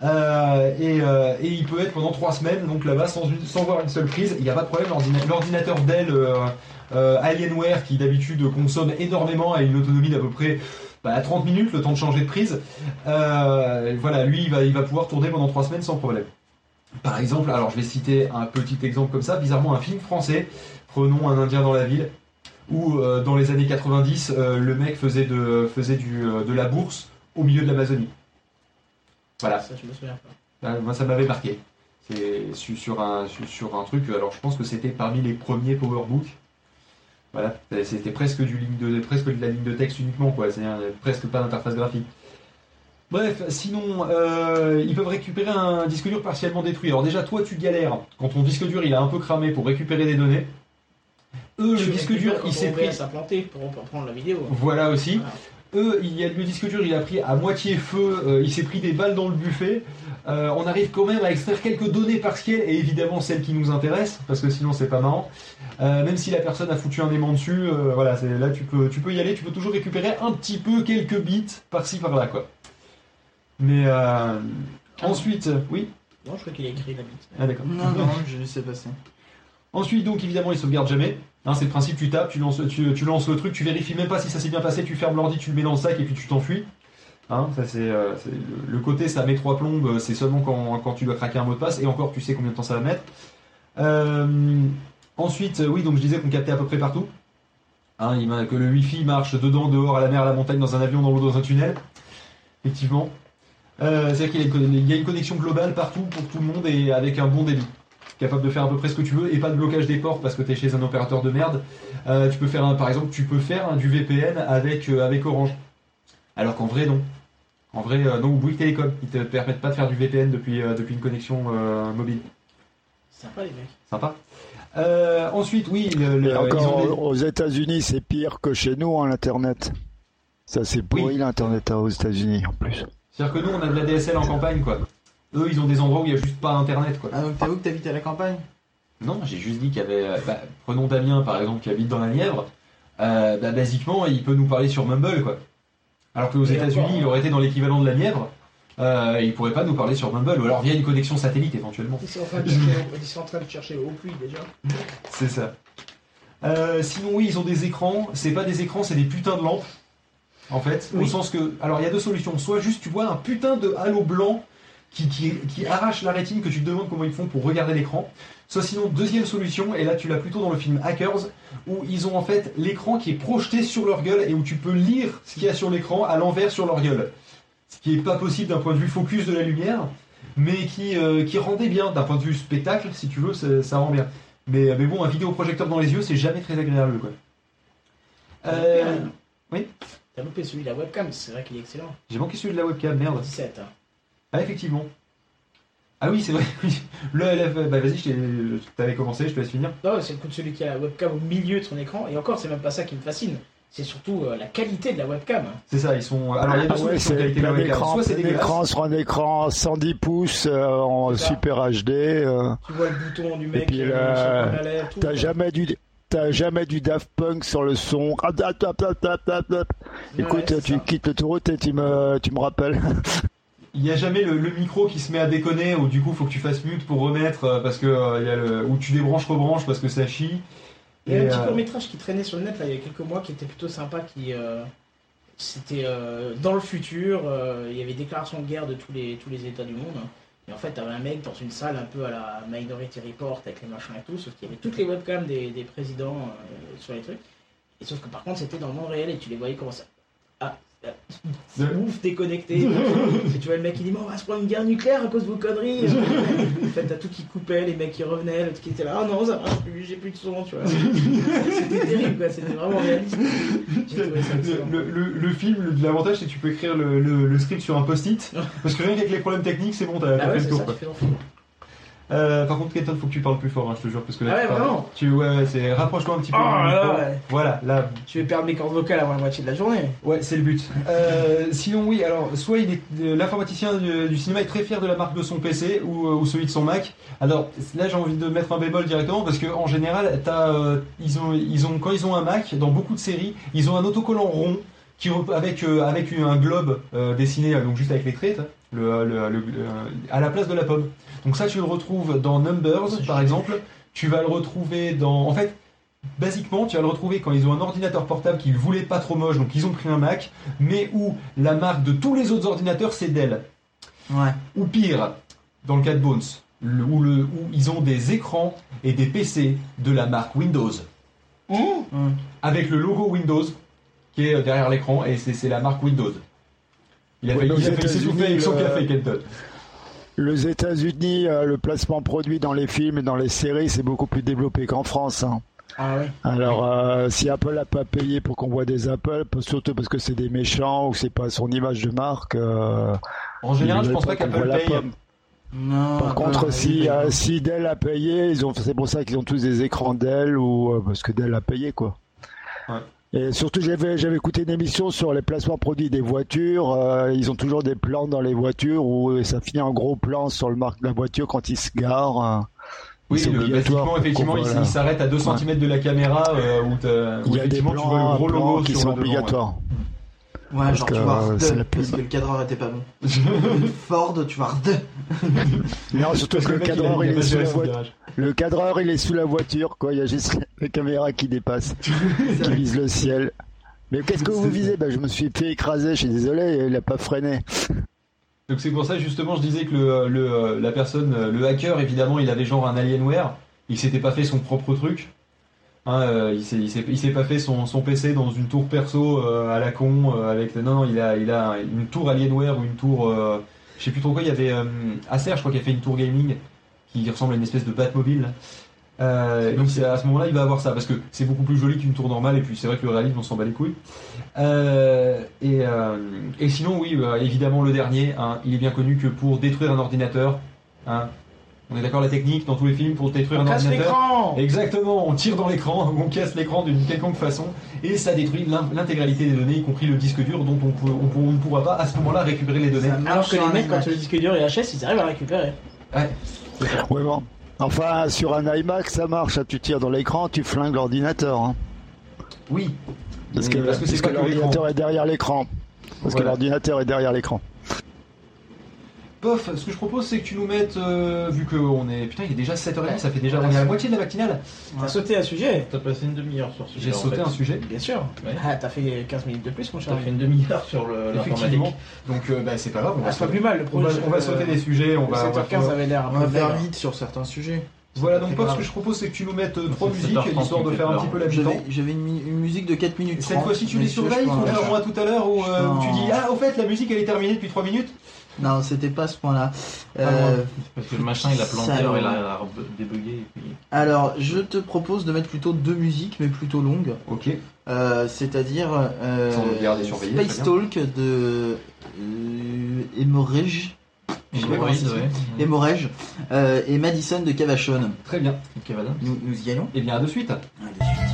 Euh, et, euh, et il peut être pendant trois semaines, donc là-bas, sans, voir une seule prise. Il n'y a pas de problème, l'ordina- l'ordinateur Dell euh, Alienware, qui d'habitude consomme énormément, a une autonomie d'à peu près bah, 30 minutes, le temps de changer de prise. Voilà, lui, il va, il va pouvoir tourner pendant trois semaines sans problème. Par exemple, alors je vais citer un petit exemple comme ça, bizarrement un film français, prenons un Indien dans la ville, où euh, dans les années 90, euh, le mec faisait, de, faisait du, euh, de la bourse au milieu de l'Amazonie. Voilà. Ça, je me souviens pas. Ah, Moi, ça m'avait marqué. C'est su- sur un, su- sur un truc. Alors, je pense que c'était parmi les premiers PowerBook. Voilà, c'était presque du ligne de presque de la ligne de texte uniquement, quoi. Euh, presque pas d'interface graphique. Bref, sinon, euh, ils peuvent récupérer un disque dur partiellement détruit. Alors déjà, toi, tu galères quand ton disque dur il a un peu cramé pour récupérer des données. Eux, le disque dur, il s'est pris. Pour, pour prendre la vidéo. Voilà aussi. Voilà. Eux, il y a le disque dur, il a pris à moitié feu, euh, il s'est pris des balles dans le buffet. Euh, on arrive quand même à extraire quelques données partielles et évidemment celles qui nous intéressent, parce que sinon c'est pas marrant. Euh, même si la personne a foutu un aimant dessus, euh, voilà, c'est là tu peux, tu peux y aller, tu peux toujours récupérer un petit peu quelques bits par-ci par-là, quoi. Mais euh, ensuite, oui? Non, je crois qu'il a écrit la bite. Ah d'accord. Non, non, je laissais passer. Ensuite, donc évidemment, il sauvegarde jamais. C'est le principe, tu tapes, tu lances, le truc, tu vérifies même pas si ça s'est bien passé, tu fermes l'ordi, tu le mets dans le sac et puis tu t'enfuis. Hein, ça c'est euh, le, côté, ça met trois plombes, euh, c'est seulement quand, tu dois craquer un mot de passe et encore tu sais combien de temps ça va mettre. Euh, ensuite, oui, donc je disais qu'on captait à peu près partout. Hein, que le wifi marche dedans, dehors, à la mer, à la montagne, dans un avion, dans l'eau, dans un tunnel. Effectivement. C'est-à-dire qu'il y a une connexion globale partout pour tout le monde et avec un bon débit capable de faire à peu près ce que tu veux et pas de blocage des ports parce que tu es chez un opérateur de merde. Euh, tu peux faire un, par exemple, tu peux faire un, du VPN avec, euh, avec Orange. Alors qu'en vrai, non. En vrai, euh, non, ou Bouygues Télécom. Ils te permettent pas de faire du VPN depuis, euh, depuis une connexion euh, mobile. Sympa les mecs. Sympa. Euh, ensuite, oui, le, le- Et encore, ils ont des- aux États-Unis, c'est pire que chez nous, en Internet. Ça, c'est pourri, l'Internet aux États-Unis, en plus. C'est-à-dire que nous, on a de la DSL en campagne, quoi. Eux, ils ont des endroits où il n'y a juste pas Internet, quoi. Ah, donc t'avoue que t'habites à la campagne? Non, j'ai juste dit qu'il y avait. euh, bah, prenons Damien, par exemple, qui habite dans la Nièvre. Euh, bah, basiquement, il peut nous parler sur Mumble, quoi. Alors qu'aux États-Unis, il aurait été dans l'équivalent de la Nièvre. Euh, il pourrait pas nous parler sur Mumble, ou alors via une connexion satellite éventuellement. Ils sont en train de chercher, ils sont en train de chercher au puits déjà. C'est ça. Euh, sinon, oui, ils ont des écrans. C'est pas des écrans, c'est des putains de lampes. En fait, au sens que. Alors, il y a deux solutions. Soit juste tu vois un putain de halo blanc qui, qui, qui arrache la rétine, que tu te demandes comment ils font pour regarder l'écran. Soit sinon, deuxième solution, et là tu l'as plutôt dans le film Hackers, où ils ont en fait l'écran qui est projeté sur leur gueule et où tu peux lire ce qu'il y a sur l'écran à l'envers sur leur gueule. Ce qui est pas possible d'un point de vue focus de la lumière, mais qui, euh, qui rendait bien d'un point de vue spectacle, si tu veux, ça, ça rend bien. Mais, mais bon, un vidéoprojecteur dans les yeux, c'est jamais très agréable quoi. Euh, oui? T'as loupé celui de la webcam, c'est vrai qu'il est excellent. J'ai manqué celui de la webcam, merde. 17. hein. Ah, effectivement. Ah oui, c'est vrai, oui. Le LF, bah vas-y, je t'ai- t'avais commencé, je te laisse finir. Non, c'est le coup de celui qui a la webcam au milieu de son écran. Et encore, c'est même pas ça qui me fascine. C'est surtout euh, la qualité de la webcam. C'est ça, ils sont. Alors, il y a deux Ah ouais, de qualité de la plein webcam. d'écran, Soit c'est dégueulasse. d'écran sur un écran 110 pouces euh, en super HD. euh, Tu vois le bouton du et mec puis lèvre, tout. t'as jamais du t'as jamais du Daft Punk sur le son. Ah, tap, tap, tap, tap, tap, tap. Ouais, Écoute, tu ça. quittes l'autoroute et tu me tu me rappelles. Il n'y a jamais le, le micro qui se met à déconner, ou du coup, faut que tu fasses mute pour remettre, euh, parce que. euh, il y a le, ou tu débranches, rebranches parce que ça chie. Il y a un petit euh, court métrage qui traînait sur le net là, il y a quelques mois qui était plutôt sympa. Qui euh, c'était euh, dans le futur. euh, il y avait déclaration de guerre de tous les tous les États du monde. Et en fait, t'avais un mec dans une salle un peu à la Minority Report avec les machins et tout, sauf qu'il y avait toutes les webcams des, des présidents euh, sur les trucs. Et sauf que par contre, c'était dans le monde réel et tu les voyais comment ça. Ah, De- ouf, déconnecté. et tu vois le mec qui dit, mais on va se prendre une guerre nucléaire à cause de vos conneries. en fait, t'as tout qui coupait, les mecs qui revenaient, l'autre qui était là, ah non, ça marche plus, j'ai plus de son, tu vois. C'était terrible, quoi, c'était vraiment réaliste. Le, le, le film, l'avantage c'est que tu peux écrire le, script sur un post-it, parce que rien qu'avec les problèmes techniques, c'est bon, t'as Ah fait le c'est tour. ça, quoi. Tu. Euh, par contre, Kenton, faut que tu parles plus fort, hein, je te jure, parce que là, Ah tu ouais, parles- vraiment Tu, ouais, ouais, c'est rapproche-toi un petit peu. Oh là ouais. Voilà, là, Je vais perdre mes cordes vocales avant la moitié de la journée. Ouais, c'est le but. Euh, sinon, oui, alors, soit il est, euh, l'informaticien du, du cinéma est très fier de la marque de son PC ou, ou celui de son Mac. Alors, là, j'ai envie de mettre un bémol directement parce que en général, euh, ils ont, ils ont, quand ils ont un Mac, dans beaucoup de séries, ils ont un autocollant rond qui, avec, euh, avec un globe euh, dessiné, donc juste avec les traits, hein, le, le- le- le- à la place de la pomme. Donc ça, tu le retrouves dans Numbers, par exemple. Tu vas le retrouver dans, en fait, Basiquement, tu vas le retrouver quand ils ont un ordinateur portable qu'ils voulaient pas trop moche, donc ils ont pris un Mac, mais où la marque de tous les autres ordinateurs c'est Dell. Ouais. Ou pire, dans le cas de Bones, le- où, le- où ils ont des écrans et des PC de la marque Windows. Avec le logo Windows qui est euh, derrière l'écran, et c'est la marque Windows. Il a Ouais, avec son euh, café, Kenton. Les États-Unis, euh, le placement produit dans les films et dans les séries, c'est beaucoup plus développé qu'en France. hein. Ah ouais. Alors, euh, si Apple n'a pas payé pour qu'on voit des Apple, surtout parce que c'est des méchants ou que c'est pas son image de marque. euh, En général, je pense pas qu'Apple paye. pomme. Non. Par contre, non, si, euh, si Dell a payé, ils ont, c'est pour ça qu'ils ont tous des écrans Dell ou euh, parce que Dell a payé quoi. Ouais. Et surtout, j'avais, j'avais écouté une émission sur les placements produits des voitures. euh, ils ont toujours des plans dans les voitures où ça finit en gros plan sur le marque de la voiture quand ils se garent. hein. Oui, le- basiquement, effectivement, il, il s'arrête à 2 Ouais. cm de la caméra euh, où, où Il y a des effectivement tu vois le plans, gros plans logo qui sur sont le devant, ouais. Ouais, Parce genre que, tu vois euh, Rd, c'est la parce que le cadreur était pas bon. Ford, tu vois. Non, surtout Parce que que le mec, cadreur, il est sous la voiture. Le cadreur, il est sous la voiture, quoi. Il y a juste la caméra qui dépasse, qui vise le ciel. Mais qu'est-ce que vous visez? Ben, Je me suis fait écraser, je suis désolé, il a pas freiné. Donc c'est pour ça justement je disais que le, le- la personne, le hacker évidemment il avait genre un Alienware, il s'était pas fait son propre truc. Hein, il s'est pas fait son, son PC dans une tour perso euh, à la con euh, avec non non il a il a une tour Alienware ou une tour je sais plus trop quoi il y avait Acer je crois qui a fait une tour gaming qui ressemble à une espèce de Batmobile. Euh, donc à ce moment-là il va avoir ça parce que c'est beaucoup plus joli qu'une tour normale et puis c'est vrai que le réalisme on s'en bat les couilles. Euh, et, euh, et sinon, oui, évidemment, le dernier, hein, il est bien connu que pour détruire un ordinateur, hein, on est d'accord, la technique dans tous les films, pour détruire On un casse ordinateur. l'écran Exactement, on tire dans l'écran, on casse l'écran d'une quelconque façon, et ça détruit l'in- l'intégralité des données, y compris le disque dur, dont on, peut- on peut- on ne pourra pas à ce moment-là récupérer les données. Alors que les mecs, quand le disque dur est HS, ils arrivent à récupérer. Ouais. Ouais, bon. Enfin, sur un iMac, ça marche. Tu tires dans l'écran, tu flingues l'ordinateur. hein. Oui, Parce que, parce que que l'ordinateur est derrière l'écran. Parce Voilà. que l'ordinateur est derrière l'écran. Pof, ce que je propose, c'est que tu nous mettes, euh, vu qu'on est. Putain, il est déjà 7h30, ça fait déjà. On est à la moitié de la matinale. T'as sauté un sujet T'as passé une demi-heure sur ce J'ai sauté un sujet. Bien sûr. Ouais. Ah, t'as fait 15 minutes de plus, mon cher. T'as fait une demi-heure sur le- Effectivement. l'informatique. Donc, euh, bah, c'est pas grave. On Ah, va, c'est pas sauter- plus mal. Le on va, projet, on va euh, sauter des sujets. On va, on va 7h15 avait l'air un On va faire vite sur certains sujets. Voilà, donc Pof, ce que je propose, c'est que tu nous mettes euh, trois musiques, 7h30 histoire de faire un petit peu l'habitant. J'avais une, mu- une musique de 4 minutes. Cette 30, fois-ci, tu les surveilles, contrairement à tout à l'heure où tu dis Ah, au fait, la musique elle est terminée depuis 3 minutes. Non, c'était pas à ce point-là. Ah, Euh, Parce que le machin il a planté, alors il a débugué. Et puis... alors, je te propose de mettre plutôt deux musiques, mais plutôt longues. Ok. Euh, C'est-à-dire euh, Sans regarder, surveiller, Space. Talk de euh, Et ouais. Hemorrhage, euh, et Madison de Cavachon. Très bien. Nous, nous y allons Et bien, à de suite. Allez, de suite.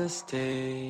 Across the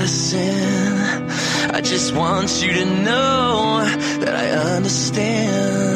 not a sin. I just want you to know that I understand.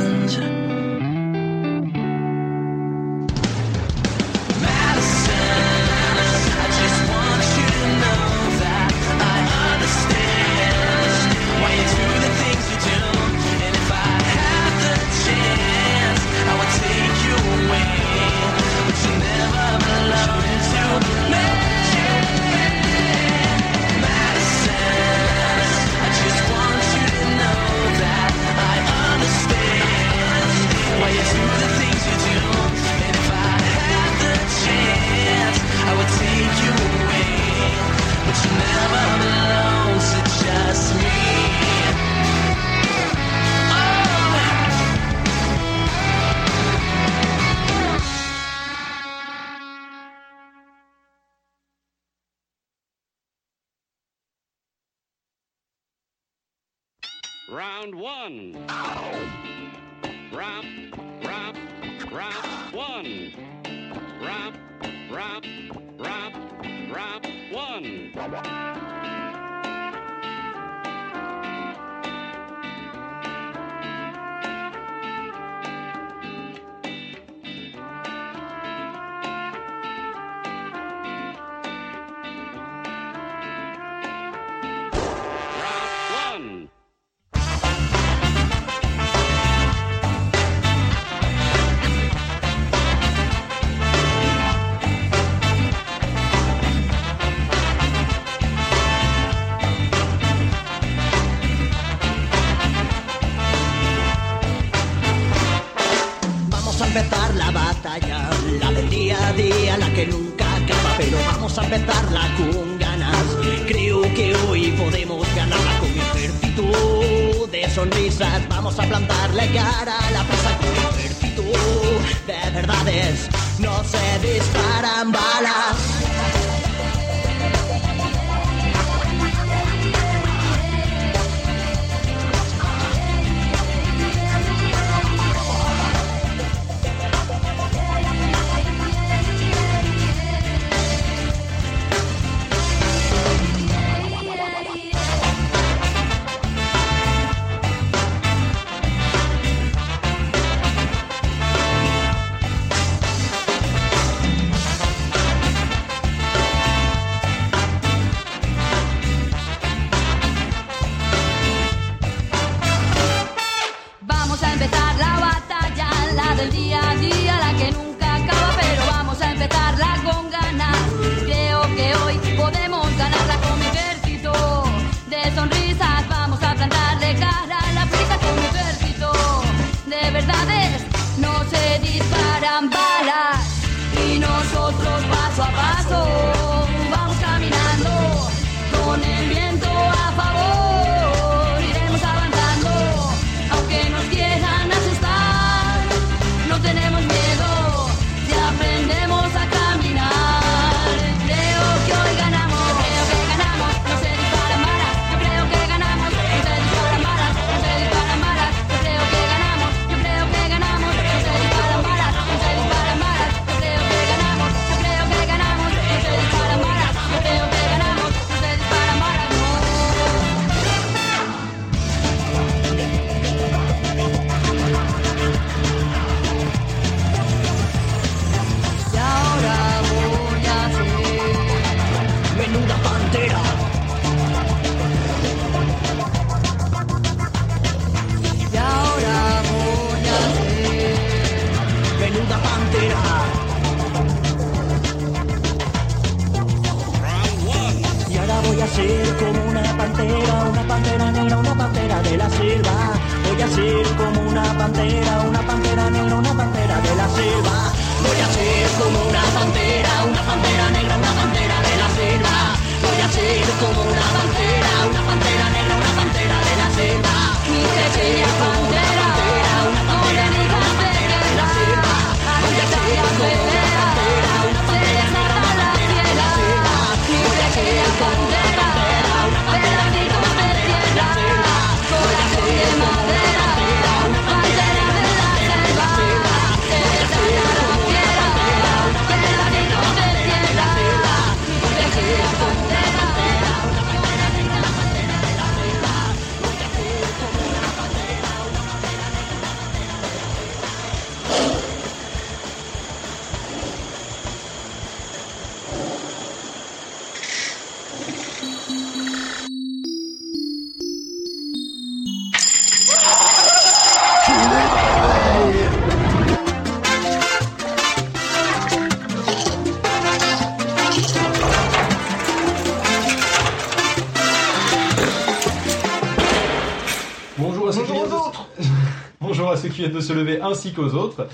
Qui viennent de se lever ainsi qu'aux autres.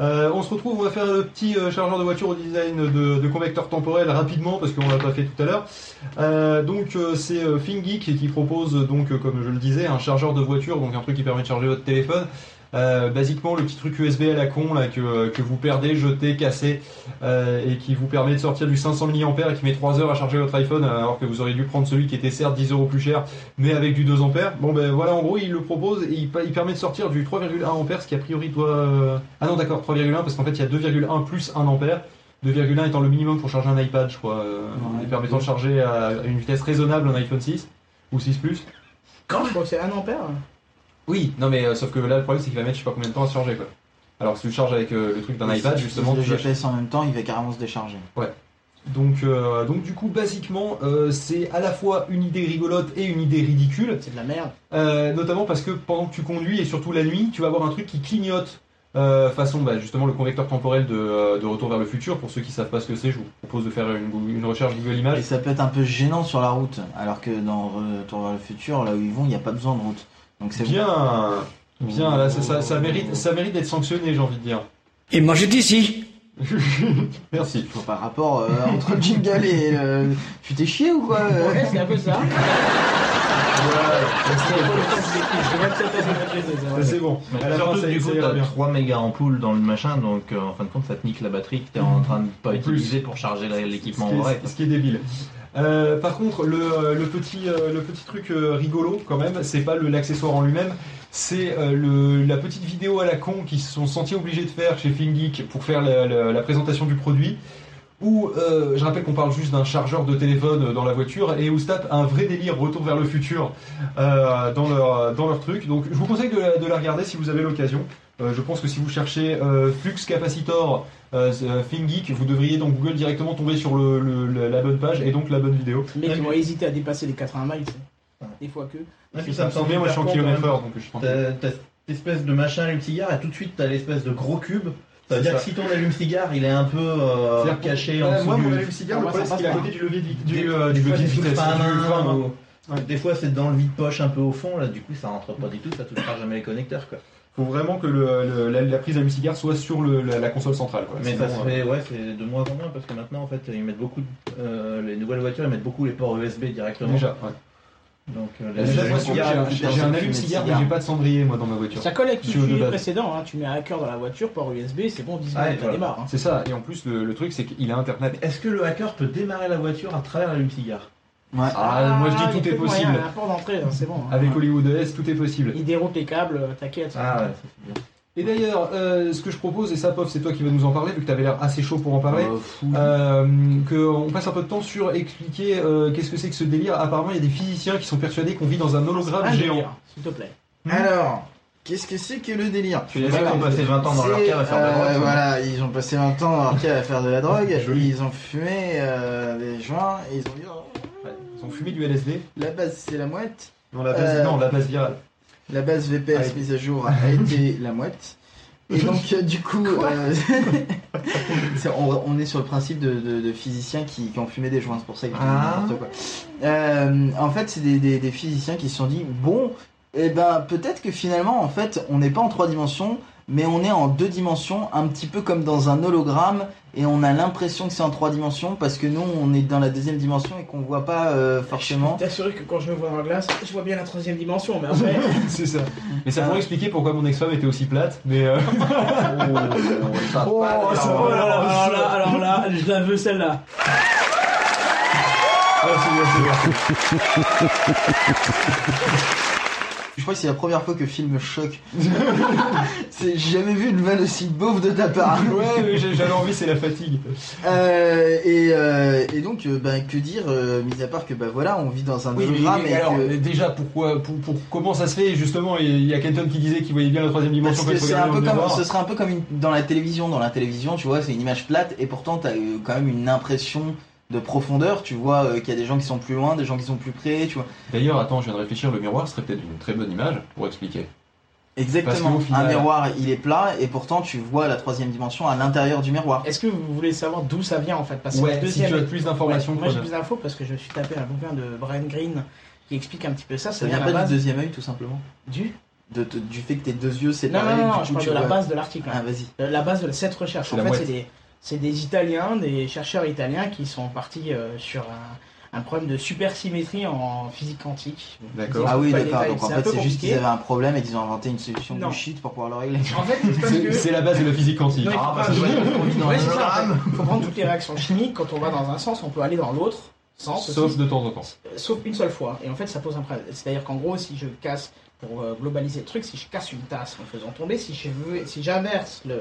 Euh, on se retrouve, on va faire le petit euh, chargeur de voiture au design de, de convecteur temporel rapidement parce qu'on l'a pas fait tout à l'heure. Euh, donc c'est ThinkGeek qui propose donc comme je le disais un chargeur de voiture, donc un truc qui permet de charger votre téléphone. Euh, basiquement le petit truc USB à la con là que, que vous perdez, jetez, cassez euh, et qui vous permet de sortir du 500 mAh et qui met 3 heures à charger votre iPhone euh, alors que vous auriez dû prendre celui qui était certes 10 euros plus cher mais avec du 2 ampères. Bon ben voilà en gros il le propose et il, permet de sortir du 3,1 ampères ce qui a priori doit... euh, Ah non d'accord 3,1 parce qu'en fait il y a 2,1 plus 1 ampère. 2,1 étant le minimum pour charger un iPad je crois euh, et permettant de charger à une vitesse raisonnable un iPhone 6 ou 6 Plus. Quand je crois que c'est 1 ampère. Oui, non mais euh, sauf que là le problème c'est qu'il va mettre je sais pas combien de temps à se charger quoi. Alors que si tu le charges avec euh, le truc d'un Et iPad si tu justement utilises tu le vas- GPS en même temps, il va carrément se décharger. Ouais. Donc, euh, donc du coup, basiquement, euh, c'est à la fois une idée rigolote et une idée ridicule. C'est de la merde. Euh, notamment parce que pendant que tu conduis et surtout la nuit, tu vas avoir un truc qui clignote. Euh, façon bah, justement le convecteur temporel de, euh, de Retour vers le futur. Pour ceux qui savent pas ce que c'est, je vous propose de faire une, une recherche Google Et Images. ça peut être un peu gênant sur la route, alors que dans Retour vers le futur, là où ils vont, il n'y a pas besoin de route. Donc c'est Bien, bien. Là, ça, ça, ça mérite, ça mérite d'être sanctionné, j'ai envie de dire. Et moi j'étais ici. Merci. Faut pas rapport euh, entre le jingle et le... Tu t'es chié ou quoi euh? Ouais, c'est un peu ça. C'est bon. À la surtout, ça- du coup, t'as bien. 3 méga ampoules dans le machin, donc euh, en fin de compte, ça te nique la batterie que t'es en train de pas utiliser pour charger l'équipement est- vrai. Ce qui est débile. Euh, par contre, le, euh, le petit truc euh, rigolo quand même, c'est pas l'accessoire en lui-même, c'est euh, la petite vidéo à la con qu'ils se sont sentis obligés de faire chez FilmGeek pour faire la, présentation du produit. Où euh, je rappelle qu'on parle juste d'un chargeur de téléphone euh, dans la voiture et où se tape un vrai délire retour vers le futur euh, dans, leur, truc. Donc je vous conseille de la regarder si vous avez l'occasion. Euh, je pense que si vous cherchez euh, Flux Capacitor euh, euh, ThinkGeek, vous devriez dans Google directement tomber sur le, le- le- la bonne page et donc la bonne vidéo. Les mecs, ils vont hésiter à dépasser les 80 miles. Des fois que. Ouais, puis Ça me semble bien, moi je suis en kilomètre heure donc je. T'as cette espèce de machin allume-cigare et tout de suite t'as l'espèce de gros cube. Ça veut dire ça. que si ton allume-cigare il est un peu euh, C'est-à-dire que- caché en dessous moi, du... mon allume-cigare, le Moi, ça problème, c'est qu'il est à côté du levier de, du, euh, vitesse. Des fois c'est dans le vide-poche un peu au fond, là du coup ça rentre pas du tout, ça touchera jamais les connecteurs quoi. Faut vraiment que le- le- la, la prise d'allume-cigare soit sur le- la, la console centrale. Quoi. Mais Sinon, ça se euh, fait, ouais, c'est de moins en moins parce que maintenant en fait ils mettent beaucoup, de- euh, les nouvelles voitures ils mettent beaucoup les ports USB directement. Déjà, ouais. Donc euh, Déjà, moi, j'ai- un allume-cigare, mais cigare. j'ai pas de cendrier moi dans ma voiture. Ça colle avec tout le précédent. Hein. Tu mets un hacker dans la voiture, port USB, c'est bon, 10 Ah, minutes, et ça voilà. démarre. hein. C'est ça, et en plus le, le truc c'est qu'il a internet. Est-ce que le hacker peut démarrer la voiture à travers l'allume-cigare Ouais. Ah, moi je dis tout est moyen, possible. D'entrée, hein, c'est bon. hein. Avec Hollywood OS, tout est possible. Il déroute les câbles, euh, t'inquiète. Ah ouais, bien. Et d'ailleurs, euh, ce que je propose, et ça, Pof, c'est toi qui vas nous en parler, vu que tu avais l'air assez chaud pour en parler, fou. euh, qu'on passe un peu de temps sur expliquer euh, qu'est-ce que c'est que ce délire. Apparemment, il y a des physiciens qui sont persuadés qu'on vit dans un hologramme Un géant. S'il te plaît. Alors, qu'est-ce que c'est que le délire Tu les mecs ont passé 20 ans dans leur cave à faire de la drogue. Voilà, ils ont passé 20 ans dans leur cave à faire de la drogue, ils ont fumé euh, des joints, et ils ont dit oh, Ont fumé du LSD. la base c'est la mouette, Non, la base, Euh, non, la base virale. la base VPS Allez. mise à jour a été la mouette. Et donc euh, du coup, euh, c'est- on, on est sur le principe de, de- de physiciens qui, qui ont fumé des joints, c'est pour ça qu'ils disent Ah. n'importe quoi. Euh, en fait, c'est des, des- des physiciens qui se sont dit bon, Et ben peut-être que finalement en fait on n'est pas en trois dimensions, mais on est en deux dimensions, un petit peu comme dans un hologramme, et on a l'impression que c'est en trois dimensions parce que nous on est dans la deuxième dimension et qu'on voit pas euh, forcément. T'assurer que quand je me vois dans la glace, je vois bien la troisième dimension, mais après. c'est ça. Mais ça pourrait expliquer pourquoi mon ex-femme était aussi plate, mais. euh, Oh, ça alors, va. alors là, alors là, je la veux celle-là. Ah, c'est bien, c'est bien. Je crois que c'est la première fois que film me choque. C'est- J'ai jamais vu une vanne aussi beauf de ta part. Ouais, mais j'ai- j'avais envie, c'est la fatigue. Euh, et, euh, et donc, euh, bah, que dire, mis à part que bah voilà, on vit dans un Oui, mais, hologramme mais et alors, que- déjà, pourquoi, pour, pour- comment ça se fait Justement, il y a Kenton qui disait qu'il voyait bien la troisième dimension Parce que c'est un peu comme, ce serait un peu comme une- dans la télévision. Dans la télévision, tu vois, c'est une image plate et pourtant t'as quand même une impression de profondeur. Tu vois euh, qu'il y a des gens qui sont plus loin, des gens qui sont plus près, tu vois. D'ailleurs, attends, je viens de réfléchir, le miroir serait peut-être une très bonne image pour expliquer. Exactement. final- Un miroir, il est plat et pourtant tu vois la troisième dimension à l'intérieur du miroir. Est-ce que vous voulez savoir d'où ça vient en fait? Parce que Ouais, si tu as plus d'informations, Ouais, moi j'ai plus d'infos parce que je suis tapé un bouquin de Brian Green qui explique un petit peu ça. Ça vient pas base du deuxième œil tout simplement du de, de- du fait que tes deux yeux Non, séparés. non, non, non, coup, je parle de la base de l'article. Ah, vas-y. Euh, La base de cette recherche. C'est En fait, c'est des, c'est des Italiens, des chercheurs italiens qui sont partis euh, sur un, un problème de supersymétrie en physique quantique. D'accord. Ah oui, d'accord. Donc en fait, c'est juste qu'ils avaient un problème et qu'ils ont inventé une solution Non. de shit pour pouvoir le régler. En fait, c'est que. la base de la physique quantique. Non, il faut Ah, bah. Ouais, ça. Il faut prendre toutes les réactions chimiques. Quand on va dans un sens, on peut aller dans l'autre sens. Sauf aussi. de temps en temps. Sauf une seule fois. Et en fait, ça pose un problème. C'est-à-dire qu'en gros, si je casse, pour euh, globaliser le truc, si je casse une tasse en faisant tomber, si je veux, si j'inverse le, le,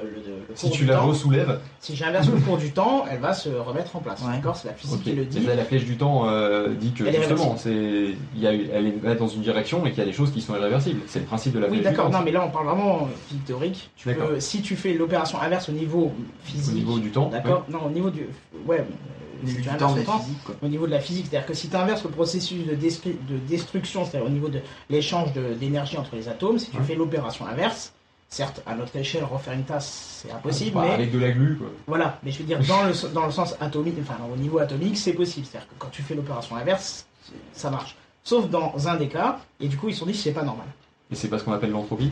le Si cours tu du la temps, ressoulèves, si j'inverse le cours du temps, elle va se remettre en place. Ouais. D'accord C'est la physique qui le dit. là, la flèche du temps euh, dit que Elle justement, c'est, il y a, elle est dans une direction et qu'il y a des choses qui sont irréversibles. C'est le principe de la Oui, d'accord. Non, mais là, on parle vraiment euh, physique théorique. Tu peux, si tu fais l'opération inverse au niveau physique, Au niveau du temps. d'accord Non, au niveau du, ouais, Au niveau si du temps, inverses mais le temps, physique, au niveau de la physique, c'est-à-dire que si tu inverses le processus de, de destruction, c'est-à-dire au niveau de l'échange de- d'énergie entre les atomes, si tu Ouais. fais l'opération inverse, certes, à notre échelle, refaire une tasse, c'est impossible, Bah, mais Avec de la glu, quoi. voilà. Mais je veux dire, dans le, dans le sens atomique, enfin, au niveau atomique, c'est possible. C'est-à-dire que quand tu fais l'opération inverse, ça marche. Sauf dans un des cas, et du coup, ils se sont dit, c'est pas normal. Et c'est pas ce qu'on appelle l'entropie,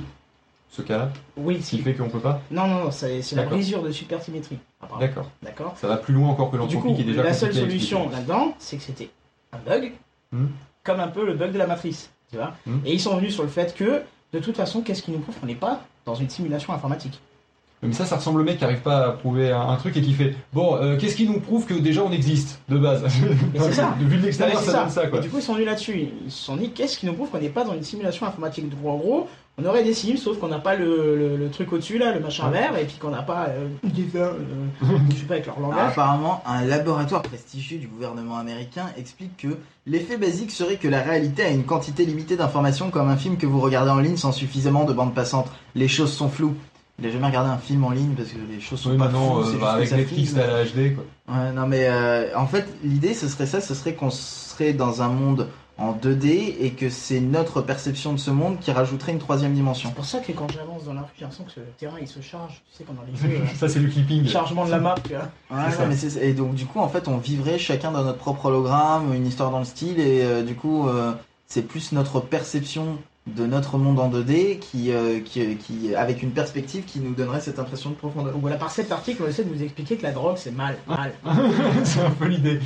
ce cas-là, Oui, qui si. fait qu'on peut pas? Non, non, non, c'est la brisure de supersymétrie. D'accord. D'accord Ça va plus loin encore que l'entropie qui est déjà la seule solution là-dedans, c'est que c'était un bug, Hmm. comme un peu le bug de la matrice, tu vois. Hmm. Et ils sont venus sur le fait que, de toute façon, qu'est-ce qui nous prouve qu'on n'est pas dans une simulation informatique Mais ça, ça ressemble au mec qui arrive pas à prouver un, un truc et qui fait Bon, euh, qu'est-ce qui nous prouve que déjà on existe de base c'est ça. De vue de Non, l'extérieur, ça, c'est donne ça, quoi. Et du coup, ils sont venus là-dessus. Ils se sont dit, qu'est-ce qui nous prouve qu'on n'est pas dans une simulation informatique? Donc, En gros, on aurait des sims, sauf qu'on n'a pas le, le- le truc au-dessus, là, le machin vert, et puis qu'on n'a pas euh, des euh, je sais pas, avec leur langage. apparemment, un laboratoire prestigieux du gouvernement américain explique que l'effet basique serait que la réalité a une quantité limitée d'informations comme un film que vous regardez en ligne sans suffisamment de bande passante. Les choses sont floues. Il a jamais regardé un film en ligne parce que les choses sont Oui, pas maintenant, floues. euh, c'est bah, juste avec Netflix, t'as la HD, quoi. Ouais, non mais euh, en fait l'idée ce serait ça, ce serait qu'on serait dans un monde en 2D et que c'est notre perception de ce monde qui rajouterait une troisième dimension. C'est pour ça que quand j'avance dans la rue, j'ai l'impression que le terrain il se charge. Tu sais, quand dans les jeux, euh, Ça, c'est le clipping. chargement de la map, tu vois. Ouais, C'est ouais, mais c'est- et donc du coup en fait on vivrait chacun dans notre propre hologramme, une histoire dans le style et euh, du coup euh, c'est plus notre perception de notre monde en 2D qui, euh, qui, qui avec une perspective qui nous donnerait cette impression de profondeur. Donc voilà, par cet article, on essaie de vous expliquer que la drogue c'est mal, mal. c'est un peu l'idée.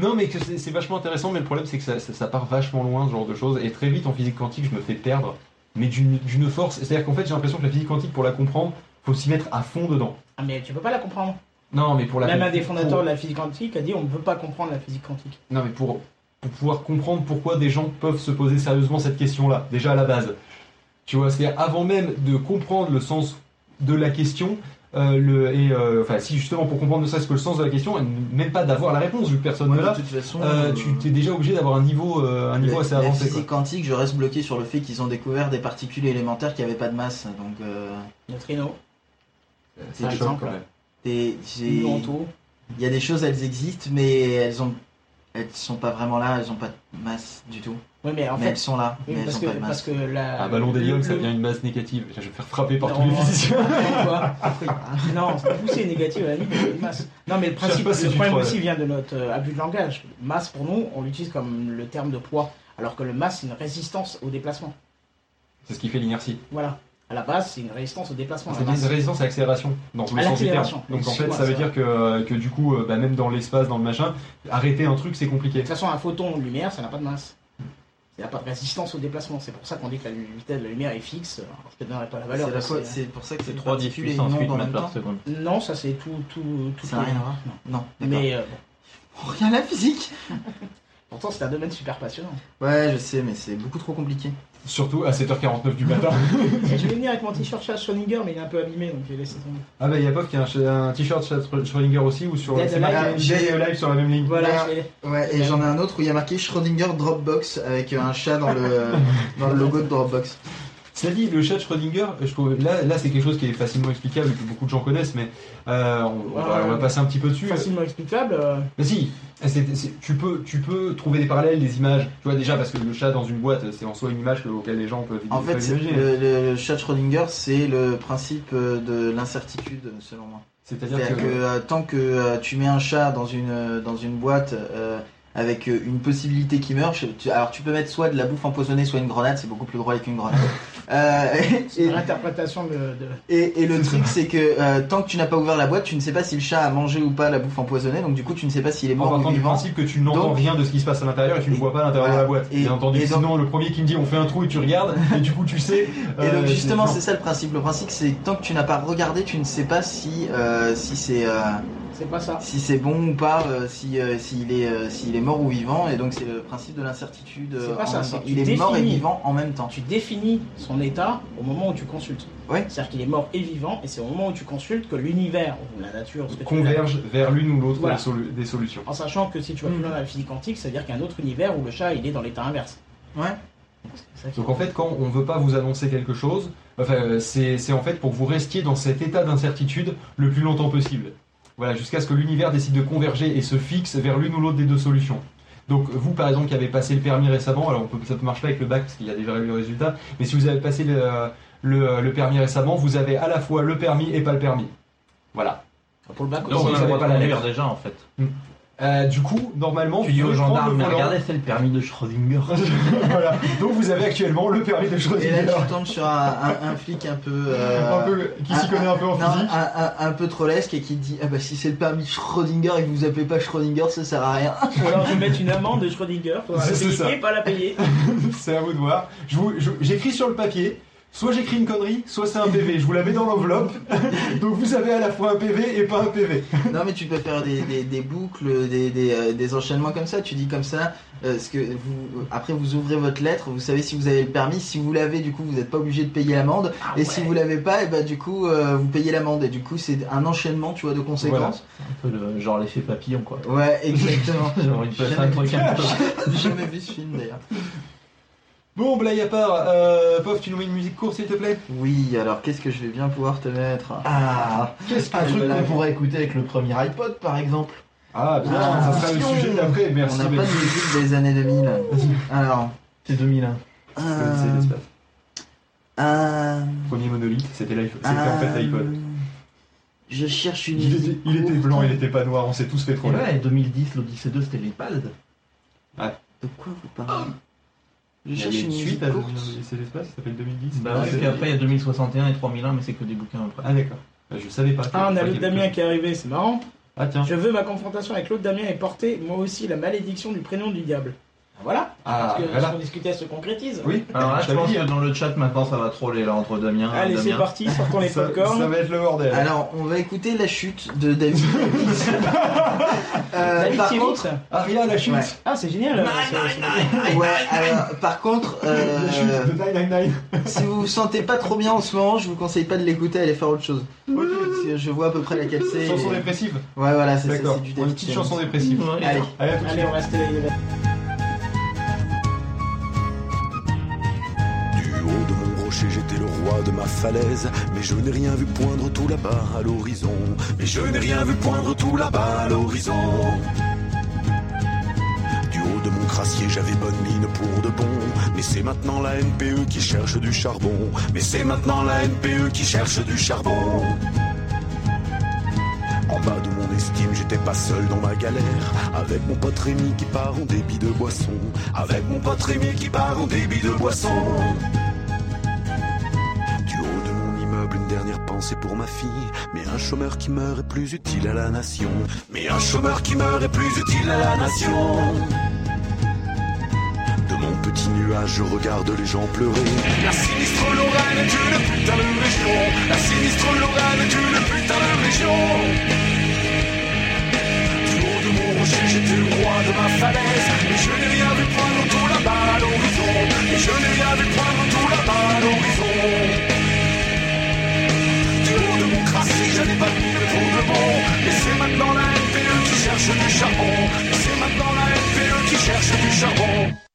Non, mais que c'est c'est vachement intéressant, mais le problème, c'est que ça, ça- ça part vachement loin, ce genre de choses. Et très vite, en physique quantique, je me fais perdre, mais d'une d'une force. C'est-à-dire qu'en fait, j'ai l'impression que la physique quantique, pour la comprendre, faut s'y mettre à fond dedans. Ah, mais tu peux pas la comprendre. Non, mais pour la Même un des pour- fondateurs de la physique quantique a dit on ne peut pas comprendre la physique quantique. Non, mais pour, pour pouvoir comprendre pourquoi des gens peuvent se poser sérieusement cette question-là, déjà à la base. Tu vois, c'est-à-dire avant même de comprendre le sens de la question, euh, le, et euh, enfin, si justement pour comprendre ne serait-ce que le sens de la question, et même pas d'avoir la réponse vu que personne Ouais, ne l'a, de toute façon, euh, tu t'es déjà obligé d'avoir un niveau, euh, un niveau la, assez la avancé. physique quantique, je reste bloqué sur le fait qu'ils ont découvert des particules élémentaires qui n'avaient pas de masse. Donc, euh, Neutrino, C'est exemple. il y a des choses, elles existent, mais elles ont, elles sont pas vraiment là. Elles ont pas de masse du tout. Oui, mais en mais fait. elles sont là, oui, mais elles parce, ont que, pas de parce masse. que la. Un ballon d'hélium, ça devient une masse négative. Je vais me faire frapper par Non, tous les physiciens. Quoi Non, c'est pas poussé négatif à la limite, c'est une masse. Non, mais le principe, pas, le problème aussi vient de notre euh, abus de langage. Masse, pour nous, on l'utilise comme le terme de poids, alors que le masse, c'est une résistance au déplacement. C'est ce qui fait l'inertie. Voilà. À la base, c'est une résistance au déplacement. à C'est une résistance à l'accélération, dans tous les À sens du terme. l'accélération. Donc en fait, ça veut dire que, que du coup, euh, bah, même dans l'espace, dans le machin, arrêter un truc, c'est compliqué. De toute façon, un photon de lumière, ça n'a pas de masse. Il n'y a pas de résistance au déplacement. C'est pour ça qu'on dit que la vitesse de la lumière est fixe. Alors, je te donnerai pas la valeur. C'est pour ça que c'est C'est une 3 10 particule et puissance une 8 onde en mètres même par seconde. Non, ça c'est tout, tout, tout. Ça n'a rien à voir. Non. Mais euh, Rien la physique pourtant, c'est un domaine super passionnant. Ouais, je sais, mais c'est beaucoup trop compliqué. Surtout à 7h49 du matin. Et je vais venir avec mon t-shirt Charles Schrödinger, mais il est un peu abîmé, donc je vais laisser tomber. ah bah, il y a Pof qui a un, t-shirt Schrö- Schrödinger aussi, ou sur Dead c'est marqué Alive. Dead Alive sur la même ligne. Voilà, je vais. Ouais, et j'en ai un autre où il y a marqué Schrödinger Dropbox avec un chat dans le, dans le logo de Dropbox. Cela dit, le chat Schrödinger, je trouve, là, là c'est quelque chose qui est facilement explicable et que beaucoup de gens connaissent, mais euh, on, on va, on va passer un petit peu dessus. Facilement explicable. euh, Mais si, c'est- c'est- tu, peux, tu peux trouver des parallèles, des images. Tu vois déjà parce que le chat dans une boîte, c'est en soi une image que- auquel les gens peuvent, En fait, le, le- chat Schrödinger, c'est le principe euh, de l'incertitude, selon moi. C'est-à-dire C'est-à-dire que, que, euh, tant que euh, tu mets un chat dans une, dans une boîte euh, avec euh, une possibilité qui meurt, alors tu peux mettre soit de la bouffe empoisonnée, soit une grenade, c'est beaucoup plus drôle avec une grenade. Euh, C'est et, l'interprétation de. de- et, et le truc, c'est que euh, tant que tu n'as pas ouvert la boîte, tu ne sais pas si le chat a mangé ou pas la bouffe empoisonnée, donc du coup, tu ne sais pas s'il est en mort partant ou du vivant. principe que tu n'entends Donc- rien de ce qui se passe à l'intérieur et tu ne vois pas à l'intérieur de la boîte. Et- Bien entendu, et donc- sinon le premier qui me dit on fait un trou et tu regardes, et du coup tu sais. Et euh, donc justement, non. c'est ça le principe. Le principe, c'est que tant que tu n'as pas regardé, tu ne sais pas si euh, si c'est euh, C'est pas ça. si c'est bon ou pas, euh, si euh, s'il est euh, s'il est mort ou vivant. Et donc c'est le principe de l'incertitude. euh, C'est pas ça, c'est Il tu est mort et définis. vivant en même temps. Tu définis son état au moment où tu consultes. Ouais. C'est-à-dire qu'il est mort et vivant, et c'est au moment où tu consultes que l'univers ou la nature, ce que tu veux, converge vers l'une ou l'autre Voilà. des, solu- des solutions. En sachant que si tu vas plus loin dans la physique quantique, c'est-à-dire qu'il y a un autre univers où le chat il est dans l'état inverse. Ouais. Donc en fait, quand on veut pas vous annoncer quelque chose, enfin, c'est c'est en fait pour que vous restiez dans cet état d'incertitude le plus longtemps possible. Voilà, jusqu'à ce que l'univers décide de converger et se fixe vers l'une ou l'autre des deux solutions. Donc vous, par exemple, qui avez passé le permis récemment, alors on peut, ça ne marche pas avec le bac parce qu'il y a déjà eu le résultat, mais si vous avez passé le, le- le permis récemment, vous avez à la fois le permis et pas le permis. Voilà. Pour le bac on le droit pas la lettre. déjà en fait. Euh, du coup, normalement, Tu dis vous aux gendarmes, regardez, c'est le permis de Schrödinger. voilà. Donc vous avez actuellement le permis de Et Schrödinger. là, tu tombes sur un, un- un flic un peu. euh, un peu, qui s'y connaît un peu en non, physique. un, un- un peu trollesque et qui dit ah bah si c'est le permis Schrödinger et que vous appelez pas Schrödinger, ça sert à rien. Ou alors je vais mettre une amende de Schrödinger, faudra la payer, ça. pas la payer. C'est à vous de voir. Je vous- je- J'écris sur le papier. Soit j'écris une connerie, soit c'est un PV. Je vous la mets dans l'enveloppe. Donc vous avez à la fois un PV et pas un PV. Non mais tu peux faire des, des- des boucles, des, des, euh, des enchaînements comme ça. Tu dis comme ça, euh, ce que vous, après vous ouvrez votre lettre, vous savez si vous avez le permis. Si vous l'avez, du coup vous n'êtes pas obligé de payer l'amende. Ah et si vous l'avez pas, et bah du coup euh, vous payez l'amende. Et du coup c'est un enchaînement, tu vois, de conséquences. Un peu le, genre l'effet papillon quoi. Ouais, exactement. Genre il passe un Jamais truc vu- un peu. J'ai jamais vu ce film d'ailleurs. Bon, blague à part, euh, Pof, tu nous mets une musique courte s'il te plaît? Oui, alors qu'est-ce que je vais bien pouvoir te mettre? Ah, Qu'est-ce un truc qu'on pourrait écouter avec le premier iPod par exemple. Ah, bien, Ah, ça sera le sujet d'après. On Merci. n'a pas de musique des années 2000. Alors. C'est 2001. C'est euh, l'espace. euh, Premier monolithe, c'était l'iPhone. C'était en fait euh, l'iPod. Je cherche une Il était, il était blanc, il était pas noir, on s'est tous fait Et troller. ouais, 2010, l'Odyssée 2 c'était l'iPad. De quoi vous parlez? A cherche une suite à. C'est l'espace, ça s'appelle 2010. Bah ouais, puis après il y a 2061 et 3001, mais c'est que des bouquins après. Ah d'accord. Bah, Je savais pas. Ah, on a l'autre Damien qui est arrivé, c'est marrant. Ah tiens. Je veux ma confrontation avec l'autre Damien et porter moi aussi la malédiction du prénom du diable. Voilà. Ah, Parce que voilà. ce qu'on discutait se concrétise. Oui. Alors là, je t'avais pense dit, que hein. dans le chat maintenant ça va troller là entre Damien et Allez, c'est Damien. parti, sortons les Ça, popcorn. ça va être le bordel. Alors, on va écouter la chute de David. Euh, David par contre, Aria, la chute. Ouais. Ah, c'est génial. c'est- c'est- ouais, alors, par contre, euh, La chute de 999. si vous vous sentez pas trop bien en ce moment, je vous conseille pas de l'écouter, allez faire autre chose. Ok. Parce que je vois à peu près laquelle c'est. Chanson et- dépressive. Ouais, voilà, c'est ça, D'accord. c'est du Une David petite Tievit. chanson dépressive. Allez. Allez, on reste de ma falaise. Mais je n'ai rien vu poindre tout là-bas à l'horizon. Mais je n'ai rien vu poindre tout là-bas à l'horizon. Du haut de mon crassier, j'avais bonne mine pour de bon. Mais c'est maintenant la NPE qui cherche du charbon. Mais c'est maintenant la NPE qui cherche du charbon. En bas de mon estime, j'étais pas seul dans ma galère. Avec mon pote Rémi qui part en débit de boisson. Avec mon pote Rémi qui part en débit de boisson. C'est pour ma fille. Mais un chômeur qui meurt est plus utile à la nation. Mais un chômeur qui meurt est plus utile à la nation. De mon petit nuage, je regarde les gens pleurer. La sinistre Lorraine est une putain de région. La sinistre Lorraine est une putain de région. Du haut de mon rocher, j'étais le roi de ma falaise. Mais je n'ai rien vu poindre tout là-bas à. Et je n'ai rien vu poindre tout là-bas à l'horizon. Je n'ai pas de bon. Et c'est maintenant la NPE qui cherche du charbon. Et c'est maintenant la NPE qui cherche du charbon.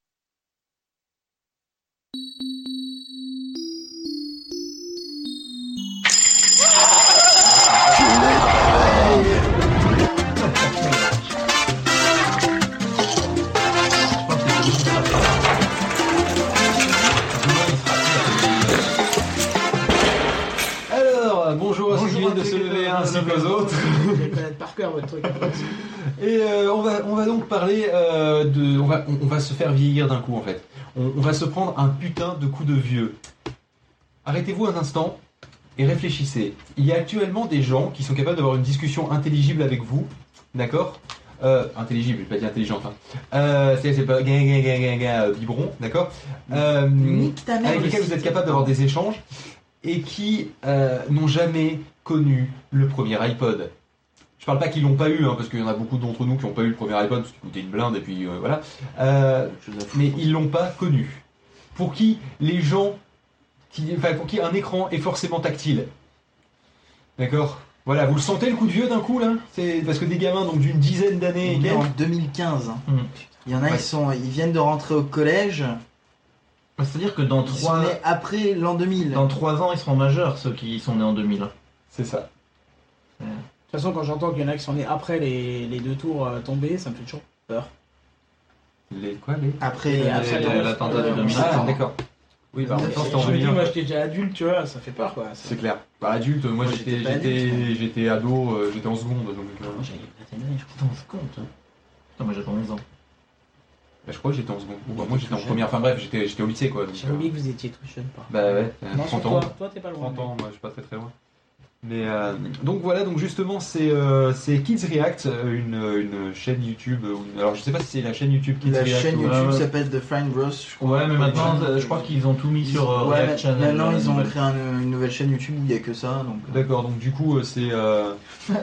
De se lever ainsi qu'aux autres. Par cœur votre truc. Et euh, on, va, on va donc parler euh, de. On va, on, on va se faire vieillir d'un coup en fait. On, on va se prendre un putain de coup de vieux. Arrêtez-vous un instant et réfléchissez. Il y a actuellement des gens qui sont capables d'avoir une discussion intelligible avec vous, d'accord? Euh, intelligible, je vais pas dire intelligente. Hein. Euh, c'est c'est pas gain, gain, gain, gain, euh, biberon, d'accord? Euh, Avec le lesquels vous êtes capable d'avoir des échanges et qui euh, n'ont jamais connu le premier iPod. Je parle pas qu'ils l'ont pas eu, hein, parce qu'il y en a beaucoup d'entre nous qui n'ont pas eu le premier iPod parce qu'il coûtait une blinde et puis euh, voilà. Euh, mais ils l'ont pas connu. Pour qui les gens, qui, enfin pour qui un écran est forcément tactile. D'accord? Voilà, vous le sentez le coup de vieux d'un coup là? C'est parce que des gamins donc d'une dizaine d'années. On est quelques- en 2015. hein. Hmm. Il y en a, Ouais. ils, sont, ils viennent de rentrer au collège. C'est-à-dire que dans Ils sont 3, nés après l'an 2000. dans 3 ans, ils seront majeurs, ceux qui sont nés en 2000. C'est ça. De toute façon, quand j'entends qu'il y en a qui sont nés après les, les deux tours euh, tombés, ça me fait toujours peur. Les quoi les Après, les- l'attentat du euh, 2000. Ah d'accord. Oui, bah en même temps c'était en Je me dis, 2001. moi j'étais déjà adulte, tu vois, ça fait peur quoi. C'est clair. Bah adulte, moi Moi, j'étais j'étais pas j'étais adulte, j'étais ado, euh, j'étais en seconde donc. euh, Moi j'avais une vingtaine d'années, je crois. Putain, c'est con, toi. Putain, moi j'avais 11 ans. bah, je crois que j'étais en seconde. Ou bah, moi j'étais en première. Enfin bref, j'étais j'étais au lycée quoi. donc, euh, oublié que vous étiez tout jeune pas. Bah ouais, euh, Non, 30 sur ans. toi, toi t'es pas loin. 30 ans, moi je suis pas très très loin. Mais euh, donc voilà, donc justement c'est euh, c'est Kids React, euh, une, une chaîne YouTube. euh, Alors je sais pas si c'est la chaîne YouTube Kids La React. chaîne ou- YouTube ouais. s'appelle The Fine Bros. je crois. Ouais, mais maintenant, euh, je crois qu'ils ont tout mis sur euh, Ouais, React Channel. Maintenant, euh, ils ont nouvelle. créé un- une nouvelle chaîne YouTube où il n'y a que ça. Donc... euh. D'accord, donc du coup euh, c'est euh,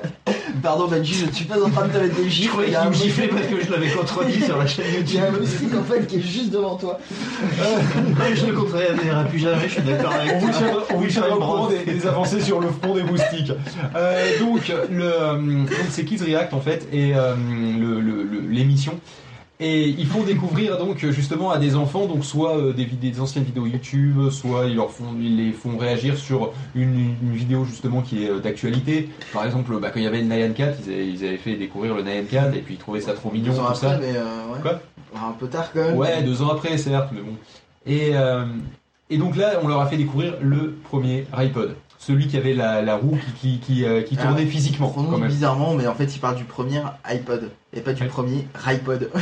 Pardon, Benji, je ne suis pas en train de te mettre des Je gifles. croyais il y a un me parce que je l'avais contredit sur la chaîne Il y a un YouTube. moustique en fait qui est juste devant toi. je le contredirai plus jamais, je suis d'accord avec on vous toi. tiendra, on vous tiendra au courant des avancées sur le front des moustiques. Euh, donc le euh, donc c'est Kids React en fait et euh, le- le- le- l'émission. Et ils font découvrir donc justement à des enfants donc soit euh, des, vid- des anciennes vidéos YouTube, soit ils leur font ils les font réagir sur une, une vidéo justement qui est euh, d'actualité. Par exemple, bah, quand il y avait le Nyan Cat, ils avaient, ils avaient fait découvrir le Nyan Cat et puis ils trouvaient ça trop mignon Deux ans tout après, ça. mais euh, ouais. Quoi? Un peu tard quand même. Ouais, deux ans après, certes, mais bon. Et, euh, et donc là, on leur a fait découvrir le premier iPod. Celui qui avait la, la roue qui, qui, qui, euh, qui tournait Alors, physiquement, On quand prononce même. bizarrement, mais en fait, il parle du premier iPod et pas du Ouais. premier iPod.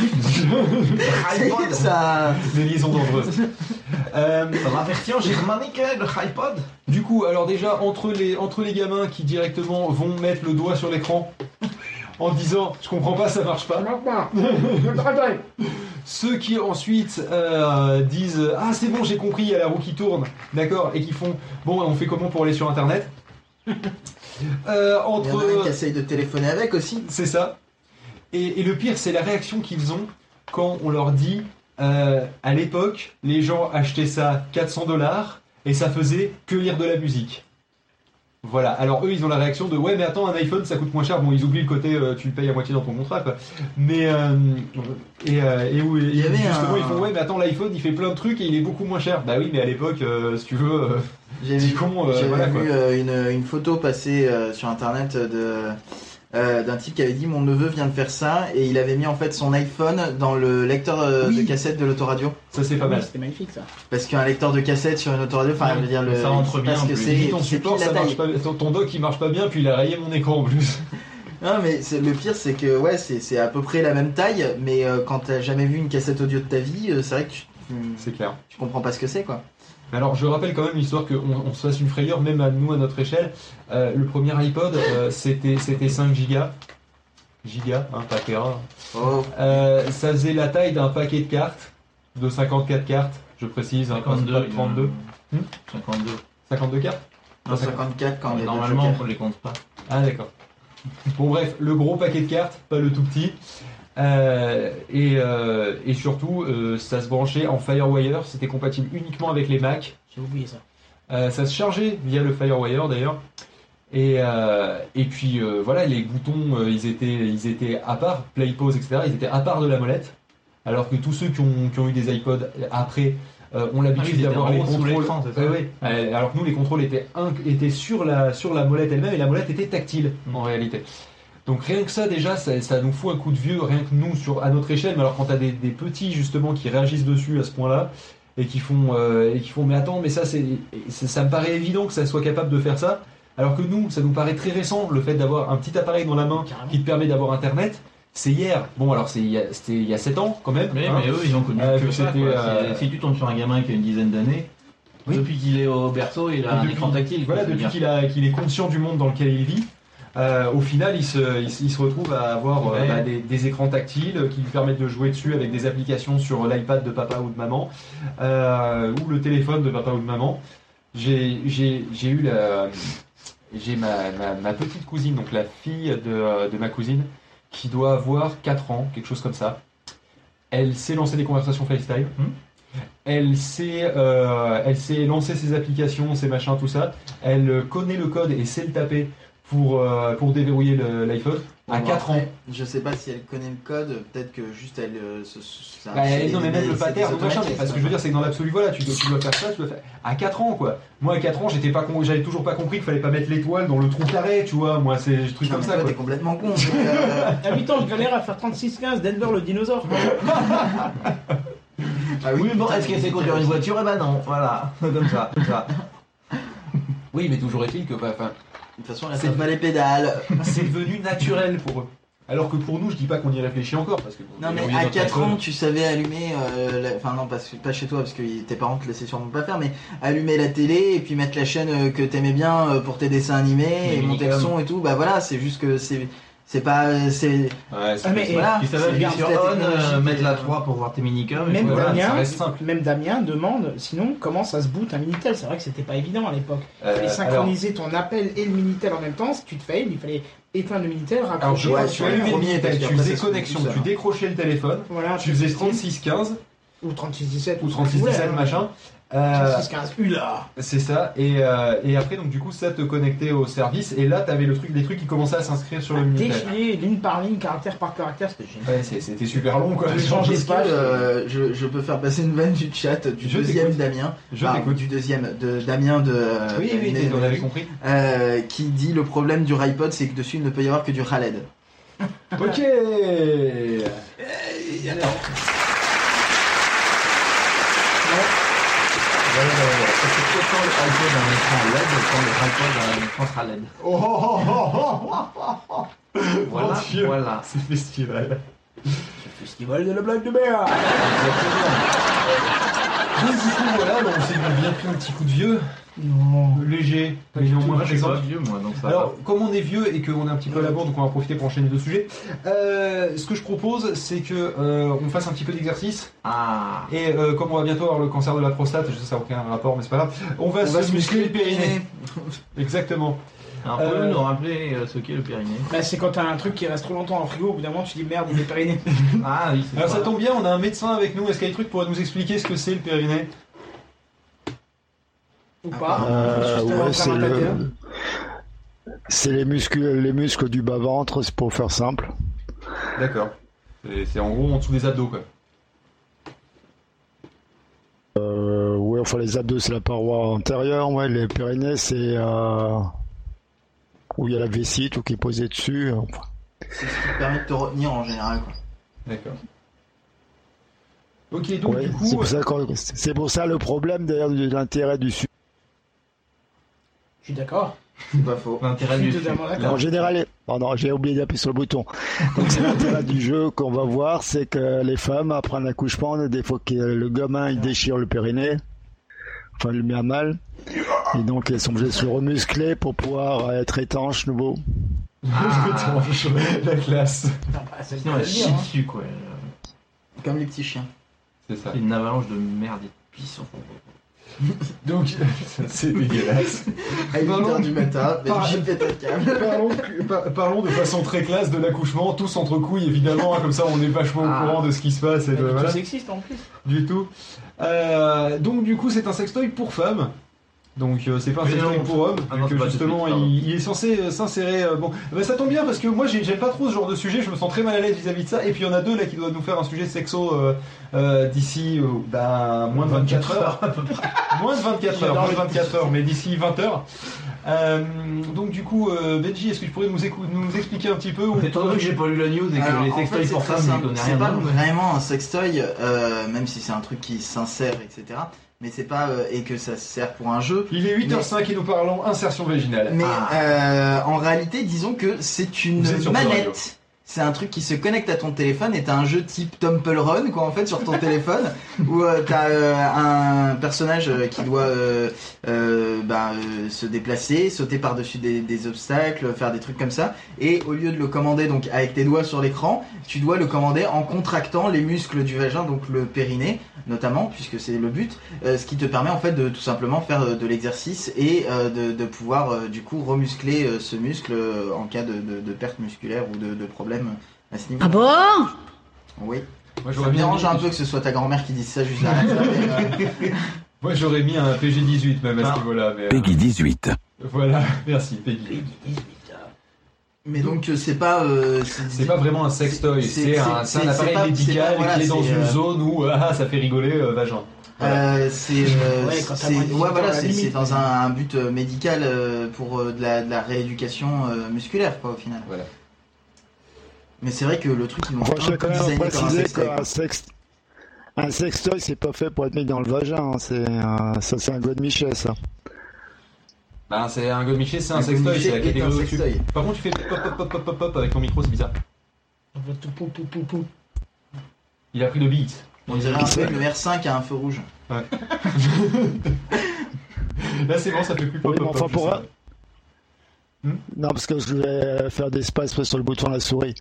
iPod, ça. Des liaisons dangereuses. Euh, version germanique de iPod? du coup, alors déjà, entre les, entre les gamins qui directement vont mettre le doigt sur l'écran en disant « je comprends pas, ça marche pas », ceux qui ensuite euh, disent « ah c'est bon, j'ai compris, il y a la roue qui tourne », d'accord, et qui font « bon, on fait comment pour aller sur Internet ?» Euh, Il y entre en a un qui essaye de téléphoner avec aussi. C'est ça. Et, et le pire, c'est la réaction qu'ils ont quand on leur dit euh, à l'époque, les gens achetaient ça 400 dollars et ça faisait que lire de la musique. Voilà. Alors eux, ils ont la réaction de ouais, mais attends, un iPhone, ça coûte moins cher. Bon, ils oublient le côté, euh, tu le payes à moitié dans ton contrat, quoi. Mais euh, et, euh, et où et Il y avait justement, un- ils font ouais, mais attends, l'iPhone, il fait plein de trucs et il est beaucoup moins cher. Bah oui, mais à l'époque, euh, si tu veux, euh, J'ai vu, con, j'avais voilà, vu une, une photo passer sur internet de euh, d'un type qui avait dit mon neveu vient de faire ça et il avait mis en fait son iPhone dans le lecteur euh, Oui. de cassette de l'autoradio ça c'est pas mal. C'était magnifique ça. parce qu'un lecteur de cassette sur une autoradio enfin je veux dire le Ça rentre bien, que plus. c'est ton support, ça marche pas. Ton, ton dock, il marche pas bien, puis il a rayé mon écran en plus. Non mais c'est- le pire c'est que ouais c'est c'est à peu près la même taille mais euh, quand t'as jamais vu une cassette audio de ta vie euh, c'est vrai que tu, tu, C'est clair. tu comprends pas ce que c'est quoi. Alors je rappelle quand même l'histoire qu'on on se fasse une frayeur, même à nous à notre échelle. Euh, le premier iPod, euh, c'était c'était 5 gigas. Gigas, hein, pas Tera. Oh. Euh, ça faisait la taille d'un paquet de cartes, de 54 cartes, je précise, hein, pas 52, 32. Hmm 52. 52 cartes Non, 54 quand Normalement, on les compte pas. Ah d'accord. Bon bref, le gros paquet de cartes, pas le tout petit. Euh, et, euh, et surtout, euh, ça se branchait en FireWire, c'était compatible uniquement avec les Mac. J'ai oublié ça. Ça se chargeait via le FireWire d'ailleurs. Et, et puis voilà, les boutons, ils, étaient, ils étaient à part, play, pause, etc. Ils étaient à part de la molette. Alors que tous ceux qui ont, qui ont eu des iPods après ont Ah l'habitude oui, ils d'avoir les contrôles. Ouais, ouais. Alors que nous, les contrôles étaient, inc- étaient sur, la, sur la molette elle-même et la molette était tactile en réalité. Donc rien que ça déjà, ça, ça nous fout un coup de vieux, rien que nous sur, à notre échelle. Mais alors quand t'as des, des petits justement qui réagissent dessus à ce point-là et qui font euh, et qui font mais attends mais ça c'est ça me paraît évident que ça soit capable de faire ça. Alors que nous, ça nous paraît très récent le fait d'avoir un petit appareil dans la main qui te permet d'avoir internet. C'est hier. Bon alors c'est il y a- c'était il y a 7 ans quand même. Mais, hein. mais eux, ils ont connu Euh, que ça. euh, Si, si tu tombes sur un gamin qui a une dizaine d'années, depuis qu'il est au berceau, il a un depuis- écran tactile. Voilà, depuis qu'il est conscient du monde dans lequel il vit, euh, au final, il se, il, se- il se retrouve à avoir euh, bah, des, des écrans tactiles qui lui permettent de jouer dessus avec des applications sur l'iPad de papa ou de maman, euh, ou le téléphone de papa ou de maman. J'ai eu la. J'ai ma, ma- ma petite cousine, donc la fille de, de ma cousine, qui doit avoir 4 ans, quelque chose comme ça. Elle sait lancer des conversations FaceTime. Elle sait, euh, elle sait lancer ses applications, ses machins, tout ça. Elle connaît le code et sait le taper pour, euh, pour déverrouiller le- l'iPhone à Bon, 4 ans. Je sais pas si elle connaît le code, peut-être que juste elle euh, se. ça- Bah, c'est non mais des- même le c'est des ou machin, mais parce que je veux dire c'est que dans l'absolu voilà, tu dois, tu dois faire ça, tu dois faire à 4 ans quoi. Moi à 4 ans j'étais pas con, j'avais toujours pas compris qu'il fallait pas mettre l'étoile dans le trou carré, tu vois. Moi c'est des trucs Non, comme mais ça toi, quoi. t'es complètement con. mais, euh, À 8 ans, je galère à faire 36-15 Denver le dinosaure. Ah oui, bon, est-ce qu'elle sait conduire une voiture Eh ben non, voilà, comme ça, comme ça. Oui, mais toujours est-il que bah, enfin, De toute façon, elle fait pas les pédales. c'est devenu naturel pour eux. Alors que pour nous, je dis pas qu'on y réfléchit encore parce que Non on mais à notre 4 iPhone. ans tu savais allumer, euh, la- enfin non pas, pas chez toi parce que tes parents te laissaient sûrement pas faire, mais allumer la télé et puis mettre la chaîne euh, que t'aimais bien euh, pour tes dessins animés et monter le son et tout, bah voilà c'est juste que c'est c'est pas c'est Ouais, c'est Ah, mais- plus- voilà Tu savais c'est appuyer juste sur on, euh, mettre la 3 pour voir tes minicums. Même voilà. Damien, ça reste simple. même Damien demande sinon comment ça se boot un Minitel? C'est vrai que c'était pas évident à l'époque. Il Euh, fallait synchroniser ton appel et le Minitel en même temps. Si tu te failles, il fallait éteindre le Minitel, Alors, raccrocher. je sur les allumais le tu faisais connexion, tu hein. décrochais le téléphone, Voilà, tu faisais 3615 ou 3617 ou 3617 machin. Euh, 3615. Ula. c'est ça, et, euh, et après, donc du coup, ça te connectait au service, et là, t'avais le truc, des trucs qui commençaient à s'inscrire sur le Minitel. Défiler ligne par ligne, caractère par caractère, c'était génial. Ouais, c'était super long quoi. Est-ce de que page. euh, je, je peux faire passer une vanne du chat du Je deuxième. Damien Je du deuxième de Damien de Oui, oui, on avait compris. euh, qui dit le problème du iPod c'est que dessus il ne peut y avoir que du Khaled Ok. Parce que autant l'iPod a un écran LED, autant le iPod a un écran sera LED. Oh, oh, oh, oh, oh, oh. Voilà, voilà. C'est festival. Festival de la blague de mer. Donc du coup voilà, on s'est bien pris un petit coup de vieux. Non. Léger, Pas mais moi je suis vieux moi, donc ça Alors, comme on est vieux et qu'on est un petit peu à la bourre, donc on va profiter pour enchaîner deux sujets. Euh, ce que je propose, c'est que euh, on fasse un petit peu d'exercice. Ah Et euh, comme on va bientôt avoir le cancer de la prostate, je sais que ça n'a aucun rapport, mais c'est pas grave. On va, on va se muscler le périnée. Exactement. Alors pouvez-vous Euh, nous rappeler ce qu'est le périnée? Bah, c'est quand t'as un truc qui reste trop longtemps en frigo, au bout d'un moment tu dis merde, il est périné. Ah oui, c'est Alors ça tombe bien, on a un médecin avec nous. Est-ce qu'Aitruc pourrait nous expliquer ce que c'est le périnée? Ou pas. Euh, ouais, c'est le... les muscles, les muscles du bas-ventre, c'est pour faire simple. D'accord. C'est c'est en gros en dessous des abdos quoi. Euh, ouais, enfin les abdos c'est la paroi antérieure, ouais, les périnées c'est euh, où il y a la vessie, tout qui est posé dessus. Enfin, c'est ce qui permet de te retenir en général quoi. D'accord. Ok, donc ouais, du c'est coup, pour ça qu'on- c'est pour ça le problème d'ailleurs de l'intérêt du. Je suis d'accord. c'est pas faux L'intérêt du En général, pardon, j'ai oublié d'appuyer sur le bouton. Donc c'est l'intérêt du jeu qu'on va voir, c'est que les femmes après un accouchement, des fois que le gamin il déchire le périnée, Enfin, il le met à mal. Et donc, ils sont obligés de se le remuscler pour pouvoir être étanche nouveau. la classe. Sinon, elle chie dessus, quoi. Comme les petits chiens. C'est ça. C'est une avalanche de merde et de pisse. Donc, c'est dégueulasse. À 8h du matin, mais Par- j'ai pété le câble. Parlons, par- parlons de façon très classe de l'accouchement, tous entre couilles évidemment, hein, comme ça on est vachement au courant de ce qui se passe. Et de, Pas du tout voilà. sexiste en plus. Du tout. Euh, donc du coup c'est un sextoy pour femmes. Donc euh, c'est pas un sextoy non, pour hommes, ah que c'est pas justement il, il est censé euh, s'insérer. euh, bon, bah, ça tombe bien parce que moi j'ai- j'aime pas trop ce genre de sujet, je me sens très mal à l'aise vis-à-vis de ça. Et puis il y en a deux là qui doivent nous faire un sujet sexo euh, euh, d'ici euh, bah, moins de 24 heures. à peu près. moins de 24 heures, moins de 24 heures, mais d'ici 20 heures. Euh, donc du coup, euh, Benji, est-ce que tu pourrais nous, écou- nous expliquer un petit peu ou... Étant donné que j'ai pas lu la news et que Alors, les en fait, sextoys c'est pour femmes, je connais C'est rien pas dedans. vraiment un sextoy, euh, même si c'est un truc qui s'insère, etc. Mais c'est pas euh, et que ça sert pour un jeu. Il est 8h05 et nous parlons insertion vaginale. Mais Ah. euh, en réalité, disons que c'est une manette. C'est un truc qui se connecte à ton téléphone et t'as un jeu type Temple Run quoi en fait sur ton téléphone où euh, t'as euh, un personnage euh, qui doit bah, se déplacer, sauter par-dessus des, des obstacles, faire des trucs comme ça. Et au lieu de le commander donc avec tes doigts sur l'écran, tu dois le commander en contractant les muscles du vagin donc le périnée notamment puisque c'est le but ce qui te permet en fait de tout simplement faire de l'exercice et de, pouvoir du coup remuscler ce muscle en cas de, perte musculaire ou de, de problème à ce niveau. Ah bon? Oui. Moi, Ça j'aurais me bien dérange mis- un peu que ce soit ta grand-mère qui dise ça juste derrière. euh, Moi j'aurais mis un PG18 même à ce niveau-là. Mais, euh, Peggy 18. Voilà, merci Peggy. Mais donc euh, c'est pas. euh, C'est pas vraiment un sextoy, c'est un, appareil pas- médical pas- voilà, qui est dans une euh, zone où ah, ça fait rigoler euh, vagin. Euh, c'est euh, Ouais, 18 ouais, voilà, dans un, un but médical pour de, la, de la rééducation musculaire quoi au final. Voilà. Mais c'est vrai que le truc ils l'ont Moi, un je vais peu quand même designé comme un préciser sextoy. qu'un sex... un sextoy, c'est pas fait pour être mis dans le vagin. hein. C'est euh, ça, c'est un God Michel, ça. Bah, c'est un godemiché, c'est un Un sextoy, c'est la un catégorie au-dessus. sextoy. Par contre, tu fais pop pop pop pop pop pop avec ton micro, c'est bizarre. On voit tout pou pou pou pou. Il a pris le beat. On dirait un peu le R5 à un feu rouge. Ouais. Là, c'est bon, ça fait plus pop Oui, mais pop enfin, pop. pour je un- sais. Non, parce que je vais faire des espaces sur le bouton de la souris.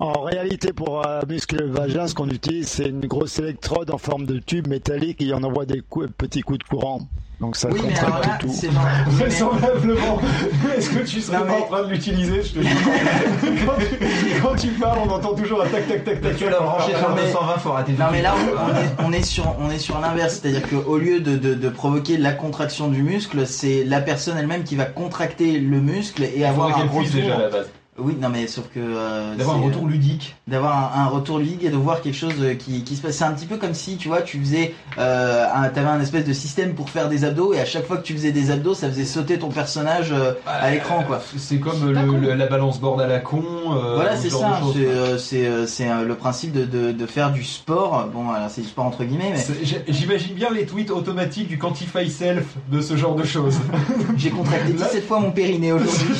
En réalité, pour euh, muscler le vagin, ce qu'on utilise, c'est une grosse électrode en forme de tube métallique et on envoie des coups- petits coups de courant. Donc ça Oui, mais alors contracte là, tout. c'est marrant. Oui, mais- Vraisemblablement. Est-ce que tu serais Non, pas mais- en train de l'utiliser Je te dis. quand, tu, quand tu parles, on entend toujours un tac tac tac tac. Tu l'as branché sur Non, le mais- 220, faut arrêter de Non mais là on est, on est sur on est sur l'inverse, c'est-à-dire qu'au lieu de, de, de provoquer la contraction du muscle, c'est la personne elle-même qui va contracter le muscle et Il avoir un retour. déjà à la base. Oui, non mais sauf que euh, D'avoir un retour ludique. d'avoir un, un retour ludique et de voir quelque chose euh, qui, qui se passe. C'est un petit peu comme si, tu vois, tu faisais, euh, un, t'avais un espèce de système pour faire des abdos et à chaque fois que tu faisais des abdos, ça faisait sauter ton personnage euh, à l'écran, quoi. C'est comme le- le- la balance board à la con. euh, Voilà, ce c'est ça. C'est quoi. euh, c'est euh, c'est, euh, le principe de, de, de faire du sport. Bon, alors c'est du sport entre guillemets, mais J'imagine bien les tweets automatiques du Quantify Self de ce genre de choses. j'ai contracté 17 fois mon périnée aujourd'hui.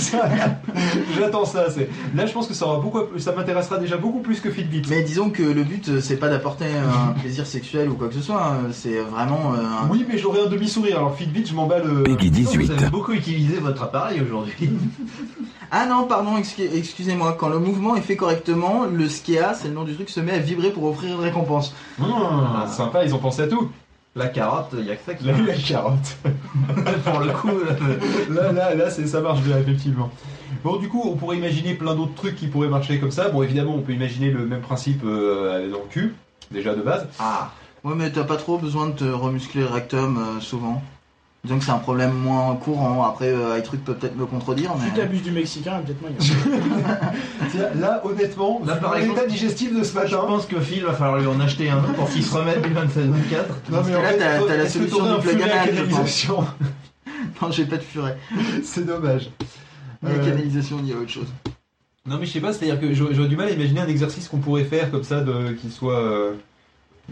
J'attends ça. C'est- Là, je pense que ça aura beaucoup, ça m'intéressera déjà beaucoup plus que Fitbit. Mais disons que le but, euh, c'est pas d'apporter un plaisir sexuel ou quoi que ce soit. hein. C'est vraiment euh, un- Oui, mais j'aurais un demi-sourire. Alors Fitbit, je euh, Peggy Vous 18. avez beaucoup utilisé votre appareil aujourd'hui. Ah non, pardon, excu- excusez-moi. Quand le mouvement est fait correctement, le SKEA, c'est le nom du truc, se met à vibrer pour offrir une récompense. Ah, sympa, ils ont pensé à tout. La carotte, il y a que ça qui La, la carotte. pour le coup. Là, là, là, c'est- ça marche bien, effectivement. Bon, du coup, on pourrait imaginer plein d'autres trucs qui pourraient marcher comme ça. Bon, évidemment, on peut imaginer le même principe euh, dans le cul, déjà de base. Ah. Ouais, mais t'as pas trop besoin de te remuscler le rectum euh, souvent. Disons que c'est un problème moins courant. Après, euh, iTruc peut peut-être me contredire, Si mais. t'abuses du mexicain, peut-être moyen. Tiens, Là, honnêtement, Là, par l'état digestif de ce Je matin. pense que Phil va falloir lui en acheter un autre pour qu'il se remette du 27-24. Dans ce cas-là, t'as- t'as la solution du un plug je canalisation Non, j'ai pas de furet. C'est dommage. Mais la canalisation, il y a autre chose. Non mais je sais pas, c'est-à-dire que j'aurais du mal à imaginer un exercice qu'on pourrait faire comme ça, de, qui soit, euh,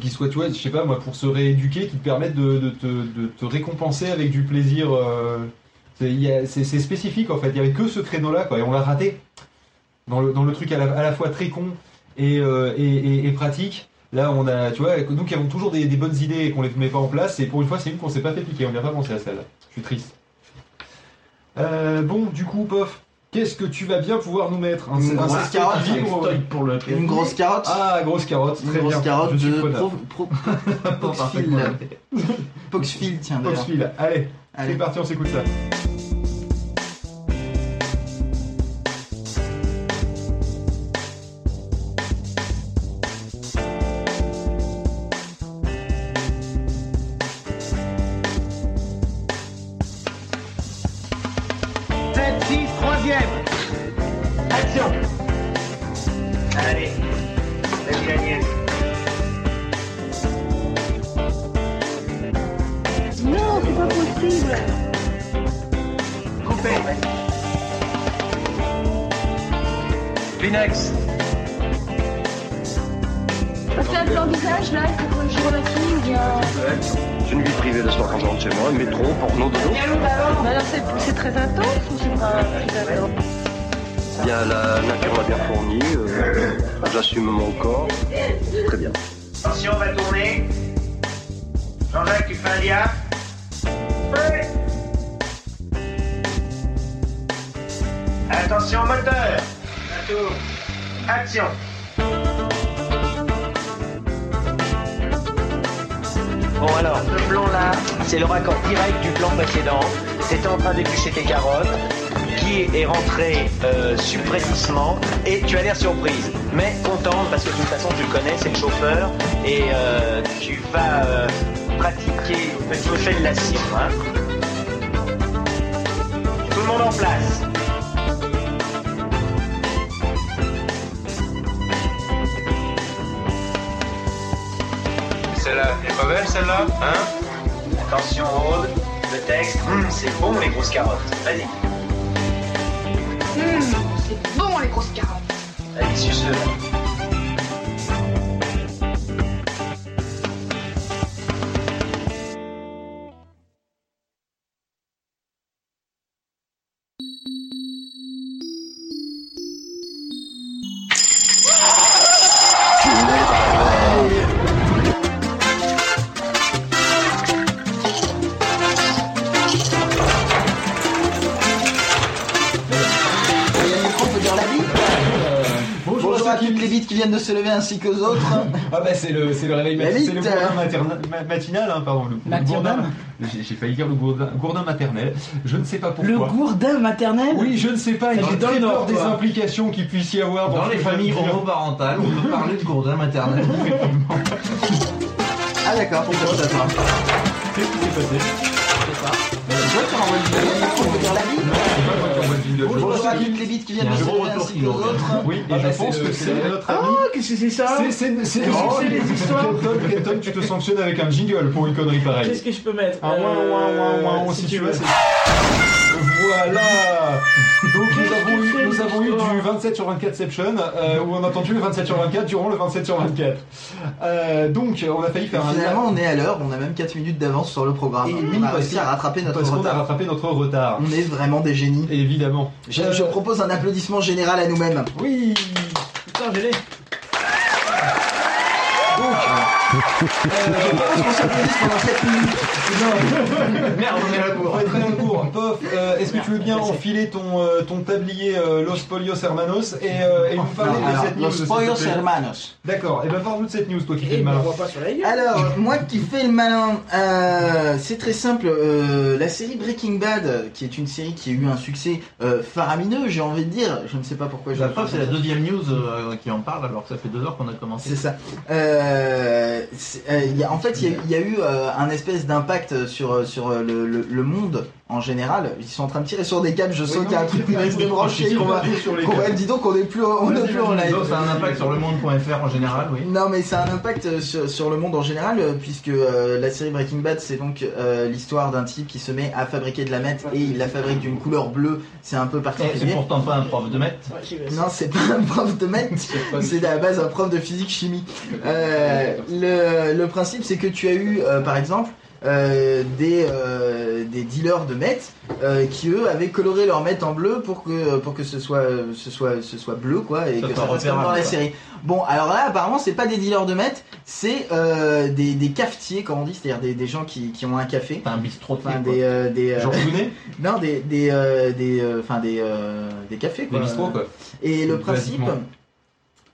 qui soit, tu vois, je sais pas moi, pour se rééduquer, qui te permette de, de te, de te récompenser avec du plaisir. euh, c'est spécifique en fait, il y avait que ce créneau-là quoi, et on l'a raté dans le, dans le truc à la, à la fois très con et, euh, et, et- et pratique. Là, on a, tu vois, nous qui avons toujours des, des bonnes idées et qu'on les met pas en place, et pour une fois, c'est une qu'on s'est pas fait piquer. On n'y a pas pensé à celle-là. Je suis triste. Euh, bon, du coup, Pof, qu'est-ce que tu vas bien pouvoir nous mettre Un- Une un grosse carotte pour le Une grosse carotte. Ah, grosse carotte, Une très grosse bien. carotte Je suis de preneur. pro, pro, Poxfield. Poxfield, tiens d'ailleurs. Foxfield. Allez, Allez. c'est parti, on s'écoute ça. Bah c'est le, c'est le réveil matinal, le gourdin euh. materna- ma- matinal, hein, pardon. Le, le gourdin, j'ai, failli dire le gourdin, gourdin maternel. Je ne sais pas pourquoi. Le gourdin maternel? Oui, je ne sais pas. J'ai très peur Nord, des quoi. implications qu'il puisse y avoir dans, les familles homoparentales, on peut parler de gourdin maternel. Ah d'accord, pourquoi ça Qu'est-ce qui s'est passé? Bonjour à toutes les bites qui viennent de se lever ainsi qu'aux autres. Oui, Ah, et bah, je pense que c'est notre Ah, ami. qu'est-ce que c'est ça C'est, oh, les histoires Kenton, tu te sanctionnes avec un jingle pour une connerie pareille. Qu'est-ce que je peux mettre Un ouin, ouin, ouin, ouin, Euh, si tu veux. Voilà Donc du 27 sur 24 Seption, euh, où on a entendu le 27 sur 24 durant le 27 sur 24. Euh, donc on a failli faire un... Finalement, on est à l'heure, on a même 4 minutes d'avance sur le programme. Et oui, on a réussi à rattraper notre parce qu'on a retard. rattrapé notre retard. On est vraiment des génies. Évidemment. Je, Euh, je propose un applaudissement général à nous-mêmes. Oui Putain, je l'ai. Donc, euh, je propose qu'on s'applaudisse pendant 7 minutes. Merde, on est à la cour. On est très. Pof, euh, est-ce que tu veux bien enfiler ton, euh, ton tablier euh, Los Polios Hermanos et, euh, et nous parler Non, de alors, cette news Los plaît Hermanos. D'accord, et ben parle-nous de cette news, toi qui fais Et le me malin. Alors, moi qui fais le malin, euh, c'est très simple. euh, la série Breaking Bad, qui est une série qui a eu un succès euh, faramineux, j'ai envie de dire. Je ne sais pas pourquoi je La preuve, fais c'est la deuxième news euh, qui en parle alors que ça fait deux heures qu'on a commencé. C'est ça. Euh, a- en fait, il y a, eu euh, un espèce d'impact sur, euh, le monde en général. Ils sont en train de tirer sur des câbles. Je sens Oui, qu'il y a un truc. Tire qu'on va, dis donc, on est plus, on est plus en live. Donc, ça a un impact sur le monde.fr en général, oui. Non mais ça a un impact euh, sur, sur le monde en général euh, puisque euh, la série Breaking Bad c'est donc euh, l'histoire d'un type qui se met à fabriquer de la meth et il la fabrique d'une couleur bleue, c'est un peu Et c'est particulier. pourtant pas un prof de vais. Non c'est pas un prof de meth, c'est à la base un prof de physique chimie. Euh, le, le principe c'est que tu as eu euh, par exemple euh, des, euh, des dealers de meth euh, qui eux avaient coloré leur meth en bleu pour que, pour que ce, soit, ce, soit, ce soit bleu quoi et Ça que ça fasse comme dans la série. Bon, alors là, apparemment, c'est pas des dealers de meth, c'est euh, des, des cafetiers, comme on dit, c'est-à-dire des, des gens qui, qui ont un café. un bistrot Enfin, des, euh, des, euh, Non, des, des, euh, des, euh, enfin, des, euh, des cafés, quoi. Des bistrots, quoi. Et le principe.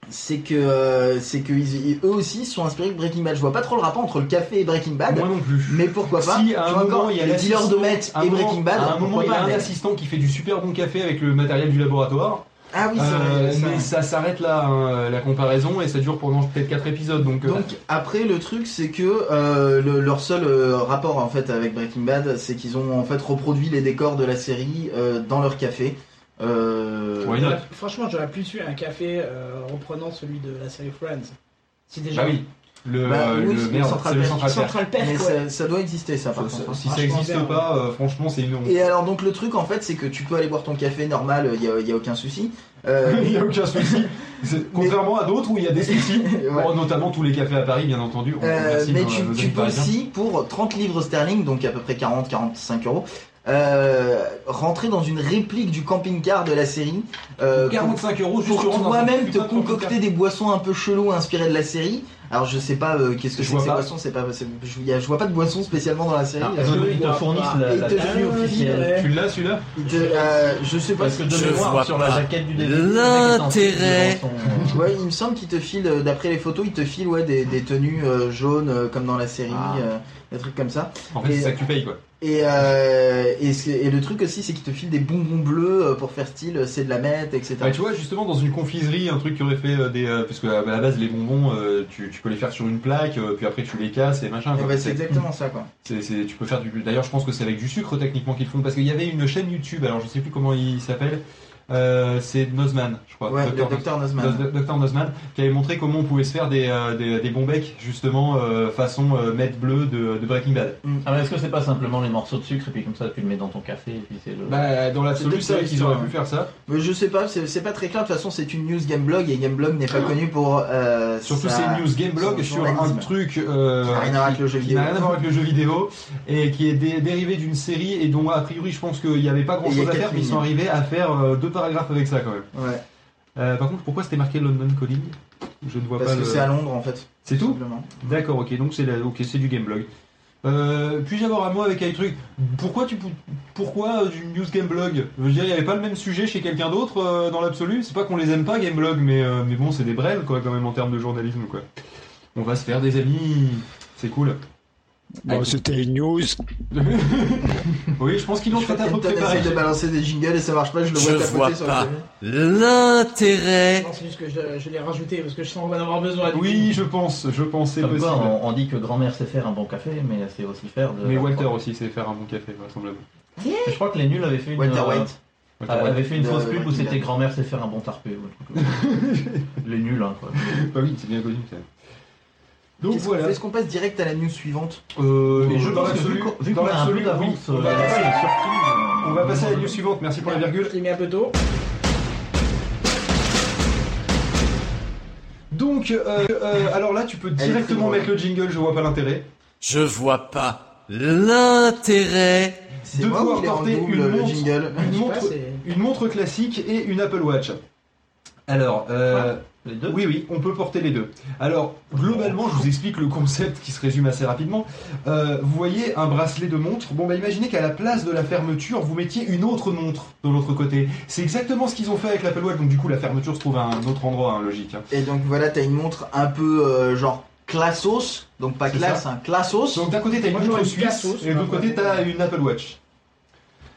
C'est que, euh, c'est que ils- eux aussi sont inspirés de Breaking Bad. Je vois pas trop le rapport entre le café et Breaking Bad. Moi non plus. Mais pourquoi pas Si à un moment encore, il y a les dealers de et moment- Breaking Bad, à un moment il y a un mais- assistant qui fait du super bon café avec le matériel du laboratoire. Ah oui, c'est Euh, vrai, mais ça s'arrête là hein, la comparaison et ça dure pendant peut-être 4 épisodes donc, euh, Donc après le truc c'est que euh, le- leur seul rapport en fait avec Breaking Bad c'est qu'ils ont en fait reproduit les décors de la série dans leur café. Euh, Why not? Franchement, j'aurais plus su un café euh, reprenant celui de la série Friends. Si déjà. Bah oui. Le, Bah le oui, c'est merde, Central c'est le Perk. Central Perk. Central Perk, Mais ça, ça doit exister ça par Ça- contre. hein. Si ça Franchement, existe bien, pas, euh, franchement c'est une honte. Et alors donc le truc en fait c'est que tu peux aller boire ton café normal, il y a, aucun souci. Euh, Il n'y a aucun souci. C'est- Contrairement à d'autres où il y a des soucis, Ouais. Bon, notamment tous les cafés à Paris, bien entendu. On Euh, remercie mais nos- tu, nos tu amis peux parisiens. aussi, pour 30 livres sterling, donc à peu près 40-45 euros, euh, rentrer dans une réplique du camping-car de la série. euh, Pour 45 euros, juste pour dans un toi-même te concocter des boissons un peu chelous inspirées de la série. Alors je sais pas euh, qu'est-ce que Je c'est ces pas. boissons, c'est pas, je, y a- je vois pas de boissons spécialement dans la série. Ah, Euh, ils te vois fournissent pas. la, Et la te- tenue officielle. Tu l'as celui-là? Euh, je sais pas Parce que si de je mémoire, vois sur la jaquette du DVD, L'intérêt. son, Ouais, il me semble qu'il te file, euh, d'après les photos, il te file ouais, des, des tenues euh, jaunes euh, comme dans la série, Ah. euh, des trucs comme ça. En fait, c'est ça que tu payes quoi. Et, euh, et, le truc aussi, c'est qu'il te file des bonbons bleus euh, pour faire style, euh, c'est de la meth, etc. Bah, tu vois, justement, dans une confiserie, un truc qui aurait fait des. euh, parce que à la base, les bonbons, euh, tu, tu peux les faire sur une plaque, puis après tu les casses et machin. Quoi. bah, c'est exactement ça, quoi. c'est- c'est- tu peux faire du. D'ailleurs, je pense que c'est avec du sucre techniquement qu'ils font, parce qu'il y avait une chaîne YouTube, alors je sais plus comment il s'appelle. Euh, c'est Nozman, je crois. Ouais, le Dr. Dr. Nozman. Noz- Dr. Nozman, qui avait montré comment on pouvait se faire des, euh, des, des bons becs, justement, euh, façon euh, meth bleu de, de Breaking Bad. Ah, mais est-ce que c'est pas simplement les morceaux de sucre et puis comme ça tu le mets dans ton café et puis c'est le. Bah, dans l'absolu, c'est vrai ça, qu'ils auraient pu faire ça. Mais je sais pas, c'est c'est pas très clair. De toute façon, c'est une news Gameblog et Gameblog n'est pas connu pour. euh, Surtout, sa- c'est une news Gameblog sur un truc euh, Qui n'a rien à voir avec le jeu qui vidéo. n'a rien à voir avec le jeu vidéo et qui est dé- dérivé d'une série et dont a priori je pense qu'il n'y avait pas grand chose à faire mais ils sont arrivés à faire deux paragraphes avec ça quand même. Ouais. Euh, par contre pourquoi c'était marqué London Calling? Je ne vois Parce pas. que le- c'est à Londres en fait. C'est tout? D'accord ok donc c'est la... ok c'est du Gameblog. Euh, puis-je avoir un mot avec un truc? Pourquoi tu pou- pourquoi euh, du news Gameblog Je veux dire il n'y avait pas le même sujet chez quelqu'un d'autre euh, dans l'absolu? C'est pas qu'on les aime pas Gameblog mais mais bon c'est des brels quoi quand même en termes de journalisme quoi. On va se faire des amis. C'est cool. Bon, C'était une news. oui, je pense qu'ils l'ont fait à peu essaye de balancer des jingles et ça marche pas, je le Je vois vois pas l'intérêt. Non, c'est juste que je, je l'ai rajouté parce que je sens qu'on va en avoir besoin. Oui, coup. je pense, je c'est Comme possible. quoi, on, on dit que grand-mère sait faire un bon café, mais elle sait aussi faire de. Mais Walter aussi sait faire un bon café, vraisemblablement. Je crois que les nuls avaient fait une. Walter euh, White. Walter avait fait une De fausse pub où c'était grand-mère sait faire un bon tarpé. les nuls, hein, quoi. Bah oui, c'est bien connu ça. Donc Qu'est-ce voilà. Est-ce qu'on passe direct à la new suivante Euh, Mais je dans pense que l'absolu- vu qu'on- vu dans qu'on a un peu l'absolu, d'avance, oui, on euh, va passer- euh, On va à la news suivante, merci pour la virgule. Je l'ai mis un peu tôt. Donc, euh, euh, alors là, tu peux directement mettre le jingle, je vois pas l'intérêt. Je vois pas l'intérêt. C'est De moi pouvoir ou il est en porter double une le montre. jingle Une Je sais montre, pas, c'est- une montre classique et une Apple Watch. Alors, euh, Les deux Oui, oui, on peut porter les deux. Alors, globalement, je vous explique le concept qui se résume assez rapidement. Euh, vous voyez un bracelet de montre. Bon, bah imaginez qu'à la place de la fermeture, vous mettiez une autre montre de l'autre côté. C'est exactement ce qu'ils ont fait avec l'Apple Watch. Donc, du coup, la fermeture se trouve à un autre endroit, hein, logique. hein. Et donc voilà, t'as une montre un peu euh, genre classos, donc pas C'est classe, hein, classos. Donc, d'un côté, t'as une Moi, j'aurais montre une suisse Cassos, et de l'autre côté, t'as une Apple Watch.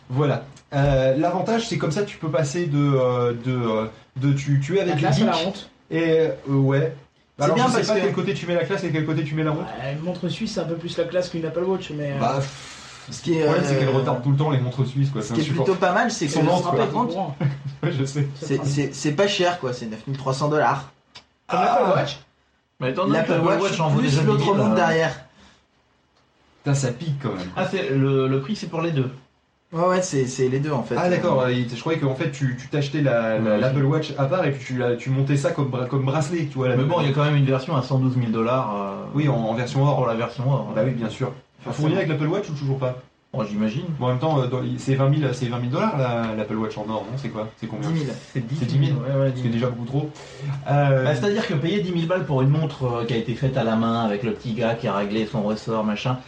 Voilà. Euh, L'avantage, c'est comme ça, tu peux passer de. euh, de, euh, de tu, tu es avec La les classe à la honte. Et euh, ouais. Alors, bien je sais parce pas que- quel côté tu mets la classe et quel côté tu mets la. Ouais, Une montre suisse, c'est un peu plus la classe qu'une Apple Watch, mais. euh, Bah, Ce qui est, Le problème, c'est euh, qu'elle retarde tout le temps les montres suisses, quoi. Ce C'est qui est plutôt pas mal, c'est que Son lente, par contre, Ouais, je sais. c'est- c'est c'est pas cher quoi, c'est 9300 dollars. Comme l'Apple Watch. Mais étant donné que L'Apple Watch en vaut plus déjà l'autre 10 000, montre euh, derrière. Putain, ça pique quand même. Ah, c'est le, le prix, c'est pour les deux. Ouais, ouais, c'est c'est les deux en fait. Ah d'accord, ouais, je croyais qu'en fait tu tu t'achetais la, la- Ouais. l'Apple Watch à part et puis tu, la- tu montais ça comme, bra- comme bracelet, tu vois. La Mais bon, il y a quand même une version à 112 000 dollars. Oui, en, en version or. pour la version or. Bah oui, bien sûr. fourni avec l'Apple Watch ou toujours pas? Bon, j'imagine. Bon, en même temps, euh, c'est 20 000 c'est 20 000 dollars la- l'Apple Watch en or, non? C'est quoi? C'est combien? 10 000. C'est 10 C'est 10 000 Ouais, ouais, 10 C'est 000. déjà beaucoup trop. Euh, Bah, C'est-à-dire que payer 10 000 balles pour une montre euh, qui a été faite à la main avec le petit gars qui a réglé son ressort, machin.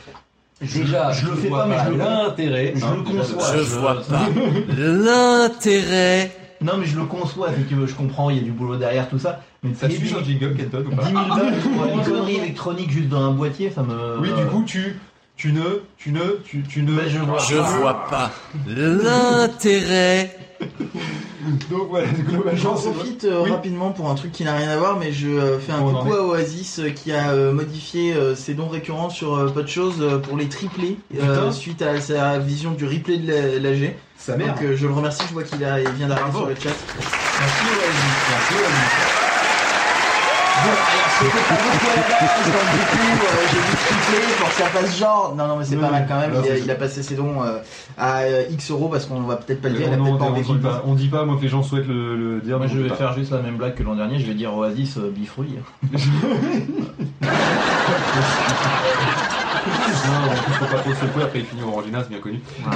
Je- Déjà, je le fais vois pas, mais je le l'intérêt, Je le conçois. Je vois pas l'intérêt. Non, mais je le conçois, si tu veux, je comprends, il y a du boulot derrière tout ça. Mais Ça suit 10 sur 000 jingle, Kenton, ou 10 pas 000 balles pour une connerie électronique juste dans un boîtier, ça me. Oui, du coup, tu, tu ne, tu ne, tu, tu ne. je vois. Je vois pas l'intérêt. Donc voilà, globalement, J'en profite euh, Oui. rapidement pour un truc qui n'a rien à voir, mais je euh, fais un en coucou à Oasis euh, qui a modifié ses dons récurrents sur pas de choses pour les Putain. suite à sa vision du replay de la- l'AG. Sa mère. Donc je le remercie, je vois qu'il vient d'arriver sur le chat. Merci Oasis, merci Oasis. Bon, alors c'était pas beaucoup à la base, donc du coup euh, j'ai pour que ça fasse genre. Non, non, mais c'est pas mal quand même. Il, a, c'est- il a passé ses dons euh, à euh, X euros parce qu'on va peut-être pas le dire, il a non, peut-être pas on envie dit pas, dise. on dit pas, moi que les gens souhaitent le, le dire. Moi, donc je on vais dit pas. faire juste la même blague que l'an dernier, je vais dire Oasis euh, bifruit. Non, en plus, faut pas trop se secouer, après il finit au Orangina, c'est bien connu. Donc,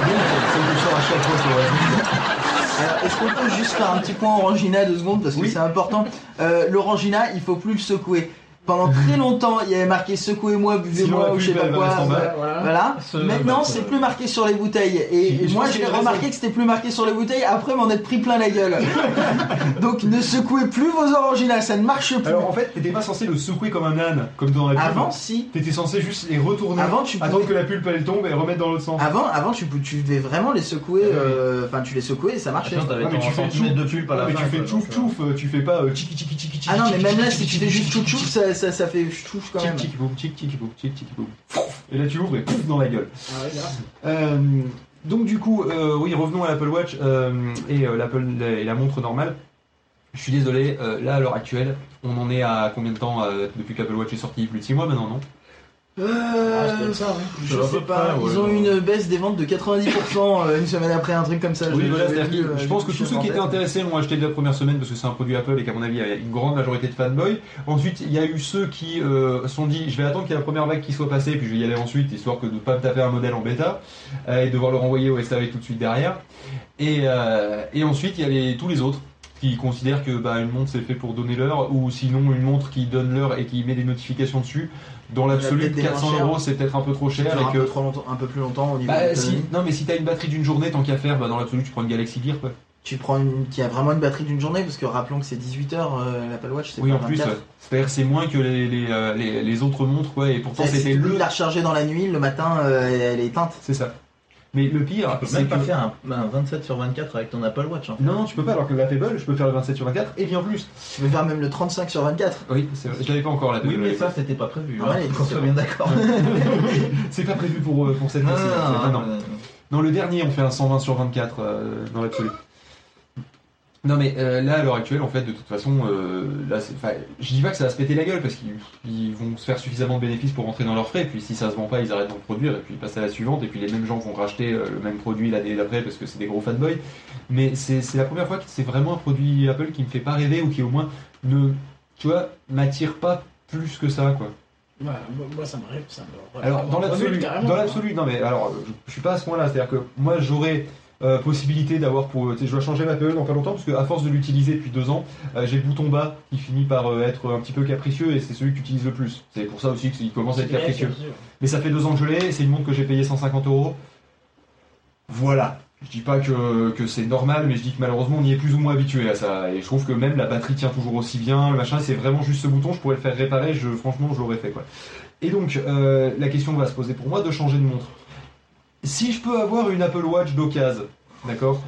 ça me sort à chaque fois sur Oasis. Alors, est-ce qu'on peut juste faire un petit point Orangina deux secondes parce que c'est important. Euh, L'Orangina, il faut plus le secouer. Pendant très longtemps, il y avait marqué secouez-moi, buvez-moi ou je sais pas quoi. Voilà. Voilà. Ce- Maintenant, bah, c'est plus marqué sur les bouteilles. Et, et moi, j'ai remarqué que c'était plus marqué sur les bouteilles après m'en être pris plein la gueule. Donc, ne secouez plus vos Orangina, ça ne marche plus. Alors en fait, t'étais pas censé le secouer comme un âne, comme dans la pub. Avant, si. T'étais censé juste les retourner, Avant, tu attendre pouvais- que la pulpe elle tombe et remettre dans l'autre sens. Avant, avant tu, tu devais vraiment les secouer. euh, Enfin, tu les secouais et ça marchait. Attends, Ouais, mais ton tu fais tchouf, de pulpe à la mais tu fais tchouf tchouf, euh, tu fais pas euh, tchiki tchiki tchiki. Ah non, mais même là, si tu fais juste chou tchiki, ça, ça, ça fait chouch quand même. Boum, boum, boum. Et là tu ouvres et pouf dans la gueule. Ah ouais, là. Euh, donc du coup, euh, oui, revenons à l'Apple Watch euh, et l'Apple et la montre normale. Je suis désolé, là à l'heure actuelle, on en est à combien de temps depuis que l'Apple Watch est sorti? Plus de 6 mois maintenant, non? Euh, c'est peut-être ça, ouais. je À peu sais pas, près, ouais, ils ont eu une baisse des ventes de 90% euh, une semaine après, un truc comme ça. Oui, je- voilà, j'avais c'est-à-dire vu, que euh, je pense que tous ça ceux qui en étaient intéressés l'ont acheté dès la première semaine parce que c'est un produit Apple et qu'à mon avis, il y a une grande majorité de fanboys. Ensuite, il y a eu ceux qui euh, se sont dit je vais attendre qu'il y ait la première vague qui soit passée, puis je vais y aller ensuite, histoire que de ne pas me taper un modèle en bêta euh, et devoir le renvoyer au SAV tout de suite derrière. Et, euh, et ensuite, il y a les- tous les autres qui considèrent que bah, une montre c'est fait pour donner l'heure ou sinon une montre qui donne l'heure et qui met des notifications dessus. Dans l'absolu, peut-être des moins 400 chers. euros c'est peut-être un peu trop cher et un, que peu trop longtemps, un peu plus longtemps au niveau bah, de si, l'autonomie. non mais si t'as une batterie d'une journée tant qu'à faire, bah, dans l'absolu tu prends une Galaxy Gear quoi. Tu prends une qui a vraiment une batterie d'une journée parce que rappelons que c'est 18 heures euh, l'Apple Watch, c'est Oui, pas en plus, 24. ouais. c'est-à-dire c'est moins que les, les, euh, les, les autres montres, quoi, et pourtant C'est- c'était le. de la recharger dans la nuit, le matin euh, elle est éteinte. C'est ça. Mais le pire, Tu peux que. faire un, un 27 sur 24 avec ton Apple Watch. hein. Non, non, tu peux pas, alors que la Fable, je peux faire le 27 sur 24 et bien plus. Tu peux faire même le 35 sur 24. Oui, c'est vrai, je l'avais pas encore la Oui, mais ça, c'était pas prévu. Ouais, hein, qu'on soit bien d'accord. c'est pas prévu pour, euh, pour cette Non, fois-ci. non, là. non, non, non, non. non. Non, le dernier, on fait un 120 sur 24 euh, dans l'absolu. Non mais euh, là à l'heure actuelle en fait de toute façon euh, là c'est je dis pas que ça va se péter la gueule parce qu'ils ils vont se faire suffisamment de bénéfices pour rentrer dans leurs frais et puis si ça se vend pas ils arrêtent d'en produire et puis ils passent à la suivante et puis les mêmes gens vont racheter euh, le même produit l'année d'après parce que c'est des gros fanboys mais c'est c'est la première fois que c'est vraiment un produit Apple qui me fait pas rêver ou qui au moins ne tu vois m'attire pas plus que ça quoi. Moi, ça m'arrive, ça me. Alors dans l'absolu, carrément, dans hein. l'absolu, non mais alors je, je suis pas à ce point-là, c'est-à-dire que moi j'aurais euh, possibilité d'avoir pour, sais, je dois changer ma PE dans pas longtemps parce qu'à force de l'utiliser depuis deux ans, euh, j'ai le bouton bas qui finit par euh, être un petit peu capricieux et c'est celui que tu utilises le plus. C'est pour ça aussi qu'il commence à être capricieux. Mais ça fait deux ans que je l'ai, c'est une montre que j'ai payé 150 euros. Voilà. Je dis pas que, que c'est normal, mais je dis que malheureusement on y est plus ou moins habitué à ça. Et je trouve que même la batterie tient toujours aussi bien, le machin, c'est vraiment juste ce bouton, je pourrais le faire réparer, je, franchement je l'aurais fait quoi. Et donc euh, la question va se poser pour moi de changer de montre. Si je peux avoir une Apple Watch d'occasion, d'accord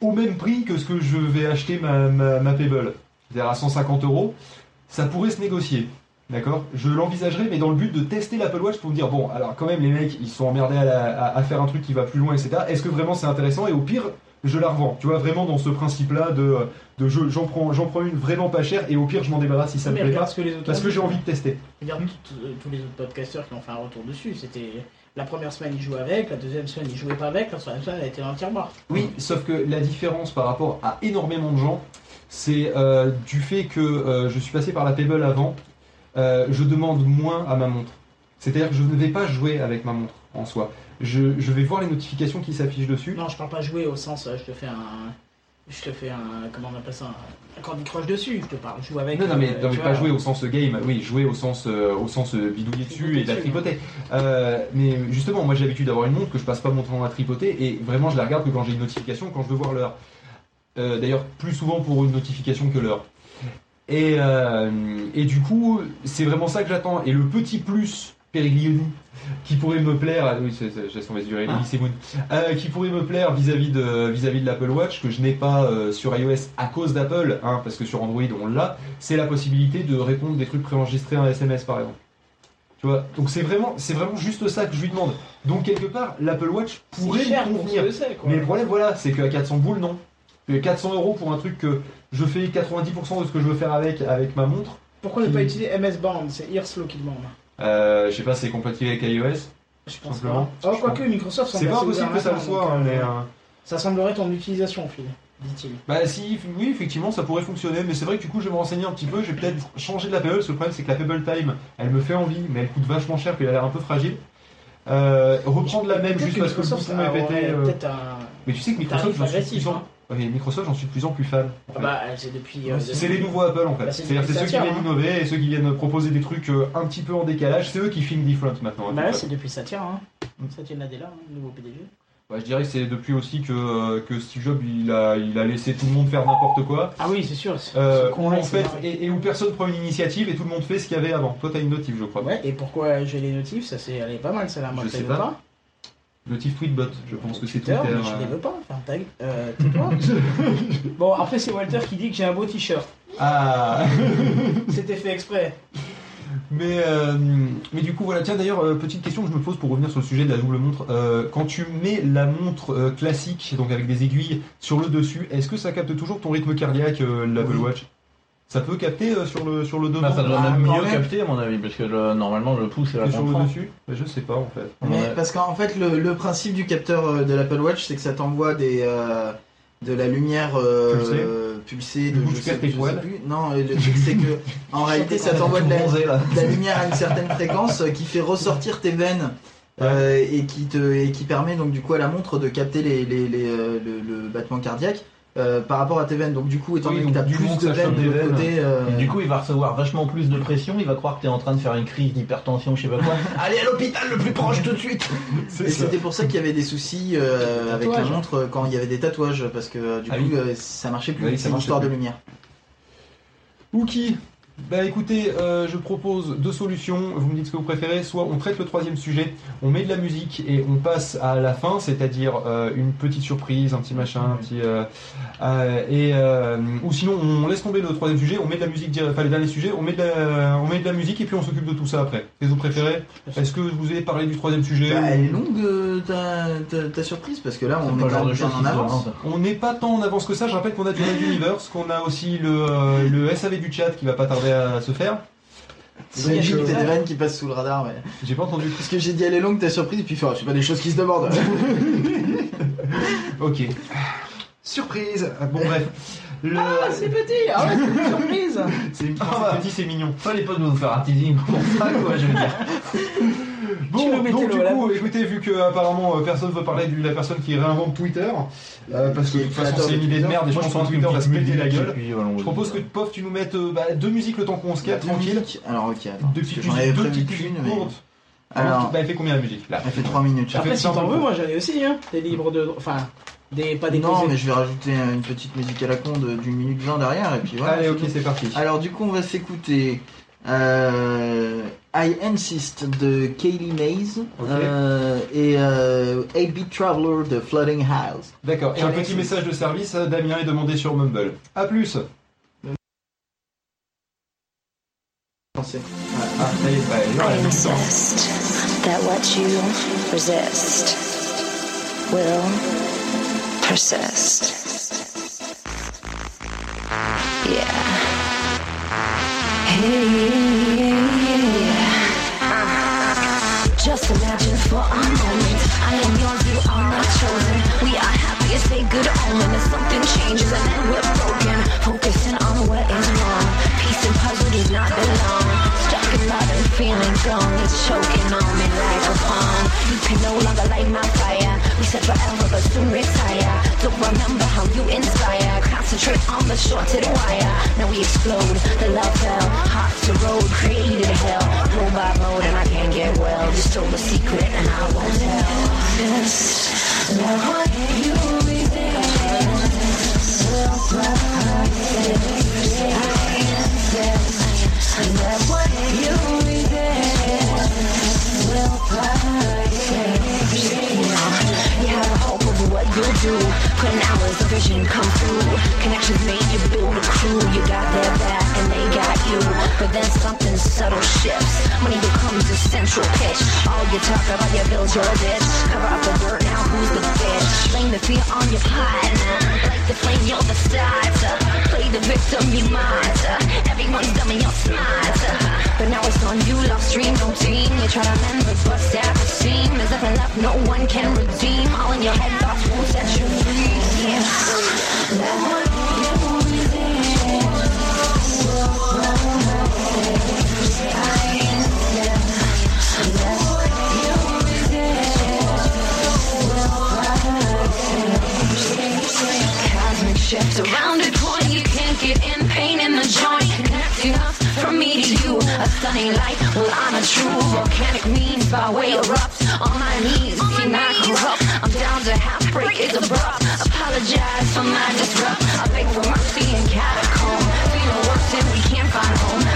Au même prix que ce que je vais acheter ma, ma, ma Pebble, c'est-à-dire à 150 euros, ça pourrait se négocier. D'accord Je l'envisagerais, mais dans le but de tester l'Apple Watch pour me dire bon, alors quand même, les mecs, ils sont emmerdés à, la- à- à faire un truc qui va plus loin, etc. Est-ce que vraiment c'est intéressant? Et au pire, je la revends. Tu vois, vraiment dans ce principe-là de, de je- j'en prends, une vraiment pas chère et au pire, je m'en débarrasse si ça me Mais plaît regarde pas. que les autres Parce que j'ai envie de tester. Regarde tous les autres podcasteurs qui ont fait un retour dessus. C'était la première semaine ils jouaient avec, la deuxième semaine ils jouaient pas avec, la troisième semaine elle était dans le tiroir. Oui, sauf que la différence par rapport à énormément de gens, c'est euh, du fait que euh, je suis passé par la Pebble avant, euh, je demande moins à ma montre. C'est-à-dire que je ne vais pas jouer avec ma montre en soi. Je, je vais voir les notifications qui s'affichent dessus. Non, je parle pas jouer au sens, je te fais un. Je te fais un. Comment on appelle ça Un, Candy Crush dessus, je te parle. Je joue avec. Non, non, mais, euh, non, mais pas vois. jouer au sens game, oui, jouer au sens, euh, au sens euh, bidouiller dessus et de la tripoter. Euh, mais justement, moi j'ai l'habitude d'avoir une montre que je passe pas mon temps à tripoter et vraiment je la regarde que quand j'ai une notification, quand je veux voir l'heure. D'ailleurs, plus souvent pour une notification que l'heure. Et, et du coup, c'est vraiment ça que j'attends. Et le petit plus Periglioni qui pourrait me plaire, oui, c'est- c'est- j'ai son durer. Elise Moon, euh, qui pourrait me plaire vis-à-vis de vis-à-vis de l'Apple Watch que je n'ai pas euh, sur iOS à cause d'Apple, hein, parce que sur Android on l'a, c'est la possibilité de répondre des trucs préenregistrés en SMS par exemple. Tu vois, donc c'est vraiment, c'est vraiment juste ça que je lui demande. Donc quelque part, l'Apple Watch pourrait cher pour convenir. quoi. Mais le problème, voilà, c'est qu'à 400 boules, non. Et 400 euros pour un truc que je fais 90% de ce que je veux faire avec, avec ma montre. Pourquoi ne pas utiliser MS Band? C'est Earslow qui demande. Euh, je sais pas, c'est compatible avec iOS. Je pense simplement. pas. Oh, quoique Microsoft C'est pas ouvert que ça le soit, donc, hein, euh, mais. euh, Ça semblerait ton utilisation, Phil, dit-il. Bah si, oui, effectivement, ça pourrait fonctionner, mais c'est vrai que du coup, je vais me renseigner un petit peu, je vais peut-être changer de la Pebble, parce que le problème, c'est que la Pebble Time, elle me fait envie, mais elle coûte vachement cher, puis elle a l'air un peu fragile. Euh, reprendre la même juste parce que le bouton est pété. euh, Mais tu sais que Microsoft, tarif j'en hein. Microsoft, j'en suis de plus en plus fan. en fait. Bah, c'est depuis. euh, C'est les nouveaux Apple en fait. Bah, c'est C'est-à-dire depuis c'est ceux qui viennent hein. innover et ceux qui viennent proposer des trucs euh, un petit peu en décalage, c'est eux qui filment different maintenant. peu Bah c'est depuis Satya, hein. Satya Nadella, hein, nouveau PDG. Ouais, je dirais que c'est depuis aussi que, euh, que Steve Jobs il a, il a laissé tout le monde faire n'importe quoi. Ah oui, c'est sûr. Euh, Ce où con-là, en c'est fait, marrant. et, et où personne prend une initiative et tout le monde fait ce qu'il y avait avant. Toi, t'as une notif, je crois. Ouais, et pourquoi j'ai les notifs? Ça, c'est, elle est pas mal, celle-là. Moi, Je je sais les veux pas. pas. Notif Tweetbot, je pense que c'est Twitter, Twitter. mais je euh. veux pas. Enfin, tag. Euh, tais-toi. bon, après, c'est Walter qui dit que j'ai un beau t-shirt. Ah C'était fait exprès. Mais, euh, mais du coup, voilà. Tiens, d'ailleurs, euh, petite question que je me pose pour revenir sur le sujet de la double montre. Euh, quand tu mets la montre euh, classique, donc avec des aiguilles, sur le dessus, est-ce que ça capte toujours ton rythme cardiaque, l'Apple Oui. Watch? Ça peut capter euh, sur, le, sur le devant Bah, ça doit Ah, même mieux même. capter à mon avis, parce que le- normalement le pouce est la sur le dessus Bah, Je sais pas en fait. Mais parce qu'en fait, le, le principe du capteur euh, de l'Apple Watch, c'est que ça t'envoie des euh, de la lumière euh, Pulsée. de coup, je sais, je sais poils. plus. Non, le truc c'est que en réalité, ça t'envoie de la, Bronzé, là. de la lumière à une certaine fréquence qui fait ressortir tes veines. euh, et qui te et qui permet donc du coup à la montre de capter les, les, les, le, le battement cardiaque euh, par rapport à tes veines. Donc du coup étant Oui, donné que t'as du plus de veines de l'autre côté euh, du coup, il va recevoir vachement plus de pression, il va croire que t'es en train de faire une crise d'hypertension, je sais pas quoi. Allez à l'hôpital le plus proche tout de suite Et c'était pour ça qu'il y avait des soucis euh, avec la montre quand il y avait des tatouages parce que du Ah coup oui. euh, ça marchait plus, Oui, ça c'est une marchait histoire de lumière. Ouki bah écoutez, euh, je propose deux solutions, vous me dites ce que vous préférez, soit on traite le troisième sujet, on met de la musique et on passe à la fin, c'est-à-dire euh, une petite surprise, un petit machin, un petit... euh, euh, et, euh, ou sinon on laisse tomber le troisième sujet, on met de la musique, enfin le dernier sujet, on met, de la, on met de la musique et puis on s'occupe de tout ça après. Qu'est-ce que vous préférez? Est-ce que vous avez parlé du troisième sujet Bah, elle est longue euh, ta, ta- ta surprise parce que là on est pas de en avance. On n'est pas tant en avance que ça, je rappelle qu'on a du Red Universe, qu'on a aussi le, euh, le SAV du chat qui va pas tarder à se faire. C'est Donc, une euh, des vannes qui passe sous le radar. Mais... J'ai pas entendu. Parce que j'ai dit elle est longue ta surprise et puis fait, oh, c'est pas des choses qui se demandent. Ok. Surprise Bon bref. Le... Ah, c'est petit Ah ouais, c'est une surprise C'est Ah bah. c'est petit, c'est mignon. Fallait pas nous faire un teasing pour ça, quoi, je veux dire. Bon, donc du coup, écoutez, vu que apparemment euh, personne veut parler de la personne qui réinvente Twitter, euh, parce que de toute façon c'est une idée de merde et je pense que Twitter va se péter la gueule. Je propose que Pof, tu nous mettes euh, bah, deux musiques le temps qu'on se capte Deux tranquille. Alors ok, attends. Deux petites musiques, deux petites musiques courtes. Alors- bah, elle fait combien la musique là? Elle fait 3 minutes. Après, fait si t'en veux, moi j'en ai aussi, hein. T'es libre de. Enfin, des, pas des Non, mais je vais rajouter une petite musique à la con de- d'une minute 20 derrière et puis voilà. Allez, ok, c'est parti. Alors du coup, on va s'écouter euh, I Insist de Kaylee Mays Ok. euh, et euh, 8-Bit Traveler de Flooding House. D'accord, et un petit message de service, Damien est demandé sur Mumble. A plus. Ah, ça y est, voilà. I insist that what you resist will persist. Yeah. Hey, Just imagine for a moment I am yours, you are my chosen. We are happy, it's a good omen. If something changes and then we're broken, focusing on what is wrong. Peace and puzzle does not belong. And feeling gone, it's choking on me like a bomb. You can no longer light my fire. We said forever, but soon retire. Don't remember how you inspire. Concentrate on the short to the wire. Now we explode. The love fell. Hearts to road, created hell. Roll by road, and I can't get well. You stole the secret, and I won't tell. Just love you Love what you You you'll do. Putting hours, the vision come through. Connections made you build a crew. You got their back and they got you. But then something subtle shifts. Money becomes a central pitch. All you talk about your bills, your bitch. Cover up the dirt, now who's the bitch? Blame the fear on your partner. Like the flame, you're the starter. Play the victim, you martyr. Everyone's dummy, you're smarter. But now it's on you, lost dream, no team. You try to mend, but bust at the seam. There's nothing left, no one can redeem. All in your head, thoughts won't set you free. Yeah. Love Cosmic shift surrounded point. You can't get in pain in the joint. Connecting us from me to you. A stunning light. Well, I'm a true volcanic means by way erupts on my knees. See not corrupt. I'm down to half break. It's abrupt. Apologize for my disrupt. I beg for mercy in catacomb. Feeling worse and we can't find home.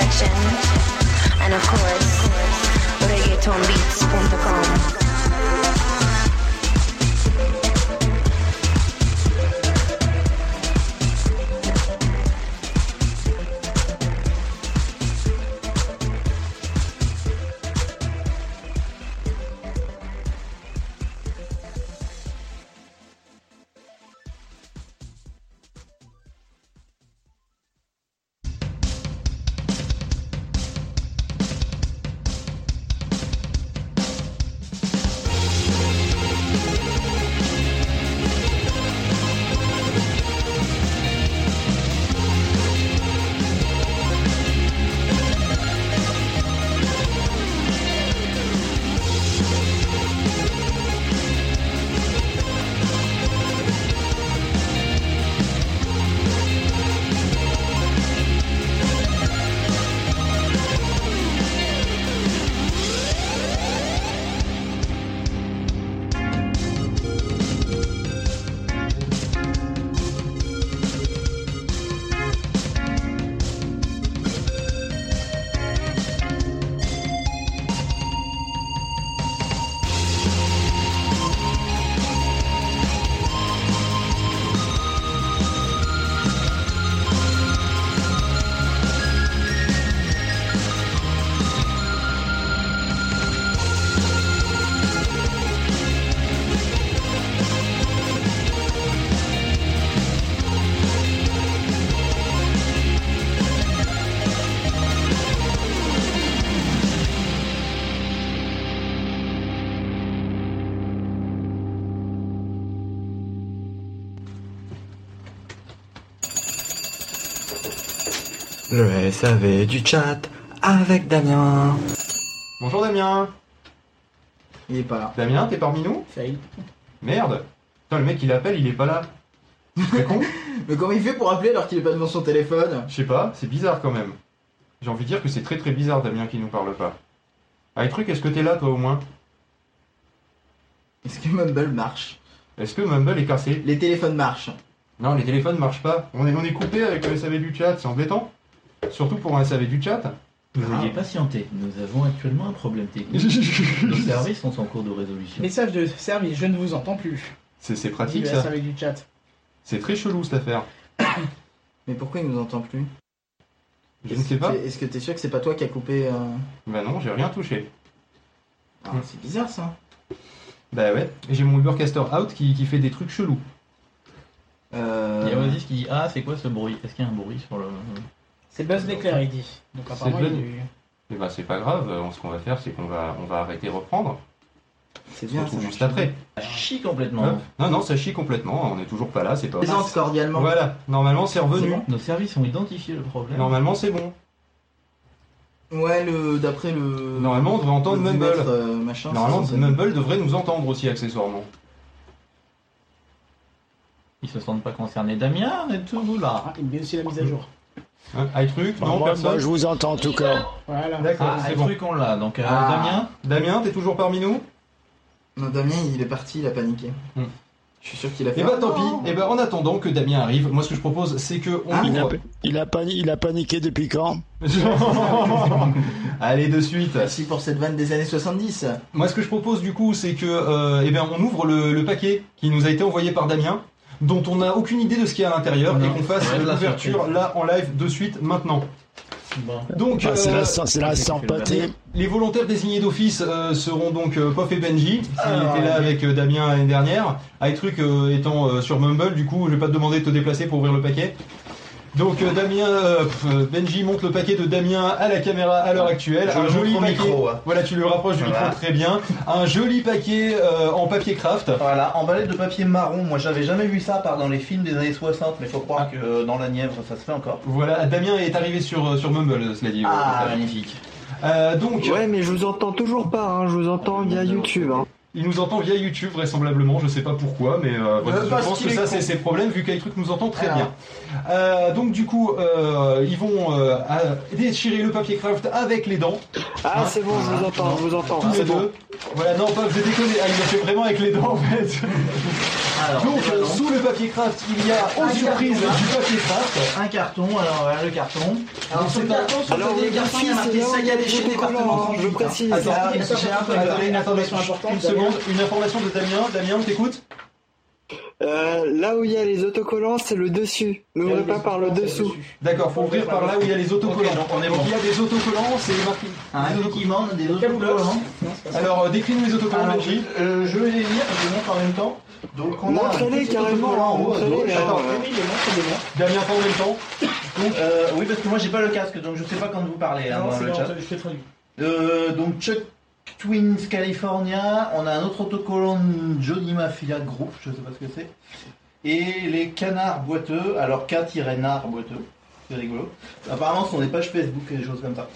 Section, and of course, reggaetonbeats.com. Le SAV du chat avec Damien. Bonjour Damien. Il est pas là. Damien, t'es parmi nous? Fail. Merde. Putain, le mec il appelle, il est pas là. C'est con? Mais comment il fait pour appeler alors qu'il est pas devant son téléphone? Je sais pas, c'est bizarre quand même. J'ai envie de dire que c'est très très bizarre Damien qui nous parle pas. Ah, les trucs, est-ce que t'es là toi au moins? Est-ce que Mumble marche? Est-ce que Mumble est cassé? Les téléphones marchent. Non, les téléphones marchent pas. On est, on est coupé avec le SAV du chat, c'est embêtant. Surtout pour un SAV du chat. Veuillez patienter, nous avons actuellement un problème technique. Nos services sont en cours de résolution. Message de service, je ne vous entends plus. C'est pratique ça. avec du chat. C'est très chelou cette affaire. Mais pourquoi il nous entend plus? Je ne sais pas. Est-ce que t'es sûr que c'est pas toi qui a coupé euh, Bah non, j'ai rien touché. ah, C'est bizarre ça. Bah ouais, Et j'ai mon Ubercaster out qui, qui fait des trucs chelous. Euh, Il y a Oasis qui dit Ah, c'est quoi ce bruit? Est-ce qu'il y a un bruit sur le. C'est Buzz l'éclair, il dit. Donc apparemment, Buzz. il y a eu- Et bah c'est pas grave, euh, ce qu'on va faire c'est qu'on va, on va arrêter reprendre. C'est On se bien. juste après. Ça chie complètement. Hop. Non, non, ça chie complètement, on est toujours pas là, c'est pas Présente cordialement. Voilà, normalement c'est revenu. Nos services ont identifié le problème. Normalement c'est bon. Ouais, le d'après le. Normalement on devrait entendre le Mumble. euh, machin, Normalement Mumble devrait nous entendre aussi accessoirement. Ils se sentent pas concernés. Damien, on est toujours là? Ah, il me dit aussi la mise à jour. Hein, iTruc, non, moi, personne moi, je vous entends en tout cas. Voilà. D'accord, Ah, c'est le bon. truc on l'a. Donc, euh, Ah. Damien, Damien, t'es toujours parmi nous? Non, Damien, il est parti, il a paniqué. Hmm. Je suis sûr qu'il a fait. Et bah Ah, tant non. pis, et bah en attendant que Damien arrive, moi ce que je propose c'est que on Ah, Il a, ouvre. il, a pani- il a paniqué depuis quand? Allez de suite. Merci pour cette vanne des années 70. Moi, ce que je propose du coup, c'est que, euh, eh bien, on ouvre le, le paquet qui nous a été envoyé par Damien, dont on n'a aucune idée de ce qu'il y a à l'intérieur, et qu'on fasse Ouais, l'ouverture là en live de suite maintenant. bon. Donc, Ah, C'est euh, la, c'est la sympathie. les volontaires désignés d'office euh, seront donc euh, Pof et Benji, qui Ah, étaient là oui. avec euh, Damien l'année dernière. iTruc euh, étant euh, sur Mumble, du coup, je vais pas te demander de te déplacer pour ouvrir le paquet. Donc euh, Damien, euh, pff, euh, Benji monte le paquet de Damien à la caméra à l'heure actuelle. Je un joli paquet. micro. Voilà, tu le rapproches du Voilà. micro très bien. Un joli paquet euh, en papier craft. Voilà, emballé de papier marron. Moi, j'avais jamais vu ça à part dans les films des années 60, mais faut croire que euh, dans la Nièvre, ça se fait encore. Voilà, Damien est arrivé sur, sur Mumble, cela dit. Ah, magnifique. euh, donc, Ouais, mais je vous entends toujours pas, hein, je vous entends via YouTube. Hein. Il nous entend via YouTube vraisemblablement, je sais pas pourquoi, mais euh, voilà, je pense que ça c'est ses problèmes vu qu'iTruc nous entend très bien. Euh, donc du coup, euh, ils vont euh, à- déchirer le papier craft avec les dents. Ah, c'est bon, je vous entends, je vous entends. Tous les C'est bon. deux. Voilà, non, pas, je déconne, ah, il l'a fait vraiment avec les dents en fait. Alors, Donc, euh, sous le papier craft, il y a aux surprises carton, hein. du papier craft. un carton, alors voilà le carton. Alors, c'est carton, sur Alors, le carton, il y a marqué saga des autocollants, département hein, je précise. Attends, Attends, j'ai une information importante. une seconde, une information de Damien. Damien, on t'écoute Euh, là où il y a les autocollants, c'est le dessus. N'ouvrez pas par le dessous. D'accord, faut ouvrir par là où il y a les autocollants. Ok, donc on est Donc bon. il y a des autocollants, c'est marqué. Ah, a des Quel autocollants. Alors, euh, décris-nous les autocollants, Alors, Benji. euh, je vais les lire, je les montre en même temps. Donc on a un Montrez-les petit carrément, autocollant en haut à gauche. Attends. Damien, même temps. Euh, oui, parce que moi j'ai pas le casque, donc je sais pas quand vous parlez hein, Non, dans c'est le bon, chat. je te traduis. Euh, donc Chuck Twins California, on a un autre autocollant Johnny Mafia Group, je sais pas ce que c'est. Et les canards boiteux, alors K-nard boiteux, c'est rigolo. Apparemment ce sont des pages Facebook et des choses comme ça.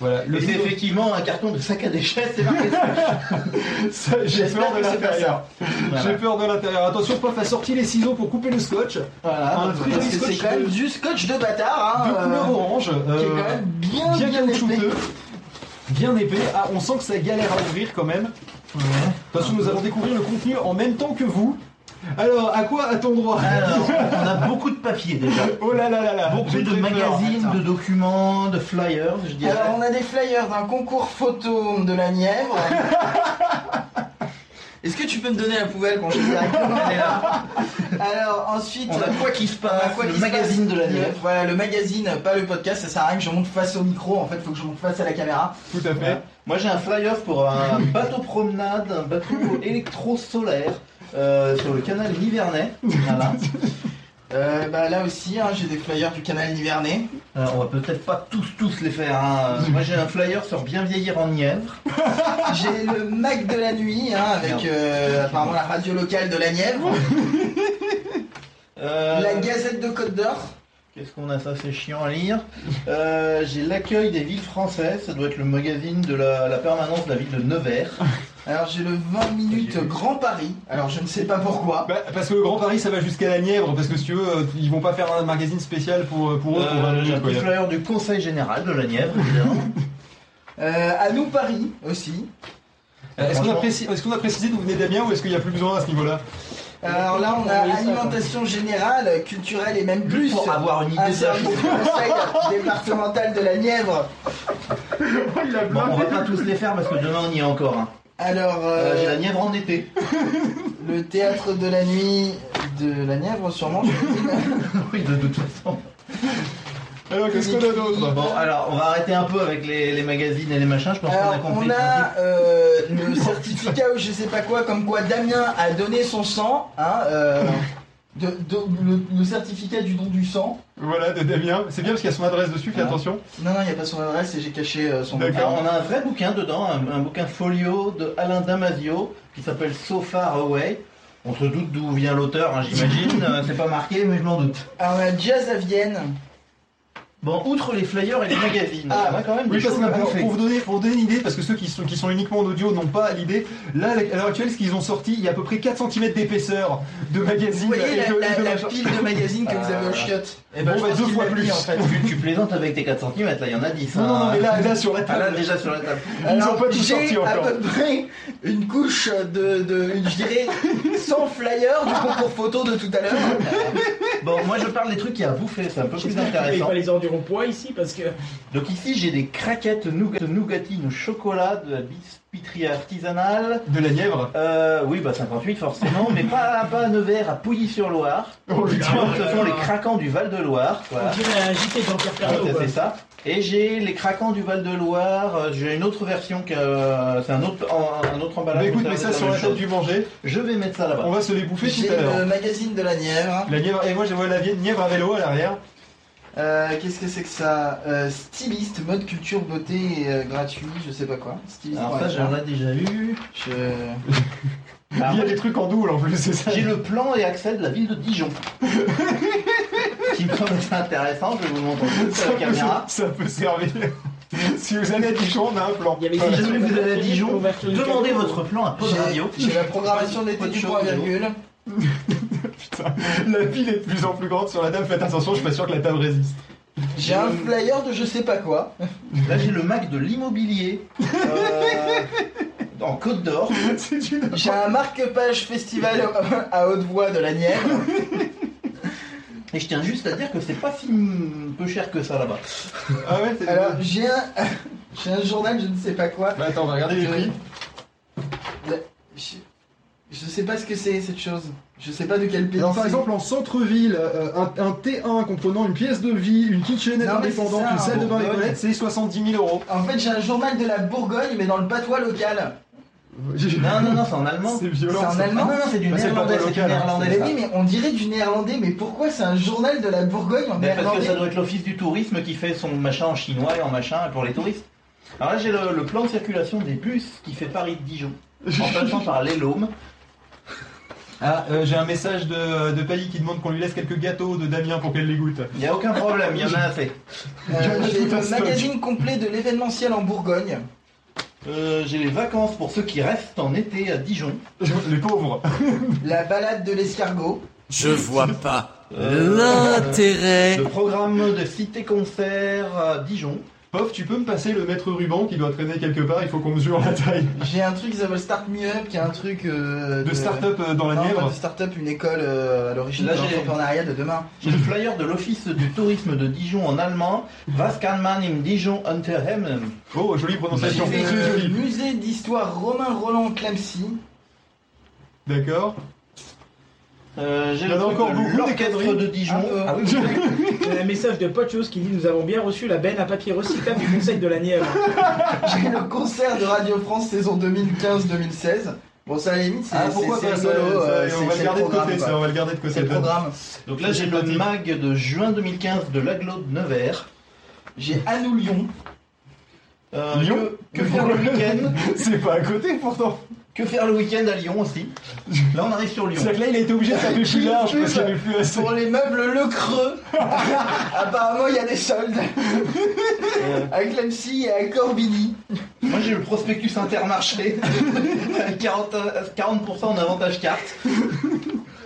Voilà, Le c'est effectivement un carton de sac à déchets, c'est marqué Ça, J'ai peur de que l'intérieur. Voilà. J'ai peur de l'intérieur. Attention, Pof a sorti les ciseaux pour couper le scotch. Voilà, Un donc, très parce joli que c'est quand même de- du scotch de bâtard, hein, de couleur euh, orange. qui est euh, quand même bien, bien épais. Bien épais. Ah, on sent que ça galère à ouvrir quand même. Attention, nous allons découvrir le contenu en même temps que vous. Alors, à quoi a-t-on droit? Alors, on a beaucoup de papier déjà. Oh là là là là Beaucoup j'ai de très peur. magazines, de documents, de flyers, je dirais. Alors, on a des flyers d'un concours photo de la Nièvre. Est-ce que tu peux me donner la poubelle quand je suis. Alors, ensuite. On a quoi qui se passe, on a quoi le qui se magazine passe de la Le- Nièvre. Voilà, le magazine, pas le podcast, ça sert à rien que je monte face au micro, en fait, faut que je monte face à la caméra. Tout à fait. Moi j'ai un flyer pour un bateau promenade, un bateau électro-solaire euh, sur le canal Nivernais. Voilà. Euh, bah, là aussi, hein, j'ai des flyers du canal Nivernais. Alors, on va peut-être pas tous tous les faire. hein. Moi j'ai un flyer sur bien vieillir en Nièvre. J'ai le Mac de la nuit, hein, avec euh, apparemment la radio locale de la Nièvre. Euh, La Gazette de Côte d'Or. Qu'est-ce qu'on a? Ça C'est chiant à lire. Euh, j'ai l'accueil des villes françaises. Ça doit être le magazine de la, la permanence de la ville de Nevers. Alors j'ai le 20 minutes Grand Paris. Alors je ne sais pas pourquoi. Bah, parce que le Grand Paris ça va jusqu'à la Nièvre, parce que si tu veux, euh, ils vont pas faire un magazine spécial pour, pour eux. pour Euh, 20 j'ai un minutes, quoi. petit flyer du Conseil général de la Nièvre, évidemment. Euh, à nous Paris aussi. Euh, Est-ce qu'on a, précis- qu'on a précisé d'où venait Damien ou est-ce qu'il n'y a plus besoin à ce niveau-là? Alors là, on a alimentation générale, culturelle et même plus. pour avoir une idée Un de la service conseil départemental de la Nièvre. Bon, on va pas tous les faire parce que demain on y est encore. hein. Alors, Euh, euh, J'ai la Nièvre en été. le théâtre de la nuit de la Nièvre, sûrement. oui, de, de toute façon. Alors, qu'est-ce qu'on a d'autre? Bon, alors on va arrêter un peu avec les, les magazines et les machins. Je pense qu'on a Alors, compris. on le a euh, le certificat ou je sais pas quoi, comme quoi Damien a donné son sang. Hein, euh, de, de- le, le certificat du don du sang. Voilà, de Damien. C'est bien parce qu'il y a son adresse dessus, fais Ah. attention. Non, non, il n'y a pas son adresse et j'ai caché euh, son nom. Alors, on a un vrai bouquin dedans, un, un bouquin folio de Alain Damasio qui s'appelle So Far Away. On se doute d'où vient l'auteur, hein, j'imagine. Euh, C'est pas marqué, mais je m'en doute. Alors, on a Jazz à Vienne. Bon, outre les flyers et les magazines, Ah, a quand même Oui, des parce choses que à alors, bouffer. pour, vous donner, pour vous donner une idée, parce que ceux qui sont, qui sont uniquement en audio n'ont pas l'idée, là, à l'heure actuelle, ce qu'ils ont sorti, il y a à peu près 4 cm d'épaisseur de Vous magazines. voyez et la, de- la- et de la machin. pile de magazines que vous avez au chiottes Eh ben, Bon, bah, deux fois plus. en fait. Tu, tu plaisantes avec tes 4 cm, là, il y en a 10. Non, non, hein. non, mais là, là, sur la Ah, là, table. déjà sur la table. Ils Alors, ont pas tout sorti à encore. peu près une couche de, de je dirais, 100 flyers du concours photo de tout à l'heure. Bon, moi je parle des trucs qu'il y a à bouffer, c'est un peu plus intéressant. Ici parce que. Donc ici j'ai des craquettes nougat- nougatines au chocolat de la biscuiterie artisanale. De la Nièvre Euh, oui, bah 58 forcément, mais pas, pas à Nevers, à Pouilly-sur-Loire. Oh, putain. Ce sont les craquants du Val-de-Loire. Voilà. On dirait un JT c'est ça. Et j'ai les craquants du Val-de-Loire. euh, J'ai une autre version que euh, c'est un autre, un, un autre emballage. Bah écoute, mets ça sur la table chose. du manger. Je vais mettre ça là-bas. On va se les bouffer tout à le l'heure. magazine de la Nièvre. La Nièvre, et moi je vois la vieille Nièvre à vélo à l'arrière. Euh, Qu'est-ce que c'est que ça Euh, Styliste, mode culture, beauté et euh, gratuit, je sais pas quoi. Styliste. Alors ça, j'en ai déjà eu. Je... Il y a des trucs en double en plus, c'est ça. J'ai le plan et accès de la ville de Dijon. qui me semble assez intéressant, je vais vous le montrer tout Ça sur la peut, caméra. ça peut servir. si vous allez à Dijon, on a un plan. Il y avait Si des jamais vous allez à Dijon, demandez votre plan à Pod J'ai- Radio. J'ai la programmation d'été Pod du point virgule. Putain, la pile est de plus en plus grande sur la table, faites attention, je suis pas sûr que la table résiste. J'ai un flyer de je sais pas quoi. Là, j'ai le Mac de l'immobilier. euh, en Côte d'Or. J'ai un marque-page festival à haute voix de la Nièvre. Et je tiens juste à dire que c'est pas si peu cher que ça là-bas. Ah ouais, c'est Alors j'ai un, j'ai un journal, je ne sais pas quoi. Bah attends, on va regarder les prix. Je, je sais pas ce que c'est cette chose. Je sais pas de quel pays. Alors par exemple en centre-ville, euh, un, un T1 comprenant une pièce de vie, une kitchenette Non, indépendante, ça, une salle de bain et toilettes, c'est 70 000 euros. En fait, j'ai un journal de la Bourgogne, mais dans le patois local. Non, non, non, c'est en allemand. C'est violent. C'est en allemand Ah non, non, c'est du Bah, pas néerlandais, c'est du hein, néerlandais. Mais oui, mais on dirait du néerlandais, mais pourquoi c'est un journal de la Bourgogne en Mais parce que néerlandais ça doit être l'office du tourisme qui fait son machin en chinois et en machin pour les touristes. Alors là, j'ai le, le plan de circulation des bus qui fait Paris-Dijon, en passant par l'Élôme. Ah, euh, j'ai un message de, de Pailly qui demande qu'on lui laisse quelques gâteaux de Damien pour qu'elle les goûte. Il n'y a aucun problème, il y en a assez. Euh, J'ai le stock. magazine complet de l'événementiel en Bourgogne. Euh, j'ai les vacances pour ceux qui restent en été à Dijon. Les pauvres. La balade de l'escargot. Je vois pas Euh, l'intérêt. Le programme de cité-concert à Dijon. Pof, tu peux me passer le mètre ruban qui doit traîner quelque part, il faut qu'on mesure la taille. J'ai un truc qui s'appelle Start Me Up, qui est un truc euh, De start-up euh, dans la Non, pas Nièvre. de start-up, une école euh, à l'origine de l'entrepreneuriat de demain. J'ai le flyer de l'office du tourisme de Dijon en allemand. Was kann man im Dijon unternehmen Oh, jolie prononciation. J'ai le musée d'histoire Romain Roland Clamcy. D'accord. Euh, J'ai Il y le en a truc encore de beaucoup, des conneries. de Dijon. Ah oui, oui. J'ai un message de Pochos qui dit Nous avons bien reçu la benne à papier recyclable du Conseil de la Nièvre. J'ai le concert de Radio France saison 2015-2016. Bon, ça à la limite, c'est Ah, pourquoi c'est rigolo. euh, On va le garder de côté, ça, on va le garder de côté. C'est le programme. Donc là, j'ai le mag de juin 2015 de l'aglo de Nevers. J'ai Anou Lyon. Euh, Lyon que, que faire le week-end C'est pas à côté pourtant. Que faire le week-end à Lyon aussi Là, on arrive sur Lyon. C'est que là, il a été obligé de taper plus large parce qu'il n'y avait plus assez. Pour les meubles Le Creux, apparemment il y a des soldes. à Clemcy et à Corbigny. Moi, j'ai le prospectus Intermarché. 40, euh, 40% en avantage carte.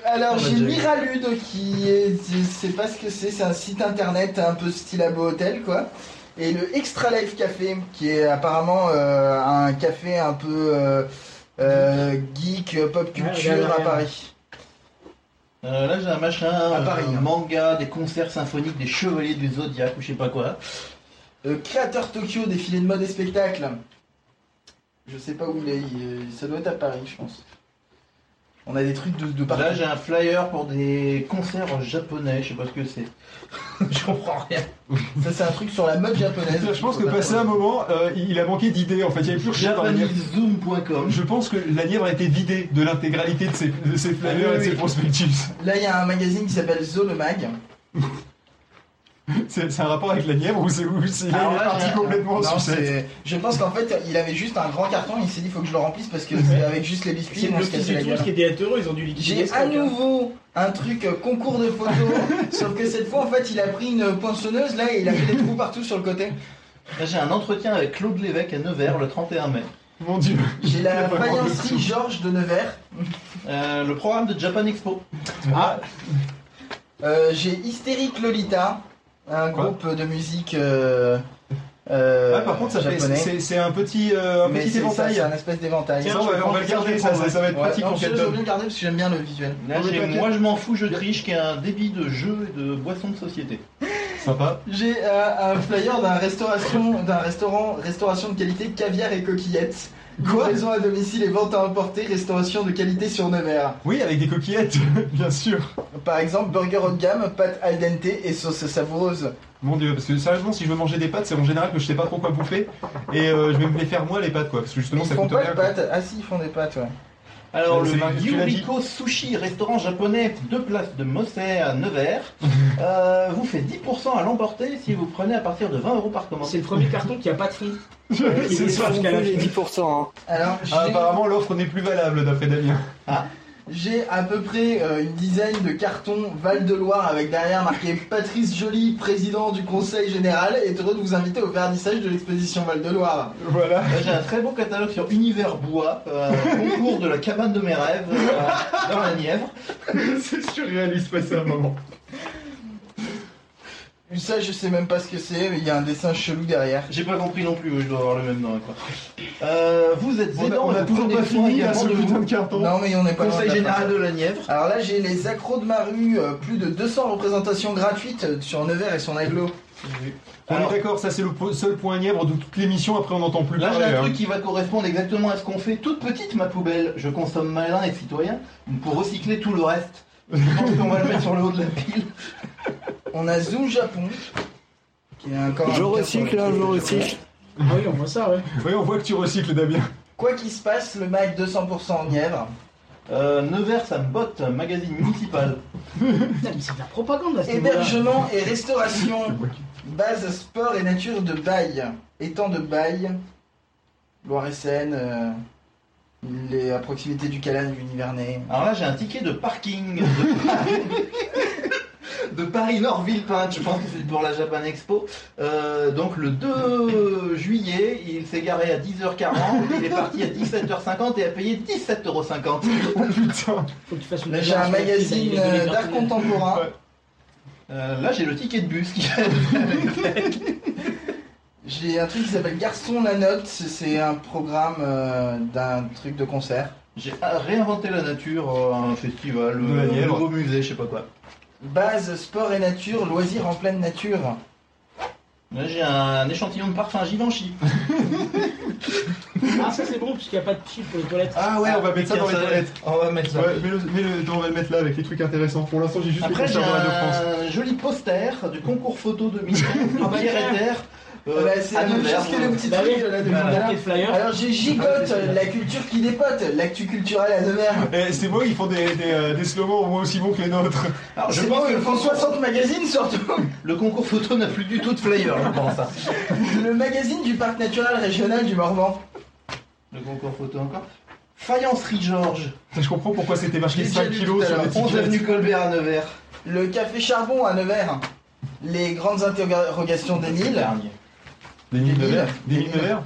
Alors On va j'ai. Miralude qui est, je sais pas ce que c'est, c'est un site internet un peu style abo hôtel quoi. Et le Extra Life Café qui est apparemment euh, un café un peu euh, euh, geek, pop culture à. Paris. Euh, là, j'ai un machin, À euh, Paris, hein. manga, des concerts symphoniques, des chevaliers du Zodiac ou je sais pas quoi. Euh, créateur Tokyo, défilé de mode et spectacle. Je sais pas où il est, il- ça doit être à Paris, je pense. On a des trucs de, de partout. Là, j'ai un flyer pour des concerts japonais, je sais pas ce que c'est. je comprends rien. Ça, c'est un truc sur la mode japonaise. Je pense que passé un moment, euh, il a manqué d'idées. En fait, il n'y avait plus rien dans la Nièvre. JapaneseZoom.com. Je pense que la Nièvre a été vidée de l'intégralité de ses, de ses flyers Ah oui, et de ses prospectus. Là, il y a un magazine qui s'appelle Zo le Mag. C'est un rapport avec la Nièvre ou c'est est là, parti complètement en non, sucette Je pense qu'en fait, il avait juste un grand carton. Il s'est dit, faut que je le remplisse parce que c'est avec juste les biscuits. C'est ils vont se casser la gueule. qui était heureux, ils ont dû liquider J'ai à hein. nouveau un truc euh, concours de photos, sauf que cette fois en fait il a pris une poinçonneuse là et il a fait des trous partout sur le côté. Là, j'ai un entretien avec Claude Lévesque à Nevers le 31 mai. Mon dieu. J'ai la faïencerie Georges de Nevers. Euh, le programme de Japan Expo. Ah. Euh, J'ai Hystérique Lolita, un groupe de musique. Euh, euh, Ah, par contre, ça fait- c'est c'est un petit, euh, un Mais petit c'est ça, éventail. C'est un espèce d'éventail. Tiens, on va- on va le garder, ça, ça, ça va être Ouais, pratique non, pour je- quel Je veux bien le garder parce que j'aime bien le visuel. Là, Moi je m'en fous, je triche, qui est un débit de jeux et de boissons de société. Sympa. J'ai euh, un flyer d'un restauration, d'un restaurant, restauration de qualité caviar et coquillettes. Quoi Livraison à domicile et vente à emporter, restauration de qualité sur Nevers. Oui, avec des coquillettes, bien sûr. Par exemple, burger haut de gamme, pâte al dente et sauce savoureuse. Mon dieu, parce que sérieusement, si je veux manger des pâtes, c'est en général que je sais pas trop quoi bouffer. Et euh, je vais me les faire moi, les pâtes, quoi. Parce que justement, Ils ça font coûte pas rien. de pâtes. Ah si, ils font des pâtes, ouais. Alors, Euh, le marqué-. Yuriko Sushi, restaurant japonais, deux places de Mossé à Nevers, euh, vous fait 10% à l'emporter si vous prenez à partir de 20 euros par commande. C'est le premier carton qui a pas de frites. C'est ça. jusqu'à la fin. 10%. Hein. Alors, Ah, apparemment, l'offre n'est plus valable d'après Damien. J'ai à peu près euh, une dizaine de cartons Val-de-Loire avec derrière marqué Patrice Joly, président du conseil général, est heureux de vous inviter au vernissage de l'exposition Val-de-Loire. Voilà. Là, J'ai un très beau catalogue sur Univers Bois, euh, concours de la cabane de mes rêves euh, dans la Nièvre. c'est surréaliste, passer un moment. Ça, je sais même pas ce que c'est, mais il y a un dessin chelou derrière. J'ai pas compris non plus, je dois avoir le même nom. Quoi. Euh, vous êtes On a- on a toujours pas fini, également ce de putain de carton. Non, mais on n'est pas Conseil général de la Nièvre. Alors là, j'ai les accros de ma rue, euh, plus de 200 représentations gratuites euh, sur Nevers et son aglo. On Alors- est d'accord, ça c'est le po- seul point Nièvre de toute l'émission, après on n'entend plus Là, j'ai parler. un hein. truc qui va correspondre exactement à ce qu'on fait. Toute petite, ma poubelle. Je consomme malin et citoyen pour recycler tout le reste. Je pense qu'on va le mettre sur le haut de la pile. On a Zoom Japon, qui est encore un Je recycle, hein, je recycle. Ah oui, on voit ça, ouais. Oui, on voit que tu recycles, Damien. Quoi qu'il se passe, le Mac 200% en Nièvre. Euh, Nevers, ça botte, un magazine municipal. Putain, mais c'est de la propagande à ce. Hébergement et restauration. Base sport et nature de Baille. Étang de Baille. Loire-et-Seine. euh, les, à proximité du Calan du Nivernais. Alors là, j'ai un ticket de parking de Paris, de Paris-Nord-Villepinte. Je pense que c'est pour la Japan Expo. Euh, donc le 2 juillet, il s'est garé à 10h40. Il est parti à 17h50 et a payé 17,50€. Oh putain. Faut que tu fasses une Là, j'ai un magazine il est d'art contemporain. Euh, là, j'ai le ticket de bus qui J'ai un truc qui s'appelle Garçon la note. C'est un programme euh, d'un truc de concert. J'ai réinventé la nature, euh, un festival, De la euh, nouveau musée, je sais pas quoi. Base sport et nature, loisirs en pleine nature. Là, j'ai un échantillon de parfum Givenchy. Ah, ça c'est bon, puisqu'il n'y a pas de chip pour les toilettes. Ah ouais, on va mettre ça dans les toilettes. On va mettre ça. Ouais, mets-le- on va le mettre là avec les trucs intéressants. Pour l'instant, j'ai juste Après, j'ai concerts de Radio France. un joli poster du concours photo 2015 Ah de. Ether. euh, Ah bah, c'est la même chose que le petit truc là de. Alors j'ai gigote euh, la culture qui dépote, l'actu culturelle à Nevers. Eh, c'est moi, ils font des, des, euh, des slogans au moins aussi bons que les nôtres. Alors, je C'est pense bon, que ils le font concours, 60 magazines surtout. le concours photo n'a plus du tout de flyer, je pense. hein. Le magazine du parc naturel régional du Morvan. Le concours photo encore. Faïencerie Georges, Je comprends pourquoi c'était marqué J'ai 5 déjà lu kilos sur l'heure. les 11 tickets. avenue Colbert à Nevers. Le café charbon à Nevers. Les grandes interrogations d'Émile. Des mines de verre. Des mines de verre?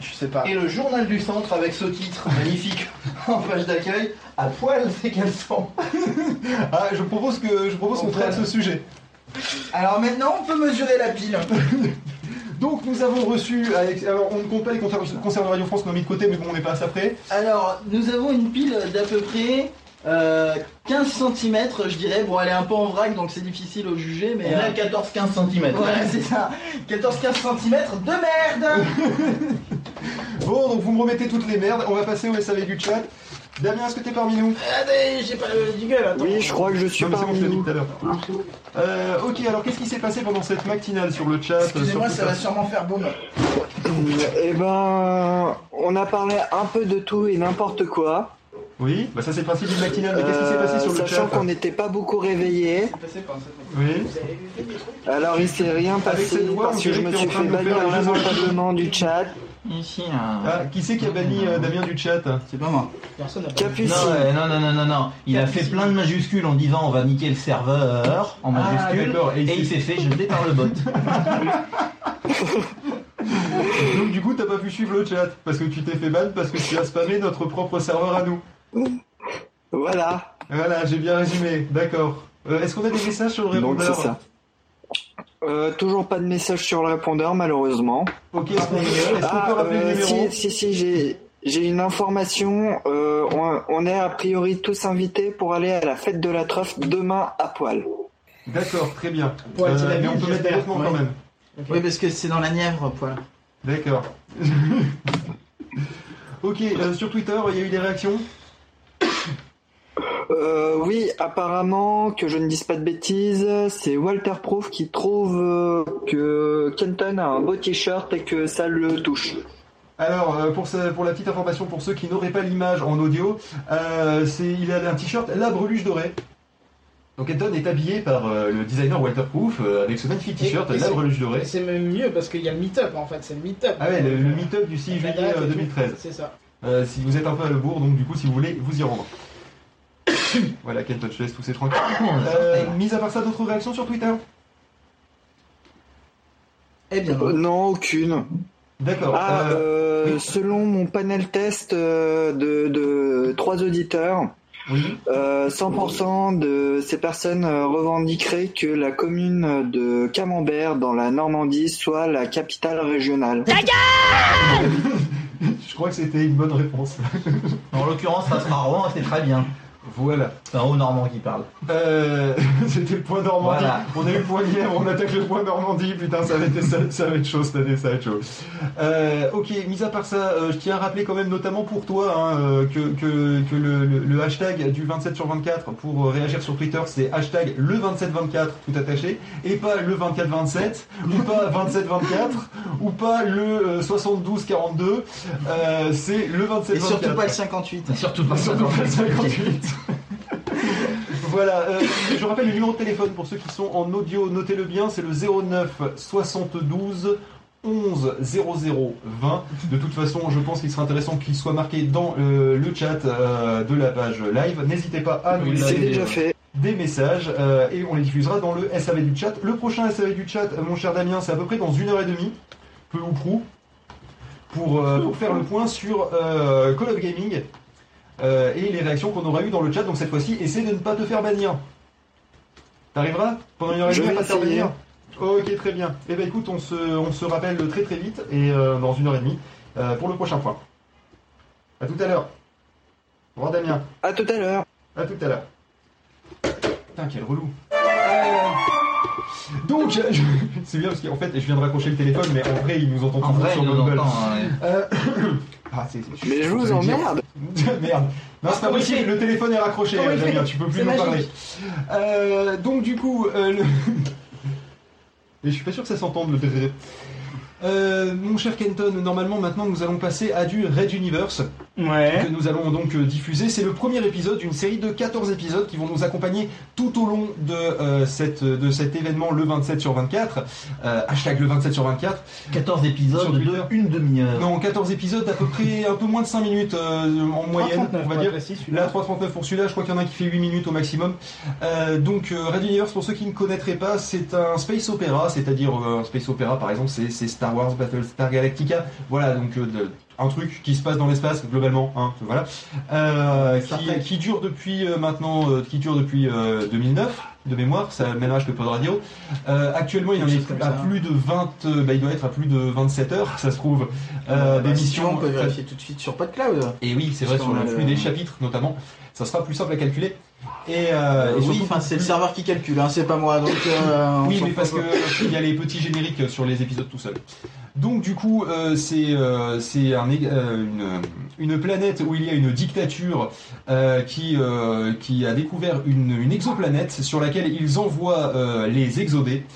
Je sais pas. Et le journal du centre avec ce titre magnifique en page d'accueil, à poil ses caleçons. Ah, je propose que je propose qu'on On traite ce sujet. Alors maintenant on peut mesurer la pile. Donc nous avons reçu, avec- alors on ne compte pas les concerts concerts de Radio France qu'on a mis de côté, mais bon on est pas à ça près. Alors nous avons une pile d'à peu près Euh, 15 cm, je dirais. Bon, elle est un peu en vrac, donc c'est difficile au juger, mais. On est à euh, 14-15 cm. Voilà, c'est ça. 14-15 cm de merde Bon, donc vous me remettez toutes les merdes. On va passer au SAV du chat. Damien, est-ce que t'es parmi nous? Attendez, j'ai pas le jingle, attends. Oui, je crois que je suis Non, parmi nous. Euh, ok, alors qu'est-ce qui s'est passé pendant cette matinale sur le chat Excusez-moi, ça va sûrement faire boum. Eh ben, on a parlé un peu de tout et n'importe quoi. Oui, bah ça c'est le principe d'une matinale, mais qu'est-ce qui s'est passé sur le Euh, Sachant chat qu'on n'était pas beaucoup réveillés. Oui. Alors il s'est rien Avec passé cette voix, on parce que je me suis en train fait de nous faire bannir lamentablement du chat. Ici, un... Ah, qui c'est qui a banni euh, Damien du chat C'est pas moi. Personne n'a Capucine. Non, non, non, non, non. Il a fait plein de majuscules en disant on va niquer le serveur en Ah, majuscules et il et il s'est- s'est fait jeter par le bot. Donc du coup t'as pas pu suivre le chat parce que tu t'es fait ban parce que tu as spammé notre propre serveur à nous. Voilà. Voilà, j'ai bien résumé, d'accord. Euh, Est-ce qu'on a des messages sur le Donc répondeur c'est ça. Euh, toujours pas de message sur le répondeur malheureusement. Ok, est-ce qu'on est- est-ce qu'on Ah, peut rappeler euh, le numéro si, si, si, j'ai, j'ai une information. Euh, on, on est a priori tous invités pour aller à la fête de la truffe demain à poil. D'accord, très bien. Mais on peut mettre des vêtements quand Ouais. même. Oui, parce que c'est dans la Nièvre, poil. D'accord. ok, euh, sur Twitter, il y a eu des réactions? Euh, oui, apparemment, que je ne dise pas de bêtises, c'est Walter Proof qui trouve euh, que Kenton a un beau t-shirt et que ça le touche. Alors, euh, pour, ce- pour la petite information, pour ceux qui n'auraient pas l'image en audio, euh, c'est, il a un t-shirt La Breluche Dorée. Donc Kenton est habillé par le designer Walter Proof avec ce magnifique t-shirt Et- et La c'est- Breluche Dorée. C'est même mieux parce qu'il y a le meet-up en fait, c'est le meet-up. Ah ouais, le, le meet-up du 6 La juillet date et euh, tout. 2013. C'est ça. Euh, si vous êtes un peu à le bourg, donc du coup, si vous voulez, vous y rendre. voilà, Kenton, je te laisse tousser tranquille. Euh, mis à part ça, d'autres réactions sur Twitter? Eh bien, Euh, non, aucune. D'accord. Ah, euh, euh, selon mon panel test de, de trois auditeurs, oui. euh, 100% de ces personnes revendiqueraient que la commune de Camembert dans la Normandie soit la capitale régionale. Je crois que c'était une bonne réponse. En l'occurrence, ça sera Rouen c'est très bien. Voilà. C'est un haut normand qui parle. Euh, c'était le point Normandie. Voilà. On a eu le point Nièvre, on attaque le point Normandie. Putain, ça va être, ça, ça va être chaud cette année, ça va être chaud. Euh, ok, mis à part ça, euh, je tiens à rappeler quand même, notamment pour toi, hein, euh, que, que, que le, le- le hashtag du 27 sur 24 pour euh, réagir sur Twitter, c'est hashtag le 2724 tout attaché, et pas le 2427, ou pas 2724, ou pas le euh, 7242. Euh, c'est le 2724. Et surtout pas le 58. Surtout pas Surtout pas le 58. Voilà, euh, je rappelle le numéro de téléphone pour ceux qui sont en audio, notez-le bien, c'est le 09 72 11 00 20. De toute façon, je pense qu'il serait intéressant qu'il soit marqué dans euh, le chat euh, de la page live. N'hésitez pas à nous laisser c'est déjà fait. des messages euh, et on les diffusera dans le SAV du chat. Le prochain SAV du chat, mon cher Damien, c'est à peu près dans une heure et demie, peu ou prou, pour, pour faire le point sur Call of Gaming euh, et les réactions qu'on aura eues dans le chat. Donc cette fois-ci, essaie de ne pas te faire bannir. T'arriveras pendant une heure et demie à vais pas te faire essayer. bannir Ok, très bien. Eh ben écoute, on se, on se rappelle très très vite et euh, dans une heure et demie euh, pour le prochain point. À tout à l'heure. Au revoir Damien. À tout à l'heure. À tout à l'heure. Putain, quel relou. Euh, Donc, je- c'est bien parce qu'en fait, je viens de raccrocher le téléphone, mais en vrai, il nous entend En vrai, sur ouais. Euh, ah, c'est- c'est- Mais je vous emmerde. Merde. Non, c'est pas possible, le téléphone est raccroché, Damien, tu peux plus C'est nous magique. parler. Euh, donc, du coup, euh, le... Et je suis pas sûr que ça s'entende le TTT. Euh, mon cher Kenton, normalement maintenant nous allons passer à du Red Universe Ouais. que nous allons donc euh, diffuser. C'est le premier épisode d'une série de 14 épisodes qui vont nous accompagner tout au long de, euh, cette, de cet événement le 27 sur 24. Euh, hashtag le 27 sur 24. 14 épisodes de une demi-heure. Non, 14 épisodes d'à peu près un peu moins de 5 minutes euh, en moyenne, 3,39 on va pour dire. précis. Là, 3,39 pour celui-là, je crois qu'il y en a un qui fait 8 minutes au maximum. Euh, donc, euh, Red Universe, pour ceux qui ne connaîtraient pas, c'est un space opéra, c'est-à-dire euh, un space opéra, par exemple, c'est c'est Star Wars Battlestar Galactica. Voilà, donc euh, de- un truc qui se passe dans l'espace globalement, hein, voilà, euh, qui, qui dure depuis euh, maintenant, euh, qui dure depuis euh, 2009 de mémoire, c'est le même âge que Pod Radio. Actuellement, il en Quelque est à plus de 20, euh, bah, il doit être à plus de 27 heures, ça se trouve, euh, Bah, si d'émissions. on peut vérifier tout de suite sur PodCloud. Et oui, c'est vrai, sur le flux des chapitres notamment, ça sera plus simple à calculer. Et, euh, et oui, surtout c'est le serveur qui calcule, hein, c'est pas moi. Donc, euh, oui, mais parce fout que pas. il y a les petits génériques sur les épisodes tout seul. Donc du coup, euh, c'est euh, c'est un ég- euh, une, une planète où il y a une dictature qui qui a découvert une, une exoplanète sur laquelle ils envoient les exodés.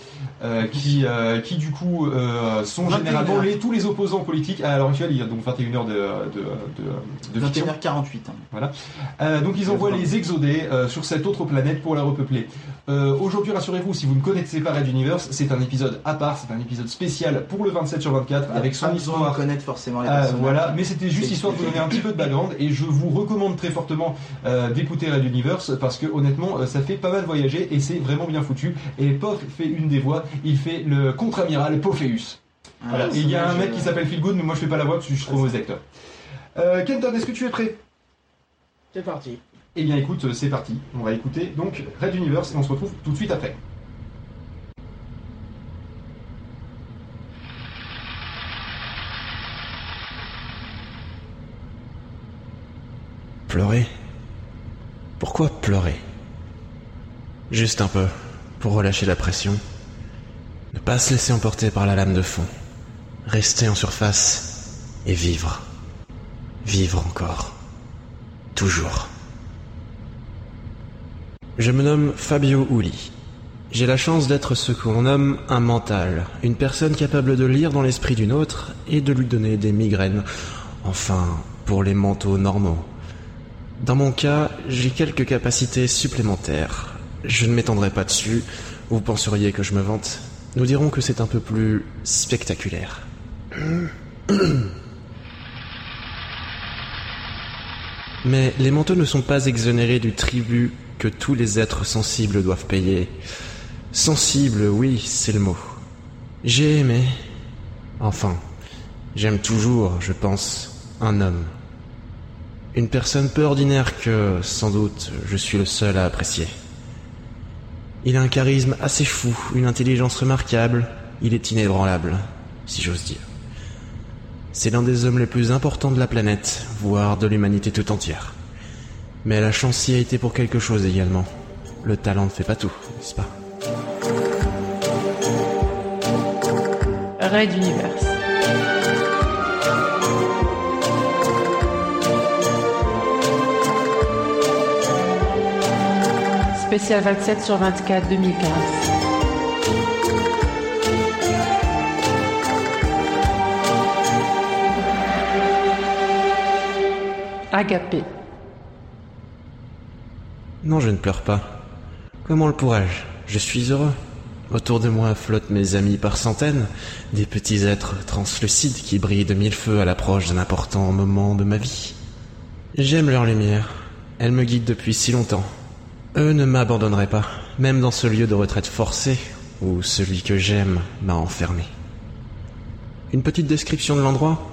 Euh, qui, euh, qui du coup euh, sont 21 généralement les, tous les opposants politiques. À l'heure actuelle, il y a donc 21 heures de, de, de, de fiction. 21h48. hein. Voilà. Donc ils envoient les exodés sur cette autre planète pour la repeupler. Euh, Aujourd'hui, rassurez-vous, si vous ne connaissez pas Red Universe, c'est un épisode à part, c'est un épisode spécial pour le 27 sur 24 avec son histoire. de connaître forcément les Euh, personnages. voilà, mais c'était juste histoire de vous donner un petit peu de background et je vous recommande très fortement euh, d'écouter Red Universe parce que honnêtement euh, ça fait pas mal voyager et c'est vraiment bien foutu. Et Pof fait une des voix, il fait le contre-amiral Pophéus. Ah, Voilà. c'est Et il y a un mec qui s'appelle Phil Good, mais moi je fais pas la voix parce que je suis trop mauvais acteur. Euh, Kenton, est-ce que tu es prêt? C'est parti. Eh bien écoute, euh, c'est parti. On va écouter donc Red Universe et on se retrouve tout de suite après. Pleurer Pourquoi pleurer? Juste un peu, pour relâcher la pression. Ne pas se laisser emporter par la lame de fond. Rester en surface et vivre. Vivre encore. Toujours. Je me nomme Fabio Uli. J'ai la chance d'être ce qu'on nomme un mental, une personne capable de lire dans l'esprit d'une autre et de lui donner des migraines. Enfin, pour les mentaux normaux. Dans mon cas, j'ai quelques capacités supplémentaires. Je ne m'étendrai pas dessus, vous penseriez que je me vante. Nous dirons que c'est un peu plus spectaculaire. Mais les manteaux ne sont pas exonérés du tribut que tous les êtres sensibles doivent payer. Sensible, oui, c'est le mot. J'ai aimé. Enfin, j'aime toujours, je pense, un homme. Une personne peu ordinaire que, sans doute, je suis le seul à apprécier. Il a un charisme assez fou, une intelligence remarquable, il est inébranlable, si j'ose dire. C'est l'un des hommes les plus importants de la planète, voire de l'humanité tout entière. Mais la chance y a été pour quelque chose également. Le talent ne fait pas tout, n'est-ce pas? Raid Universe. Spécial 27 sur 24 2015. Agapé. Non, je ne pleure pas. Comment le pourrais-je? Je suis heureux. Autour de moi flottent mes amis par centaines, des petits êtres translucides qui brillent de mille feux à l'approche d'un important moment de ma vie. J'aime leur lumière. Elle me guide depuis si longtemps. Eux ne m'abandonneraient pas, même dans ce lieu de retraite forcée où celui que j'aime m'a enfermé. Une petite description de l'endroit?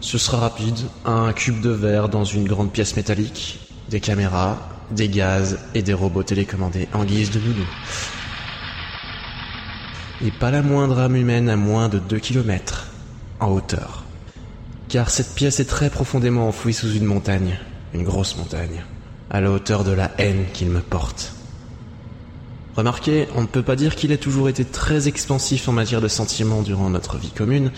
Ce sera rapide. Un cube de verre dans une grande pièce métallique, des caméras, des gaz et des robots télécommandés en guise de nounou. Et pas la moindre âme humaine à moins de 2 km en hauteur. Car cette pièce est très profondément enfouie sous une montagne, une grosse montagne, à la hauteur de la haine qu'il me porte. Remarquez, on ne peut pas dire qu'il ait toujours été très expansif en matière de sentiments durant notre vie commune,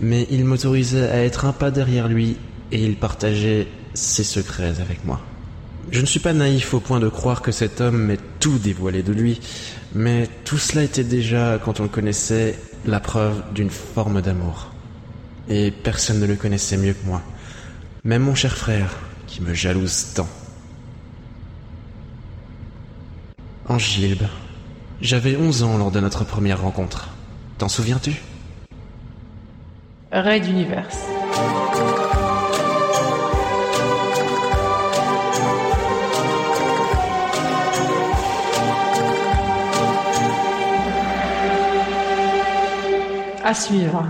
mais il m'autorisait à être un pas derrière lui et il partageait ses secrets avec moi. Je ne suis pas naïf au point de croire que cet homme m'ait tout dévoilé de lui, mais tout cela était déjà, quand on le connaissait, la preuve d'une forme d'amour. Et personne ne le connaissait mieux que moi. Même mon cher frère, qui me jalouse tant. Angilbe, j'avais 11 ans lors de notre première rencontre. T'en souviens-tu? Raid Universe. À suivre.